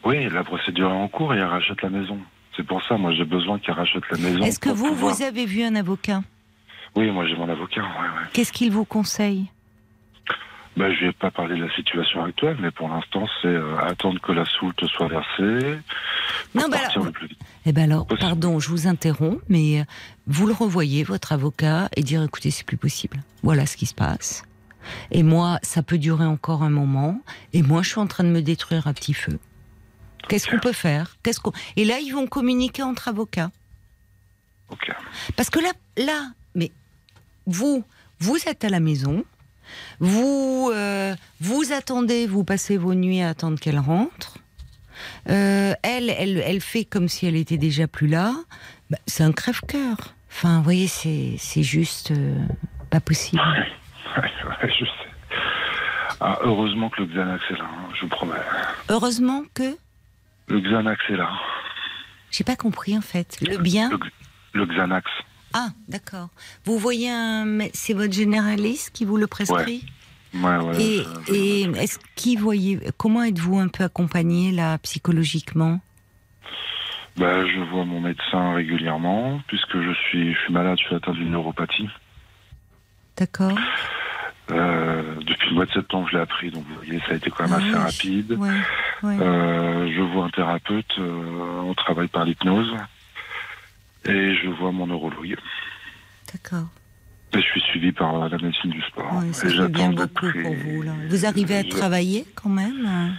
Oui, la procédure est en cours et elle rachète la maison. C'est pour ça, moi, j'ai besoin qu'elle rachète la maison. Est-ce que vous, pouvoir- vous avez vu un avocat? Oui, moi, j'ai mon avocat. Ouais, ouais. Qu'est-ce qu'il vous conseille? Ben, je vais pas parler de la situation actuelle, mais pour l'instant, c'est euh, attendre que la soulte soit versée. Non, bah alors- le plus vite. Eh ben alors, Possible. pardon, je vous interromps, mais euh, vous le revoyez, votre avocat, et dire écoutez, c'est plus possible. Voilà ce qui se passe. Et moi, ça peut durer encore un moment, et moi, je suis en train de me détruire à petit feu. Qu'est-ce qu'on peut faire Qu'est-ce qu'on Et là, ils vont communiquer entre avocats. Parce que là, là, mais vous, vous êtes à la maison, vous, euh, vous attendez, vous passez vos nuits à attendre qu'elle rentre. Euh, elle, elle, elle fait comme si elle était déjà plus là. Bah, c'est un crève-cœur. Enfin, vous voyez, c'est, c'est juste euh, pas possible. Ouais, ouais, je sais. Ah, heureusement que le Xanax est là, hein, je vous promets. Heureusement que Le Xanax est là. j'ai pas compris en fait. Le bien. Le, le Xanax. Ah, d'accord. Vous voyez un, c'est votre généraliste qui vous le prescrit. Ouais, ouais. Et, je- je- et est-ce qui voyez comment êtes-vous un peu accompagné là psychologiquement? Bah, je vois mon médecin régulièrement, puisque je suis, je suis malade, je suis atteint d'une neuropathie. D'accord. Euh, depuis le mois de septembre, je l'ai appris, donc vous voyez, ça a été quand même Ah assez oui. rapide. Ouais, ouais. Euh, je vois un thérapeute, euh, on travaille par l'hypnose, et je vois mon neurologue. D'accord. Et je suis suivi par la médecine du sport. Ouais, ça et j'attends beaucoup près- pour vous là. Vous arrivez à travailler quand même hein?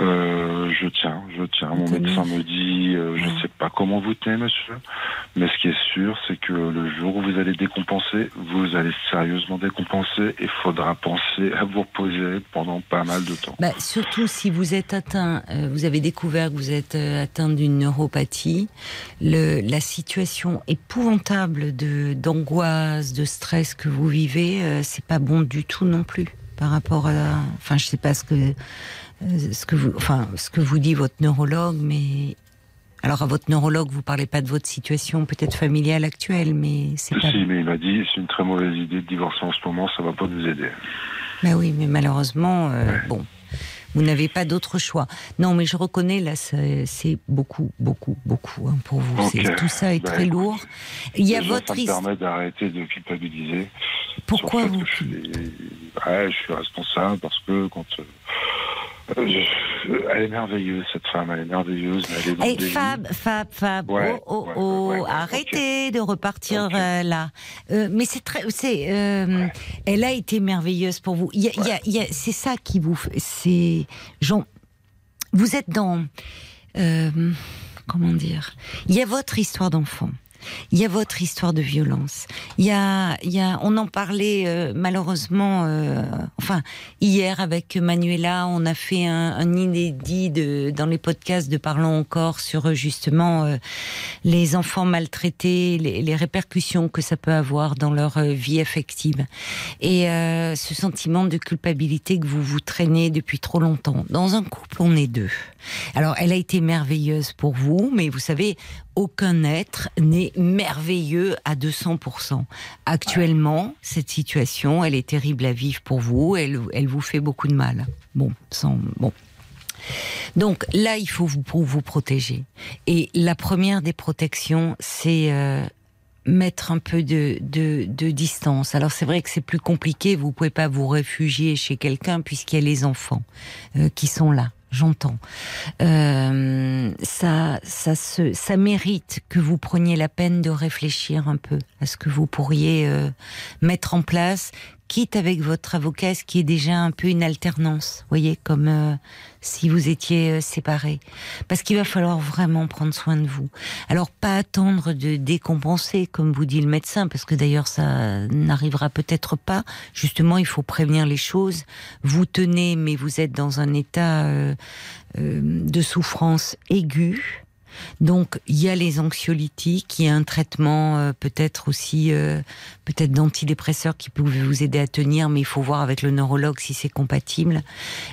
Euh, je tiens, je tiens. Mon médecin me dit, euh, je Ouais. sais pas comment vous tenez, monsieur, mais ce qui est sûr, c'est que le jour où vous allez décompenser, vous allez sérieusement décompenser. Il faudra penser à vous reposer pendant pas mal de temps. Bah, surtout si vous êtes atteint, euh, vous avez découvert que vous êtes euh, atteint d'une neuropathie, le, la situation épouvantable de d'angoisse, de stress que vous vivez, euh, c'est pas bon du tout non plus par rapport à, enfin je sais pas ce que ce que vous, enfin ce que vous dit votre neurologue, mais alors à votre neurologue vous parlez pas de votre situation peut-être familiale actuelle, mais c'est pas. Si, mais il m'a dit, c'est une très mauvaise idée de divorcer en ce moment, ça va pas nous aider. Bah oui, mais malheureusement, euh, bon, vous n'avez pas d'autre choix. Non, mais je reconnais là, c'est beaucoup, beaucoup, beaucoup hein, pour vous. Ok. C'est- Tout ça est Bah, très écoute, lourd. Il y a votre ça me permet d'arrêter de culpabiliser. Pourquoi vous je suis, ouais, je suis responsable parce que quand euh, euh, elle est merveilleuse cette femme, elle est merveilleuse, elle est dans déni. Fab, Fab, Fab, Ouais, oh, oh, ouais, oh, ouais, arrêtez de repartir euh, là. Euh, mais c'est très, c'est, euh, elle a été merveilleuse pour vous. Il y a, il y a- il y a- c'est ça qui vous, c'est, Jean, vous êtes dans, comment dire, il y a votre histoire d'enfant. Il y a votre histoire de violence. Il y a, il y a, on en parlait euh, malheureusement, euh, enfin hier avec Manuela, on a fait un, inédit de, dans les podcasts de Parlons encore sur euh, justement les enfants maltraités, les, les répercussions que ça peut avoir dans leur vie affective et ce sentiment de culpabilité que vous vous traînez depuis trop longtemps. Dans un couple, on est deux. Alors, elle a été merveilleuse pour vous, mais vous savez, aucun être n'est merveilleux à 200%. Actuellement, cette situation, elle est terrible à vivre pour vous, elle, elle vous fait beaucoup de mal. Bon, sans, bon. Donc là, il faut vous, protéger. Et la première des protections, c'est euh, mettre un peu de distance. Alors c'est vrai que c'est plus compliqué, vous pouvez pas vous réfugier chez quelqu'un puisqu'il y a les enfants euh, qui sont là. J'entends. Euh, ça, ça, se, ça mérite que vous preniez la peine de réfléchir un peu à ce que vous pourriez euh, mettre en place, quitte avec votre avocat, ce qui est déjà un peu une alternance, voyez, comme euh, si vous étiez euh, séparés. Parce qu'il va falloir vraiment prendre soin de vous. Alors, pas attendre de décompenser, comme vous dit le médecin, parce que d'ailleurs, ça n'arrivera peut-être pas. Justement, il faut prévenir les choses. Vous tenez, mais vous êtes dans un état euh, euh, de souffrance aiguë. Donc il y a les anxiolytiques, il y a un traitement euh, peut-être aussi euh, peut-être d'antidépresseurs qui peuvent vous aider à tenir, mais il faut voir avec le neurologue si c'est compatible.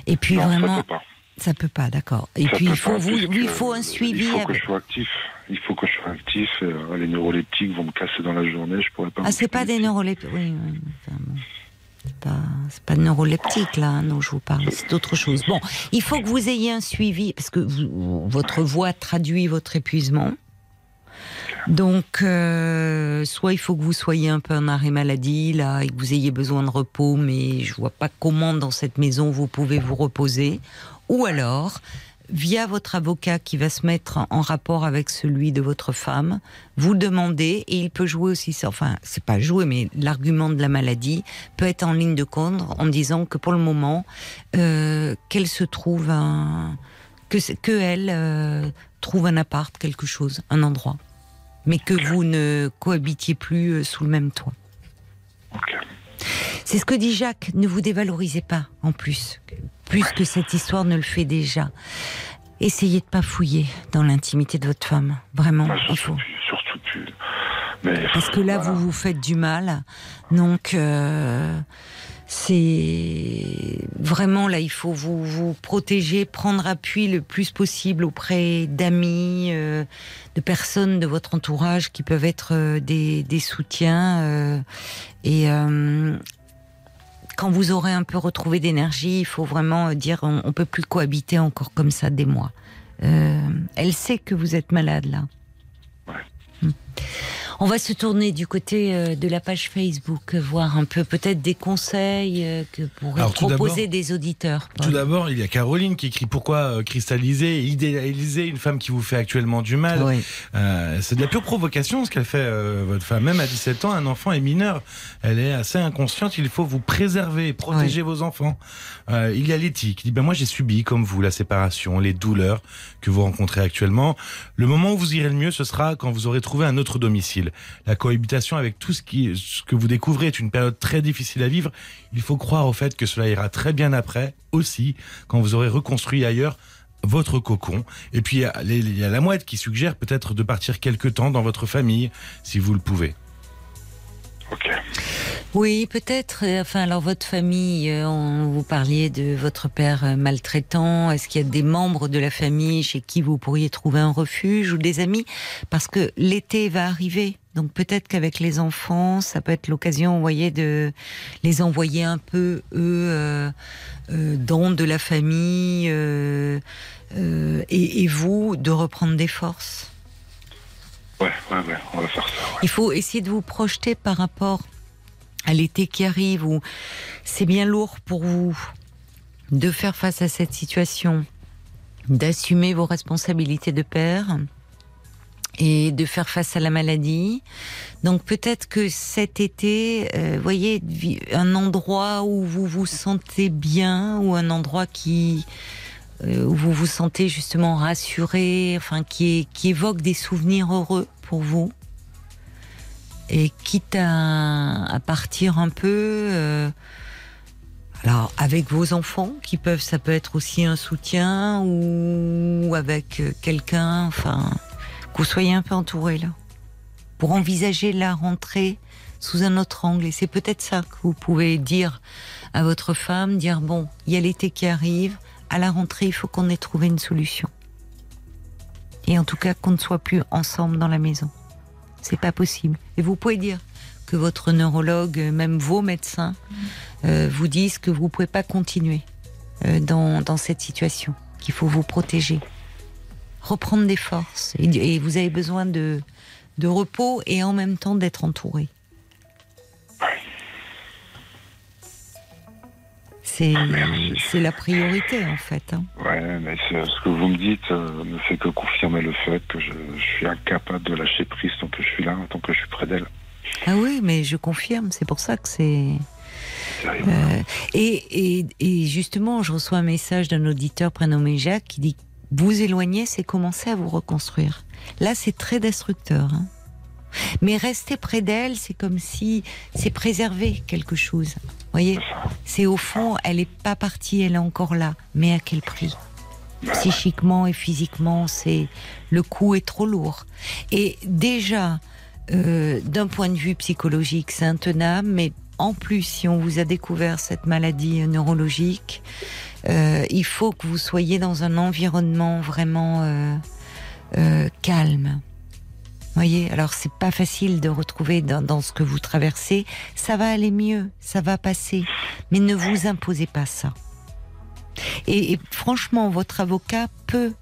Et puis Non, vraiment, ça peut pas. ça peut pas, d'accord. Et Ça puis il faut pas, vous, puisque il faut un suivi. Il faut que je sois actif. Il faut que je sois actif. euh, les neuroleptiques vont me casser dans la journée. Je pourrais pas. Ah, c'est pas des neuroleptiques. Oui, oui, enfin, bon. Pas, pas neuroleptique là, dont je vous parle, c'est autre chose. Bon, il faut que vous ayez un suivi parce que votre voix traduit votre épuisement. Donc, euh, soit il faut que vous soyez un peu en arrêt maladie là et que vous ayez besoin de repos, mais je vois pas comment dans cette maison vous pouvez vous reposer, ou alors via votre avocat qui va se mettre en rapport avec celui de votre femme, vous demandez, et il peut jouer aussi, enfin, c'est pas jouer, mais l'argument de la maladie peut être en ligne de compte en disant que pour le moment, euh, qu'elle se trouve un, que, que elle euh, trouve un appart, quelque chose, un endroit, mais que vous ne cohabitiez plus euh, sous le même toit. Ok. C'est ce que dit Jacques. Ne vous dévalorisez pas, en plus, plus que cette histoire ne le fait déjà. Essayez de pas fouiller dans l'intimité de votre femme. Vraiment, Bah, il faut. plus. Surtout plus. Mais Parce que là, voilà. vous vous faites du mal. Donc, euh, c'est vraiment là, il faut vous, vous protéger, prendre appui le plus possible auprès d'amis, euh, de personnes de votre entourage qui peuvent être euh, des, des soutiens. euh, et quand vous aurez un peu retrouvé d'énergie, il faut vraiment dire on, on peut plus cohabiter encore comme ça des mois. Euh, elle sait que vous êtes malade là. Hmm. On va se tourner du côté euh, de la page Facebook, voir un peu peut-être des conseils euh, que pourraient Alors, proposer des auditeurs. Tout d'abord, il y a Caroline qui écrit pourquoi euh, cristalliser et idéaliser une femme qui vous fait actuellement du mal. Oui. Euh, c'est de la pure provocation ce qu'elle fait, euh, votre femme. Même à 17 ans, un enfant est mineur. Elle est assez inconsciente. Il faut vous préserver, protéger vos enfants. Euh, il y a Letty qui dit ben moi j'ai subi comme vous la séparation, les douleurs que vous rencontrez actuellement. Le moment où vous irez le mieux, ce sera quand vous aurez trouvé un autre domicile. La cohabitation avec tout ce que vous découvrez est une période très difficile à vivre. Il faut croire au fait que cela ira très bien après aussi quand vous aurez reconstruit ailleurs votre cocon. Et puis, il y a, y a la mouette qui suggère peut-être de partir quelque temps dans votre famille, si vous le pouvez. Oui, peut-être. Enfin, alors votre famille, euh, on, vous parliez de votre père euh, maltraitant. Est-ce qu'il y a des membres de la famille chez qui vous pourriez trouver un refuge ou des amis? Parce que l'été va arriver. Donc peut-être qu'avec les enfants, ça peut être l'occasion, vous voyez, de les envoyer un peu eux euh, euh, dans de la famille euh, euh, et, et vous de reprendre des forces. Il faut essayer de vous projeter par rapport à l'été qui arrive où c'est bien lourd pour vous de faire face à cette situation, d'assumer vos responsabilités de père et de faire face à la maladie. Donc peut-être que cet été, euh, voyez, un endroit où vous vous sentez bien ou un endroit qui où vous vous sentez justement rassuré, enfin qui évoque des souvenirs heureux pour vous. Et quitte à, à partir un peu, euh, alors avec vos enfants qui peuvent, ça peut être aussi un soutien ou avec euh, quelqu'un, enfin que vous soyez un peu entouré là, pour envisager la rentrée sous un autre angle. Et c'est peut-être ça que vous pouvez dire à votre femme, dire bon, il y a l'été qui arrive, à la rentrée, il faut qu'on ait trouvé une solution. Et en tout cas, qu'on ne soit plus ensemble dans la maison. C'est pas possible. Et vous pouvez dire que votre neurologue, même vos médecins, euh, vous disent que vous pouvez pas continuer euh, dans, cette situation, qu'il faut vous protéger, reprendre des forces. Et, vous avez besoin de repos et en même temps d'être entouré. C'est Merci. c'est la priorité en fait. hein. Ouais, mais c'est- ce que vous me dites euh, ne fait que confirmer le fait que je, je suis incapable de lâcher prise tant que je suis là, tant que je suis près d'elle. Ah oui, mais je confirme, c'est pour ça que c'est... Euh, et, et, et justement, je reçois un message d'un auditeur prénommé Jacques qui dit vous éloigner, c'est commencer à vous reconstruire. Là, c'est très destructeur. hein. Mais rester près d'elle, c'est comme si c'est préserver quelque chose. Voyez, c'est au fond, elle est pas partie, elle est encore là. Mais à quel prix? Psychiquement et physiquement, c'est le coup est trop lourd. Et déjà, euh, d'un point de vue psychologique, c'est intenable, mais en plus, si on vous a découvert cette maladie neurologique, euh, il faut que vous soyez dans un environnement vraiment euh, calme. Voyez, alors c'est pas facile de retrouver dans, dans, ce que vous traversez. Ça va aller mieux, ça va passer, mais ne vous imposez pas ça. Et, et franchement, votre avocat peut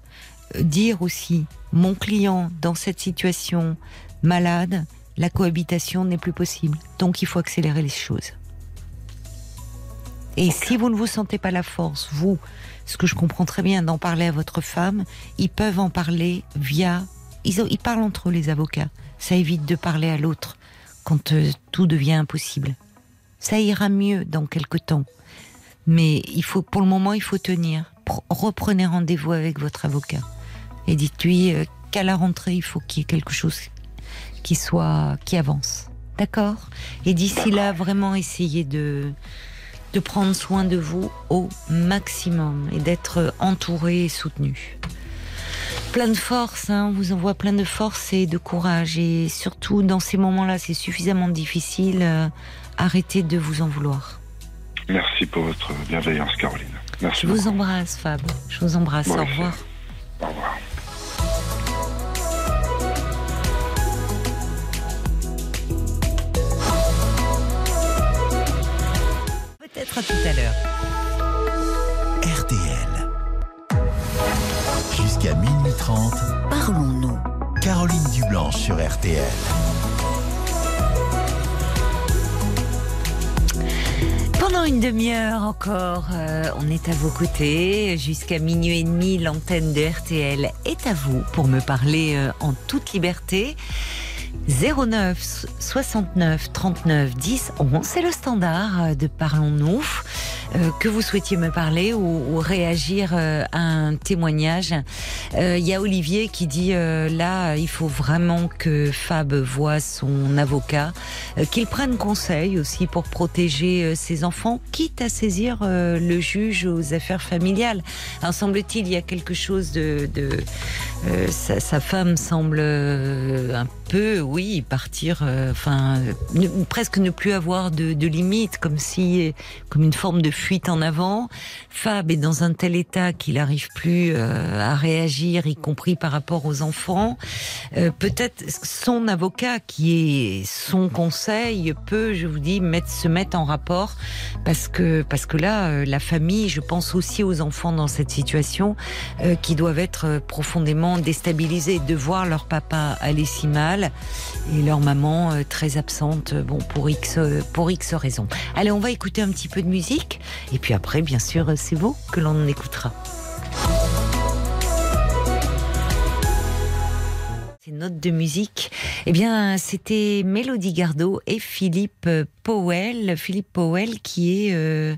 dire aussi, mon client dans cette situation malade, la cohabitation n'est plus possible. Donc il faut accélérer les choses. Et si vous ne vous sentez pas la force, vous, ce que je comprends très bien, d'en parler à votre femme, ils peuvent en parler via... Ils, ils parlent entre eux, les avocats. Ça évite de parler à l'autre quand euh, tout devient impossible. Ça ira mieux dans quelques temps. Mais il faut, pour le moment, il faut tenir. Reprenez rendez-vous avec votre avocat. Et dites-lui euh, qu'à la rentrée, il faut qu'il y ait quelque chose qui soit, qui avance. D'accord? Et d'ici là, vraiment essayez de, de prendre soin de vous au maximum et d'être entouré et soutenu. Plein de force, hein, on vous envoie plein de force et de courage. Et surtout, dans ces moments-là, c'est suffisamment difficile. Euh, arrêtez de vous en vouloir. Merci pour votre bienveillance, Caroline. Merci Je vous embrasse, Fab. Je vous embrasse. Au revoir. Au revoir. Peut-être à tout à l'heure. parlons-nous. Caroline Dublanche sur RTL. Pendant une demi-heure encore, euh, on est à vos côtés. Jusqu'à minuit et demi, l'antenne de RTL est à vous pour me parler euh, en toute liberté. 09 69 39 10 11, c'est le standard de Parlons-nous. Euh, que vous souhaitiez me parler ou, réagir euh, à un témoignage? Euh, Il y a Olivier qui dit là, il faut vraiment que Fab voit son avocat, qu'il prenne conseil aussi pour protéger ses enfants, quitte à saisir le juge aux affaires familiales. Alors semble-t-il, il y a quelque chose de, de euh, sa, sa femme semble euh, un peu, oui, partir, euh, enfin, ne- presque ne plus avoir de, de limites, comme si, comme une forme de fuite en avant. Fab est dans un tel état qu'il n'arrive plus euh, à réagir, y compris par rapport aux enfants. Peut-être son avocat, qui est son conseil, peut, je vous dis, mettre, se mettre en rapport, parce que parce que là, la famille, je pense aussi aux enfants dans cette situation, qui doivent être euh, déstabilisés de voir leur papa aller si mal et leur maman euh, très absente, euh, bon pour x euh, pour x raisons. Allez, on va écouter un petit peu de musique et puis après, bien sûr, c'est vous que l'on écoutera. Ces notes de musique, eh bien, c'était Mélodie Gardot et Philippe Powell. Philippe Powell qui est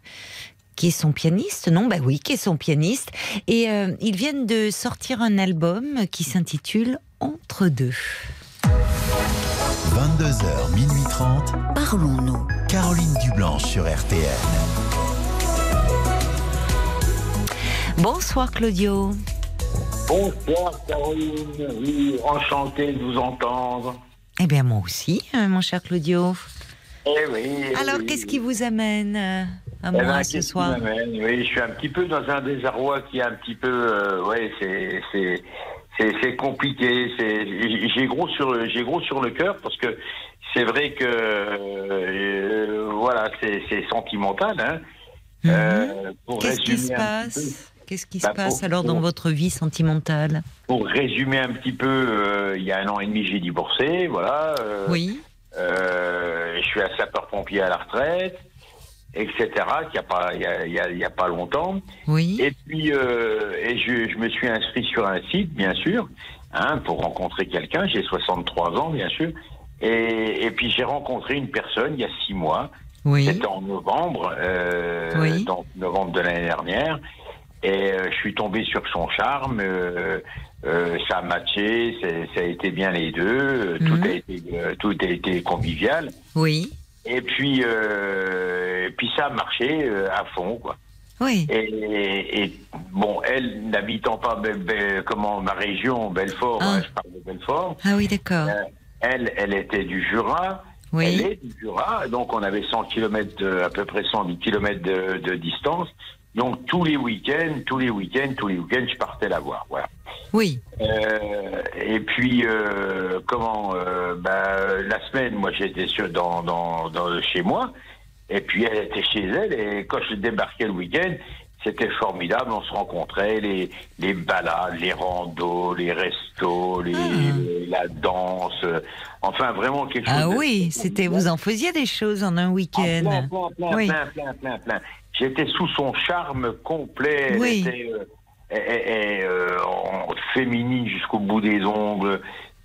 qui est son pianiste, non Bah oui, qui est son pianiste. Et euh, ils viennent de sortir un album qui s'intitule Entre deux. 22h, minuit 30, Parlons-nous. Caroline Dublanche sur RTL. Bonsoir Claudio. Bonsoir Caroline, oui, enchanté de vous entendre. Eh bien moi aussi, euh, mon cher Claudio. Eh oui. eh Alors oui. qu'est-ce qui vous amène à Eh moi ben, ce soir Oui, je suis un petit peu dans un désarroi qui est un petit peu, euh, ouais, c'est c'est compliqué. J'ai gros sur j'ai gros sur le cœur parce que c'est vrai que euh, voilà, c'est sentimental. Hein. Mhm. Euh, Qu'est-ce qui se passe? Qu'est-ce qui Bah, se passe pour- alors dans pour- votre vie sentimentale? Pour résumer un petit peu, euh, il y a un an et demi, j'ai divorcé, voilà. Oui. Je suis un sapeur-pompier à la retraite, etc. Il n'y a pas, il y a, il y a- il y a pas longtemps. Oui. Et puis, euh, et je, je me suis inscrit sur un site, bien sûr, hein, pour rencontrer quelqu'un. J'ai 63 ans, bien sûr. Et, et puis j'ai rencontré une personne il y a six mois. Oui. C'était en novembre, euh, Oui. novembre de l'année dernière. Et euh, je suis tombé sur son charme. euh, euh, ça a matché, ça a été bien les deux. euh, Mhm. Tout a été, euh, tout a été convivial. Oui. Et puis, euh, et puis ça a marché euh, à fond, quoi. Oui. Et, et bon, elle n'habitant pas Be- Be- comment ma région, Belfort, Ah. hein, je parle de Belfort. Ah oui, d'accord. euh, elle, elle était du Jura. Elle Oui. est du Jura, donc on avait 100 km, à peu près 110 km de, de distance. Donc tous les week-ends, tous les week-ends, tous les week-ends, je partais la voir. Voilà. Oui. Euh, et puis, euh, comment euh, bah, La semaine, moi, j'étais dans, dans, dans, chez moi. Et puis, elle était chez elle. Et quand je débarquais le week-end, c'était formidable. On se rencontrait, les, les balades, les randos, les restos, les, la danse. Enfin, vraiment quelque chose Ah oui, c'était vous en faisiez des choses en un ah, plein, week-end. plein, plein, Oui. plein, plein, plein, plein. J'étais sous son charme complet. Elle Oui. était euh, elle- elle, euh, en- féminine jusqu'au bout des ongles.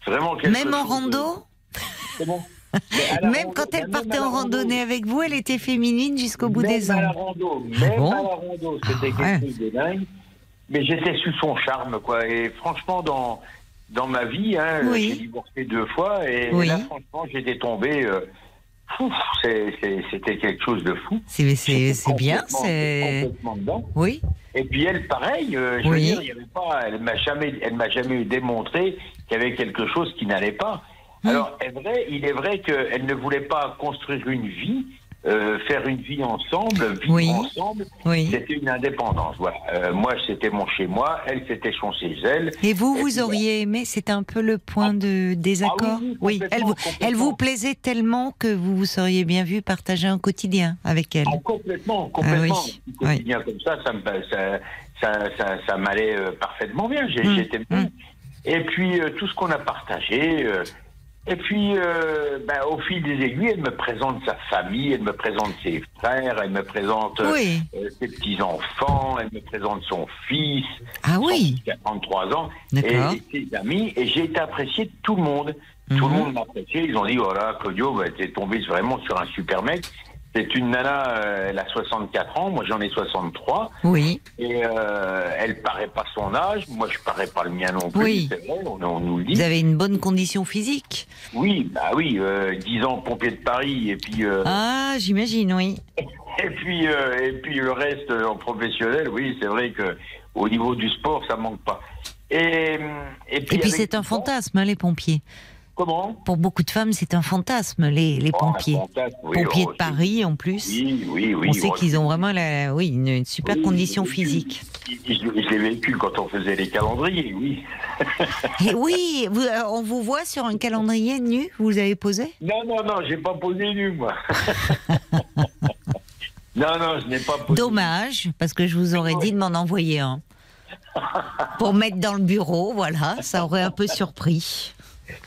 Vraiment quelque Même en chose de- rando à la Même rando- quand elle partait en rando. randonnée avec vous, elle était féminine jusqu'au bout Même des à la ongles. rando, Ah même bon à la rando, c'était Ah ouais. quelque chose de dingue. Mais j'étais sous son charme, quoi. Et franchement, dans, dans ma vie, hein, Oui. j'ai divorcé deux fois. Et Oui. là, franchement, j'étais tombé. euh, c'était quelque chose de fou. C'est bien, c'est. complètement dedans. Oui. Et puis elle, pareil, euh, je veux dire, il y avait pas, elle m'a jamais, elle m'a jamais démontré qu'il y avait quelque chose qui n'allait pas. Alors, est vrai, il est vrai qu'elle ne voulait pas construire une vie, euh, faire une vie ensemble, vivre Oui. ensemble. Oui. C'était une indépendance. Voilà. Euh, moi, c'était mon chez moi, elle, c'était son chez elle. Et vous, Et vous puis, auriez aimé, c'est un peu le point de désaccord Ah oui, oui, elle vous, complètement, elle vous complètement. plaisait tellement que vous vous seriez bien vu partager un quotidien avec elle. Ah, complètement, complètement. Ah oui, Un quotidien comme ça, ça, me, ça, ça, ça, ça m'allait euh, parfaitement bien. Mm, J'étais bien. mm. Et puis, euh, tout ce qu'on a partagé. Et puis, euh, ben, au fil des aiguilles, elle me présente sa famille, elle me présente ses frères, elle me présente euh, Oui. euh, ses petits-enfants, elle me présente son fils, Ah son oui. fils qui a 33 ans, et ses amis. Et j'ai été apprécié de tout le monde. Tout le Mhm. monde m'a apprécié. Ils ont dit, voilà, Claudio, bah, t'es tombé vraiment sur un super mec. C'est une nana, euh, elle a 64 ans, moi j'en ai 63, Oui. et euh, elle paraît pas son âge, moi je parais pas le mien non plus, Oui. c'est vrai, on, on nous le dit. Vous avez une bonne condition physique. Oui, bah oui, euh, 10 ans pompier de Paris, et puis, euh, Ah, j'imagine, oui. et puis, et puis le reste en professionnel, oui, c'est vrai que au niveau du sport, ça manque pas. Et, et puis, Et puis c'est un fantasme, hein, les pompiers. Comment Pour beaucoup de femmes, c'est un fantasme, les, les Oh, pompiers. fantasme, oui, pompiers oh, de Paris, en plus. Oui, oui, oui. On sait oh, qu'ils ont vraiment la, oui, une, une super Oui, condition vécu. physique. Je, l'ai vécu quand on faisait les calendriers, oui. Et oui, vous- euh, on vous voit sur un calendrier nu, vous avez posé? Non, non, non, j'ai pas posé nu, moi. non, non, je n'ai pas posé. Dommage, parce que je vous aurais dit de m'en envoyer un. Pour mettre dans le bureau, voilà, ça aurait un peu surpris.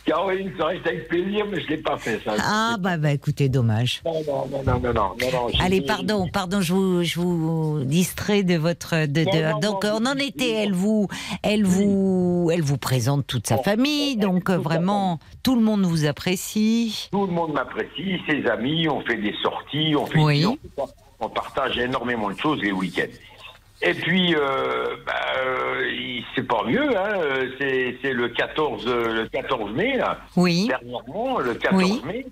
Caroline, ça reste avec plaisir, mais je l'ai pas fait, ça. Ah, bah, bah écoutez, dommage. Non, non, non, non, non, non, non, non, j'ai Allez, pardon, pardon, je vous, je vous distrais de votre. De, de- donc, on en était, elle vous, elle vous, elle vous présente toute sa famille, donc euh, vraiment, tout le monde vous apprécie. Tout le monde m'apprécie, ses amis, on fait des sorties, on fait Oui. On partage énormément de choses les week-ends. Et puis, euh, bah, euh, c'est pas mieux, hein, c'est c'est le 14, euh, le 14 mai, là. Oui, dernièrement, le 14 Oui. mai.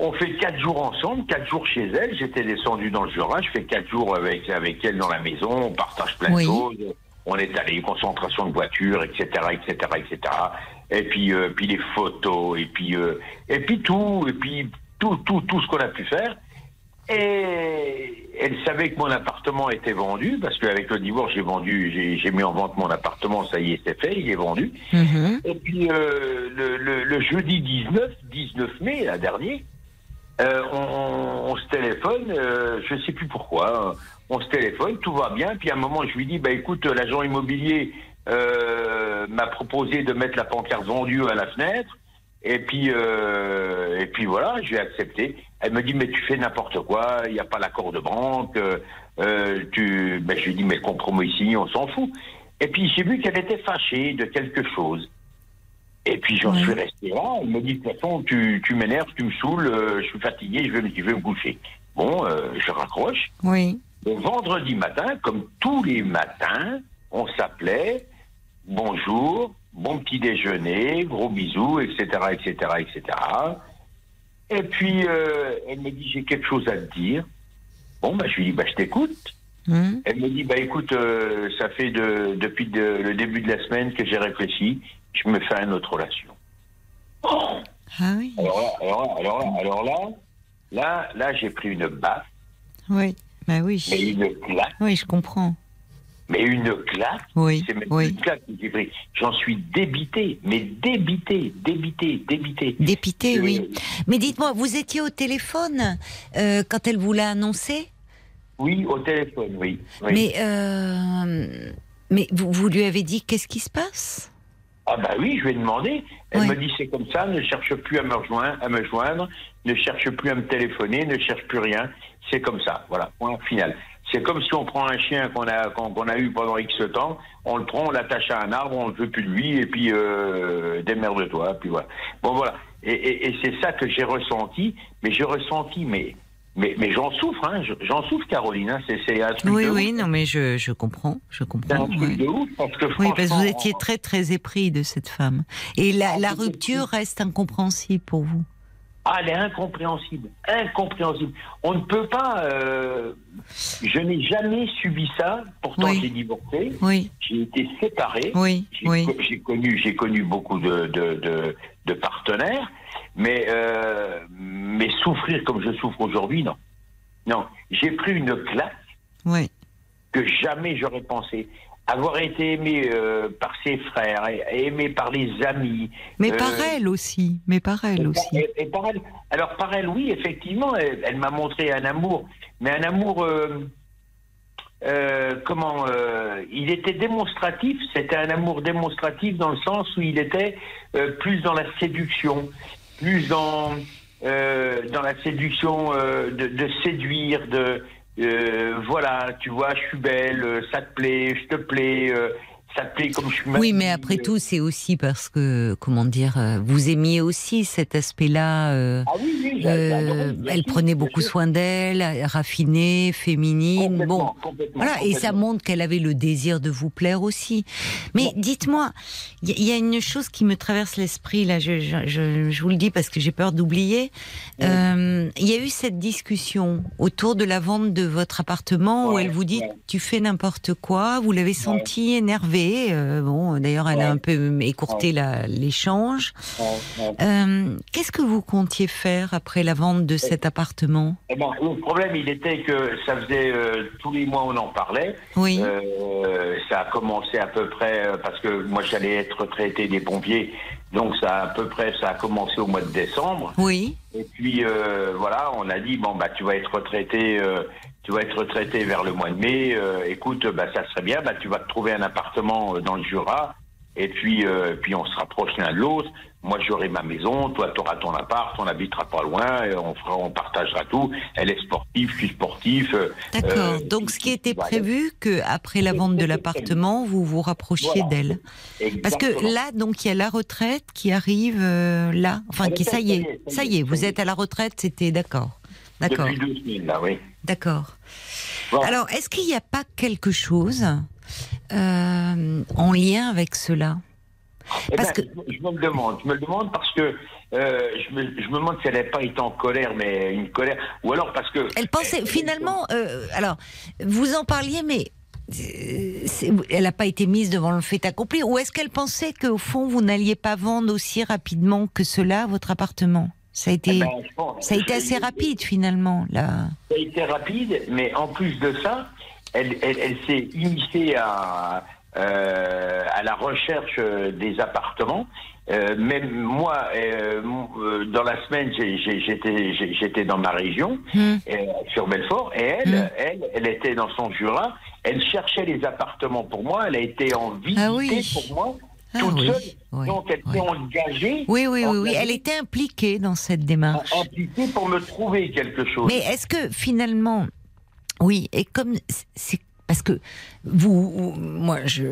On fait quatre jours ensemble, quatre jours chez elle. J'étais descendu dans le Jura, je fais quatre jours avec, avec elle dans la maison, on partage plein Oui. de choses. On est allé, concentration de voiture, etc., etc., etc. Et puis, euh, puis les photos, et puis, euh, et puis tout, et puis tout, tout, tout ce qu'on a pu faire. Et elle savait que mon appartement était vendu, parce qu'avec le divorce, j'ai vendu, j'ai- mis en vente mon appartement, ça y est, c'est fait, il est vendu. Mhm. Et puis euh, le, le- le jeudi 19, 19 mai, la dernier, euh, on, on- on se téléphone, euh, je sais plus pourquoi, on se téléphone, tout va bien, puis à un moment je lui dis, bah écoute, l'agent immobilier euh, m'a proposé de mettre la pancarte vendue à la fenêtre, et puis euh, et puis voilà, j'ai accepté. Elle me dit mais tu fais n'importe quoi, il n'y a pas l'accord de banque, euh, euh, tu, ben, je lui dis mais le compromis ici, on s'en fout. Et puis j'ai vu qu'elle était fâchée de quelque chose. Et puis j'en Ouais. suis resté là. Elle me dit de toute façon tu, tu m'énerves, tu me saoules, euh, je suis fatigué, je vais, me- je vais me coucher. Bon, euh, je raccroche. oui, Le vendredi matin, comme tous les matins, on s'appelait bonjour, bon petit déjeuner, gros bisous, etc., etc., etc. Et puis, euh, elle me dit, j'ai quelque chose à te dire. Bon, bah, je lui dis, bah, je t'écoute. Hum. Elle me dit, bah écoute, euh, ça fait de, depuis de- le début de la semaine que j'ai réfléchi, je me fais une autre relation. Oh Ah oui. alors là, alors là, alors là, alors là, là, là, j'ai pris une baffe, Oui. Bah oui. mais une claque, Oui, je comprends. Mais une claque. Oui. C'est même Oui. une claque. J'en suis débité, mais débité, débité, débité. Dépité, Euh, oui. Mais dites-moi, vous étiez au téléphone euh, quand elle vous l'a annoncé? Oui, au téléphone, oui. oui. Mais, euh, mais vous, vous lui avez dit qu'est-ce qui se passe? Ah bah oui, je lui ai demandé. Elle Ouais. me dit c'est comme ça, ne cherche plus à me rejoindre, à me joindre, ne cherche plus à me téléphoner, ne cherche plus rien. C'est comme ça, voilà, point final. C'est comme si on prend un chien qu'on a qu'on, qu'on a eu pendant X temps, on le prend, on l'attache à un arbre, on ne veut plus de lui, et puis euh, démerde-toi, puis voilà. Bon voilà. Et, et- et c'est ça que j'ai ressenti, mais j'ai ressenti, mais mais, mais j'en souffre, hein, j'en souffre, Caroline. Hein, c'est, c'est un truc Oui, de oui, ouf. non, mais je, je comprends, je C'est un comprends. truc ouais. de ouf, parce que Oui, parce que vous étiez très, très épris de cette femme. Et la, rupture reste incompréhensible pour vous? Ah, elle est incompréhensible, incompréhensible. On ne peut pas. euh, je n'ai jamais subi ça. Pourtant, Oui. j'ai divorcé. Oui, J'ai été séparé. oui, J'ai oui. j'ai connu, j'ai connu beaucoup de, de, de, de partenaires, mais euh, mais souffrir comme je souffre aujourd'hui, non. Non, j'ai pris une claque Oui, que jamais j'aurais pensé. Avoir été aimé euh, par ses frères, aimé par les amis, mais Euh, par elle aussi, mais par elle Et par- aussi. et- et par elle- alors par elle, oui, effectivement, elle, elle m'a montré un amour, mais un amour, euh, euh, comment, euh, il était démonstratif. C'était un amour démonstratif dans le sens où il était euh, plus dans la séduction, plus dans euh, dans la séduction euh, de, de séduire, de euh, voilà, tu vois, je suis belle, euh, ça te plaît, je te plais, euh, plaît comme je suis. Oui, mais après euh, tout, c'est aussi parce que, comment dire, euh, vous aimiez aussi cet aspect-là. euh, Ah oui, oui, euh, elle sûr, prenait beaucoup sûr. soin d'elle, raffinée, féminine. Complètement, Bon, complètement, voilà, et ça montre qu'elle avait le désir de vous plaire aussi. Mais dites-moi, il y, a une chose qui me traverse l'esprit là. Je, je, je- je vous le dis parce que j'ai peur d'oublier. Il y a eu cette discussion autour de la vente de votre appartement où elle vous dit ouais. tu fais n'importe quoi. Vous l'avez senti euh, bon, d'ailleurs, elle a un peu écourté l'échange. Ouais. Euh, Qu'est-ce que vous comptiez faire après la vente de cet appartement? Eh ben, le problème, il était que ça faisait euh, tous les mois on en parlait. Oui. Ça a commencé à peu près parce que moi j'allais être retraité des pompiers, donc ça a à peu près ça a commencé au mois de décembre. Oui. Et puis voilà, on a dit bon bah tu vas être retraité, tu vas être retraité vers le mois de mai. euh, écoute, bah ça serait bien, bah tu vas te trouver un appartement euh, dans le Jura. Et puis, euh, puis on se rapproche l'un de l'autre. Moi, j'aurai ma maison, toi, tu auras ton appart, on habitera pas loin, et on, fera, on partagera tout. Elle est sportive, je suis sportif. D'accord. euh, Donc, ce qui était voilà. prévu, que après la vente de l'appartement, vous vous rapprochiez Voilà. d'elle. Parce que là, donc, il y a la retraite qui arrive là. Enfin, La qui, ça y est, ça y est, vous êtes à la retraite, c'était d'accord. D'accord. Depuis deux semaines, là, oui. D'accord. Alors, est-ce qu'il n'y a pas quelque chose euh, en lien avec cela? Eh ben, je, je me le demande. Je me le demande parce que euh, je, me, je me demande si elle n'avait pas été en colère, mais une colère. Ou alors parce que. Elle pensait finalement. euh, alors, vous en parliez, mais. Elle n'a pas été mise devant le fait accompli. Ou est-ce qu'elle pensait qu'au fond, vous n'alliez pas vendre aussi rapidement que cela votre appartement? Ça a été, Eh ben, ça a été assez rapide finalement. Là. Ça a été rapide, mais en plus de ça, elle, elle, elle s'est initiée à, euh, à la recherche des appartements. Euh, même moi, euh, dans la semaine, j'étais dans ma région, Hmm. sur Belfort, et elle, Hmm. elle, elle était dans son Jura. Elle cherchait les appartements pour moi. Elle a été en visite Ah oui. pour moi, Ah toute oui, seule. oui, Donc elle oui. s'est engagée. Oui, oui, oui, oui. engagée, Elle était impliquée dans cette démarche. impliquée pour me trouver quelque chose. Mais est-ce que finalement, oui, et comme c'est parce que vous, moi, je,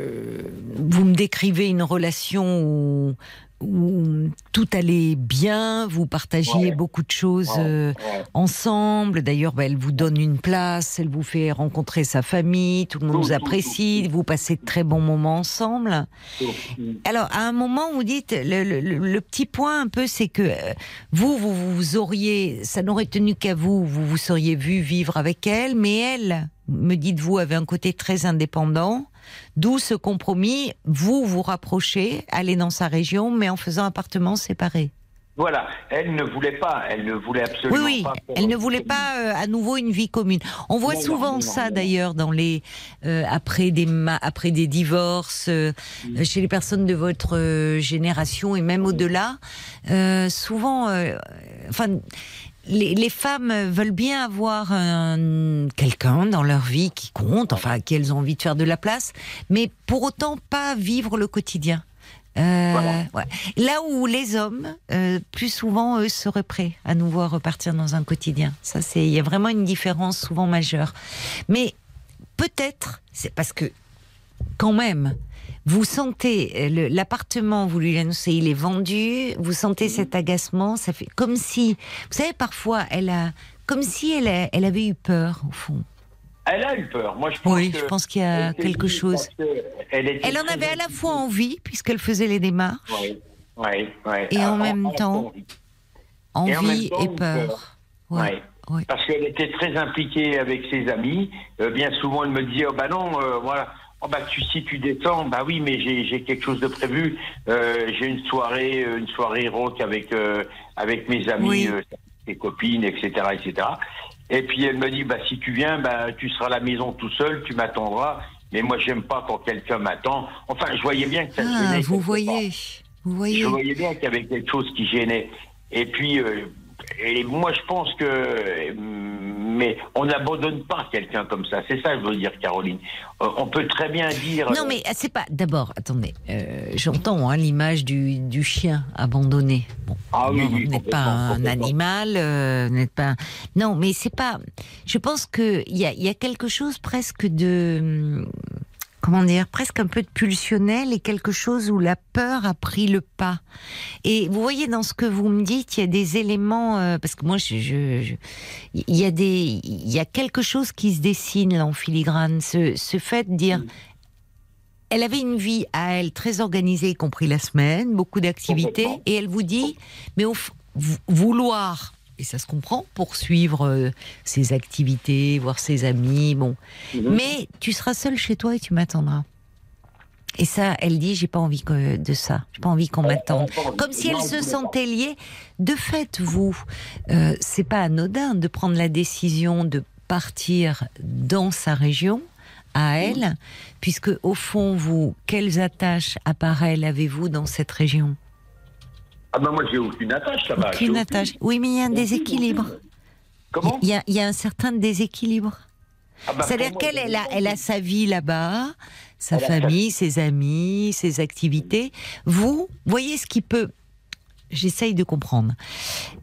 vous me décrivez une relation où, où tout allait bien, vous partagiez Ouais. beaucoup de choses Ouais, euh, ouais. ensemble. D'ailleurs, bah, elle vous donne une place, elle vous fait rencontrer sa famille, tout le monde Tout, vous apprécie, tout, tout. vous passez de très bons moments ensemble. Alors, à un moment, vous dites, le, le- le- le petit point un peu, c'est que euh, vous, vous, vous auriez, ça n'aurait tenu qu'à vous, vous vous seriez vu vivre avec elle, mais elle, me dites-vous, avez un côté très indépendant. D'où ce compromis, vous vous rapprochez, allez dans sa région, mais en faisant appartement séparé. Voilà, elle ne voulait pas, elle ne voulait absolument oui, oui, pas. elle ne voulait pas euh, à nouveau une vie commune. On voit Non, souvent non, ça d'ailleurs dans les euh, après des après des divorces euh, Mm. chez les personnes de votre génération et même au-delà. Souvent, enfin. Les, les femmes veulent bien avoir un- quelqu'un dans leur vie qui compte, enfin à qui elles ont envie de faire de la place, mais pour autant pas vivre le quotidien. Euh, Voilà. ouais. Là où les hommes, euh, plus souvent, eux, seraient prêts à nous voir repartir dans un quotidien. Ça, c'est, il y a vraiment une différence souvent majeure. Mais peut-être, c'est parce que, quand même, vous sentez euh, l'appartement, vous lui annoncez, il est vendu, vous sentez cet agacement, ça fait comme si, vous savez, parfois, elle a, comme si elle, a- elle avait eu peur, au fond. Elle a eu peur. Moi, je pense Oui, que je pense qu'il y a quelque chose. que Elle, en avait à la fois envie, puisqu'elle faisait les démarches. Et en même temps, fois, Et en envie même temps, et peur. Ouais. Ouais. Ouais. Parce qu'elle était très impliquée avec ses amis. Euh, bien souvent, elle me disait, oh, bah non, euh, voilà. Oh, bah, tu, si tu descends, bah oui, mais j'ai j'ai quelque chose de prévu. Euh, j'ai une soirée, euh, une soirée rock avec euh, avec mes amis, Oui. euh, mes copines, etc., etc. Et puis elle me dit, bah si tu viens, bah tu seras à la maison tout seul, tu m'attendras. Mais moi, j'aime pas quand quelqu'un m'attend. Enfin, je voyais bien que ça Ah, gênait. vous voyez, vous voyez. je voyais bien qu'il y avait quelque chose qui gênait. Et puis, euh, et moi, je pense que, euh, mais on n'abandonne pas quelqu'un comme ça. C'est ça, que je veux dire, Caroline. Euh, on peut très bien dire. Non, mais c'est pas. D'abord, attendez. euh, J'entends hein, l'image du, du chien abandonné. Bon, Ah oui, vous n'êtes pas un animal, euh, n'êtes pas. Non, mais c'est pas. Je pense que il y a, y a quelque chose presque de. Comment dire Presque un peu de pulsionnel et quelque chose où la peur a pris le pas. Et vous voyez dans ce que vous me dites, il y a des éléments euh, parce que moi, je, je- je- il y a des, il y a quelque chose qui se dessine là en filigrane. Ce, ce fait de dire, elle avait une vie à elle très organisée, y compris la semaine, beaucoup d'activités, et elle vous dit, mais au vouloir, et ça se comprend, poursuivre euh, ses activités, voir ses amis, bon, Mhm. mais tu seras seule chez toi et tu m'attendras. Et ça, elle dit, j'ai pas envie que- de ça, j'ai pas envie qu'on m'attende. Comme si elle se sentait liée. De fait, vous, euh, c'est pas anodin de prendre la décision de partir dans sa région à elle, puisque au fond, vous, quelles attaches à part elle avez-vous dans cette région? Ah ben moi, j'ai aucune attache là-bas. Aucune attache. Oui, mais il y a un déséquilibre. Comment Il y a, il y a un certain déséquilibre. Ah ben, C'est-à-dire qu'elle elle a, elle a sa vie là-bas, sa famille, ses amis, ses activités. Vous, voyez ce qui peut. J'essaye de comprendre.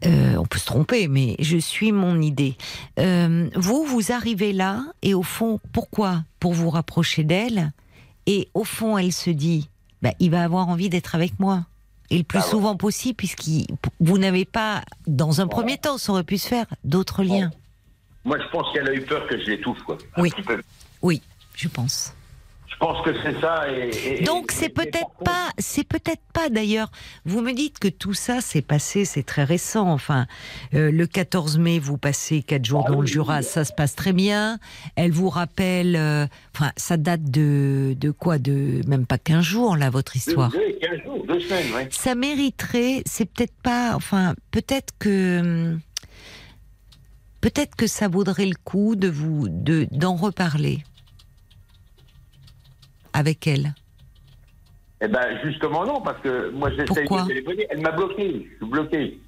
Euh, on peut se tromper, mais je suis mon idée. Euh, vous, vous arrivez là, et au fond, pourquoi Pour vous rapprocher d'elle? Et au fond, elle se dit bah, il va avoir envie d'être avec moi. Et le plus Ah souvent possible, puisque vous n'avez pas, dans un premier temps, ça aurait pu se faire, d'autres liens. Moi, je pense qu'elle a eu peur que je l'étouffe, quoi. Un Oui. petit peu. Oui, je pense. Je pense que c'est ça. Et, et- Donc c'est peut-être contre- pas, c'est peut-être pas d'ailleurs. Vous me dites que tout ça s'est passé, c'est très récent. Enfin, euh, le 14 mai, vous passez quatre jours Ah dans le oui, Jura, oui. ça se passe très bien. Elle vous rappelle, euh, enfin, ça date de de quoi, de même pas 15 jours là, votre histoire? Deux, deux, 15 jours, deux semaines, ouais. Ça mériterait, c'est peut-être pas, enfin, peut-être que. hum, Peut-être que ça vaudrait le coup de vous de d'en reparler avec elle. Eh ben, justement, non, parce que moi, j'essaye Pourquoi de téléphoner. Elle m'a bloqué. Je suis bloqué.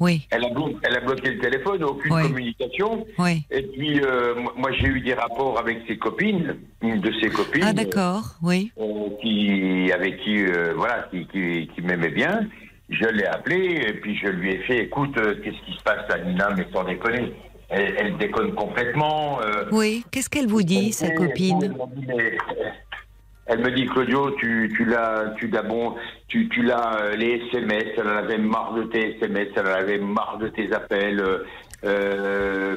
Oui, Elle a, blo- elle a bloqué le téléphone, aucune communication. oui. Et puis, euh, moi- j'ai eu des rapports avec ses copines, une de ses copines. Ah d'accord, oui. euh, qui, avec qui, euh, voilà, qui, qui, qui m'aimait bien. Je l'ai appelé et puis je lui ai fait, écoute, qu'est-ce qui se passe là, Nina, mais sans déconner. Elle, elle déconne complètement. Oui, qu'est-ce qu'elle vous dit, sa copine Elle, me dit, Claudio, tu, tu l'as, tu l'as bon, tu, tu l'as euh, les SMS, elle en avait marre de tes SMS, elle en avait marre de tes appels. euh, euh,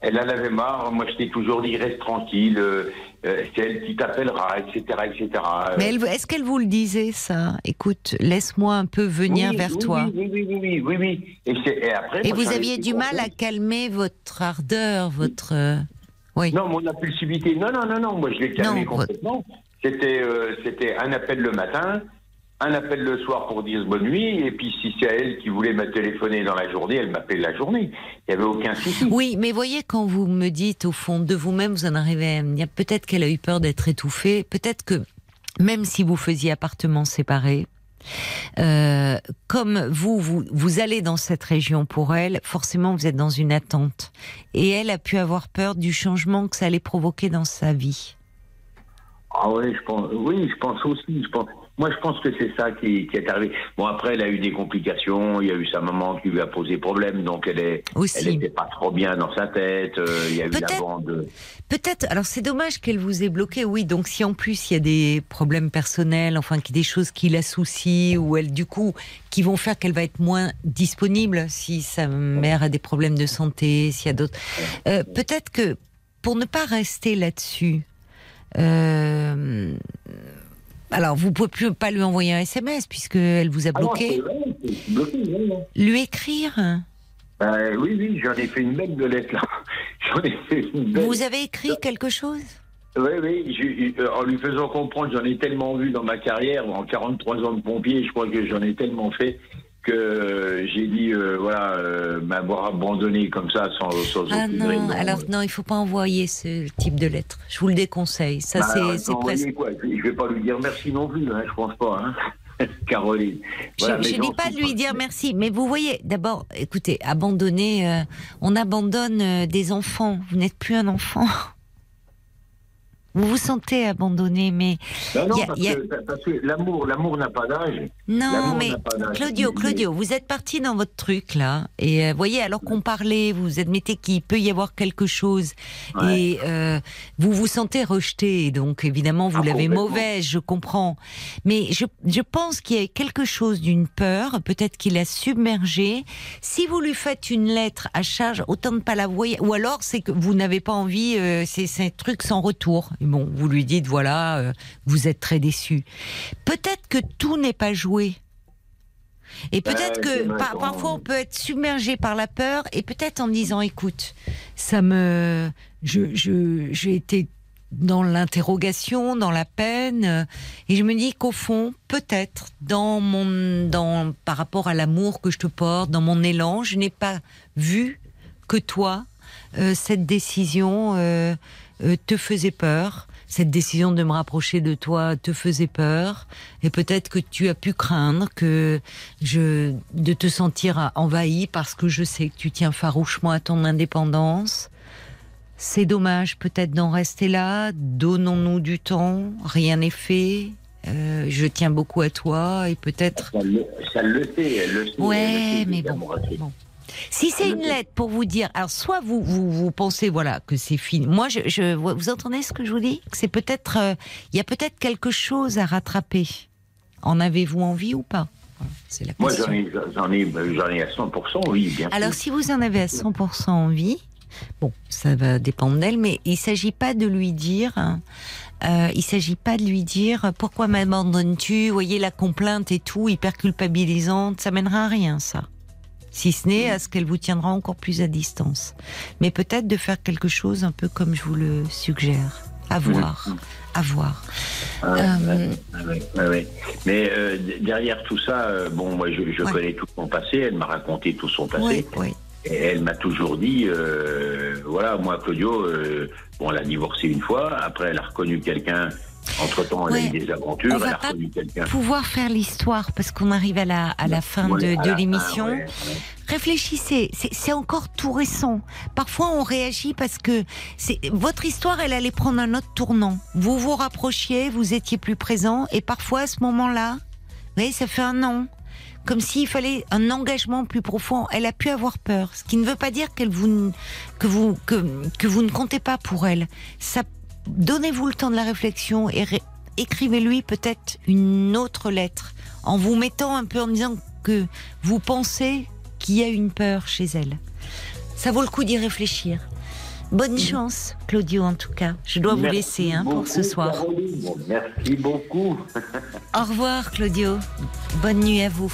elle en avait marre. Moi, je t'ai toujours dit, reste tranquille. euh, c'est elle qui t'appellera, etc., etc. Mais est-ce qu'elle vous le disait ça? Écoute, laisse-moi un peu venir Oui, vers oui, toi. Oui, oui, oui, oui, oui. Et, après. Et moi, vous aviez du mal à calmer votre ardeur, votre. Oui. Non, mon impulsivité, non, non, non, non, moi je l'ai calmé Non, complètement. C'était, euh, c'était un appel le matin, un appel le soir pour dire bonne nuit, et puis si c'est elle qui voulait me téléphoner dans la journée, elle m'appelait la journée. Il n'y avait aucun souci. Oui, mais voyez, quand vous me dites au fond de vous-même, vous en arrivez à dire peut-être qu'elle a eu peur d'être étouffée, peut-être que même si vous faisiez appartement séparé, euh, comme vous, vous, vous allez dans cette région pour elle, forcément vous êtes dans une attente. Et elle a pu avoir peur du changement que ça allait provoquer dans sa vie. Ah oui, je pense, oui, je pense aussi. Je pense, moi, je pense que c'est ça qui, qui est arrivé. Bon, après, elle a eu des complications. Il y a eu sa maman qui lui a posé problème, donc elle est, Aussi. elle était pas trop bien dans sa tête. euh, il y a eu la bande. Peut-être, alors c'est dommage qu'elle vous ait bloqué, oui, donc si en plus il y a des problèmes personnels, enfin des choses qui la soucient, ou elle, du coup, qui vont faire qu'elle va être moins disponible si sa mère a des problèmes de santé, s'il y a d'autres. Euh, Peut-être que pour ne pas rester là-dessus, euh, alors vous pouvez plus pas lui envoyer un SMS puisque elle vous a Ah non, bloqué. vrai, lui écrire. Ben, oui, oui, j'en ai fait une belle de lettre là. J'en ai fait une belle. Vous avez écrit quelque chose? Oui, oui, euh, en lui faisant comprendre, j'en ai tellement vu dans ma carrière, en 43 ans de pompier, je crois que j'en ai tellement fait que j'ai dit, euh, voilà, euh, m'avoir abandonné comme ça sans, sans Ah aucune non, raison. alors non, il faut pas envoyer ce type de lettre. Je vous le déconseille. Ça, Bah, c'est- presque. quoi, je vais pas lui dire merci non plus, hein, je pense pas, hein. Caroline. Voilà, je je dis pas de lui dire merci, mais vous voyez, d'abord, écoutez, abandonner, euh, on abandonne des enfants. Vous n'êtes plus un enfant. Vous vous sentez abandonné, mais Non, non, a- parce, a- que, parce que l'amour, l'amour n'a pas d'âge. non, mais n'a pas d'âge. Claudio, Claudio, vous êtes parti dans votre truc là, et euh, voyez, alors qu'on parlait, vous admettez qu'il peut y avoir quelque chose, Ouais. et euh, vous vous sentez rejeté, et donc évidemment vous Ah, l'avez mauvaise, je comprends, mais je, je pense qu'il y a quelque chose d'une peur, peut-être qu'il a submergé. Si vous lui faites une lettre à charge, autant ne pas la voir, ou alors c'est que vous n'avez pas envie, euh, c'est c'est un truc sans retour. Bon, vous lui dites voilà, euh, vous êtes très déçu. Peut-être que tout n'est pas joué. Et Ben, peut-être que par- parfois on peut être submergé par la peur et peut-être en disant écoute, ça me, je, je, j'ai été dans l'interrogation, dans la peine, euh, et je me dis qu'au fond, peut-être dans mon, dans par rapport à l'amour que je te porte, dans mon élan, je n'ai pas vu que toi euh, cette décision euh, te faisait peur. Cette décision de me rapprocher de toi te faisait peur, et peut-être que tu as pu craindre que je de te sentir envahi parce que je sais que tu tiens farouchement à ton indépendance. C'est dommage peut-être d'en rester là. Donnons-nous du temps. Rien n'est fait. Euh, je tiens beaucoup à toi et peut-être. Ça le, ça le sait, elle le sait. Ouais, elle le sait, mais bon. Si c'est une lettre pour vous dire, alors soit vous vous, vous pensez voilà que c'est fini. Moi, je, je vous entendez ce que je vous dis? Que c'est peut-être euh, il y a peut-être quelque chose à rattraper. En avez-vous envie ou pas? Voilà, C'est la Moi, j'en ai, j'en ai, j'en ai à 100%, oui, bien Alors, si vous en avez à 100% envie, bon, ça va dépendre d'elle, mais il s'agit pas de lui dire, hein, euh, il s'agit pas de lui dire pourquoi m'abandonnes-tu, voyez la complainte et tout, hyper culpabilisante, ça mènera à rien, ça. Si ce n'est à ce qu'elle vous tiendra encore plus à distance. Mais peut-être de faire quelque chose un peu comme je vous le suggère. À voir. À voir. Ah, Euh. Mais euh, derrière tout ça, euh, bon, moi, je, je Ouais. connais tout son passé. Elle m'a raconté tout son passé. Et elle m'a toujours dit, voilà, moi, Claudio, bon, elle a divorcé une fois. Après, elle a reconnu quelqu'un. Entre-temps, elle a eu des aventures. On Elle va a pas reconnu quelqu'un. Pouvoir faire l'histoire parce qu'on arrive à la, à la fin de, l'émission. ouais, ouais. Réfléchissez, c'est encore tout récent. Parfois, on réagit parce que votre histoire, elle allait prendre un autre tournant. Vous vous rapprochiez, vous étiez plus présent, et parfois à ce moment-là, vous voyez, ça fait un an, comme s'il fallait un engagement plus profond. Elle a pu avoir peur, ce qui ne veut pas dire qu'elle vous que vous que, que vous ne comptez pas pour elle. Ça, donnez-vous le temps de la réflexion et écrivez-lui peut-être une autre lettre en vous mettant un peu en disant que vous pensez qu'il y a une peur chez elle. Ça vaut le coup d'y réfléchir. Bonne chance, Claudio, en tout cas. Je dois vous laisser hein, pour ce soir. Caroline. Merci beaucoup. Au revoir, Claudio. Bonne nuit à vous.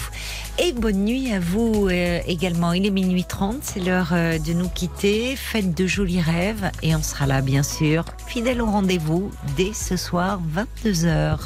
Et bonne nuit à vous euh, également. Il est minuit 30, c'est l'heure euh, de nous quitter. Faites de jolis rêves et on sera là, bien sûr, fidèle au rendez-vous dès ce soir, 22h.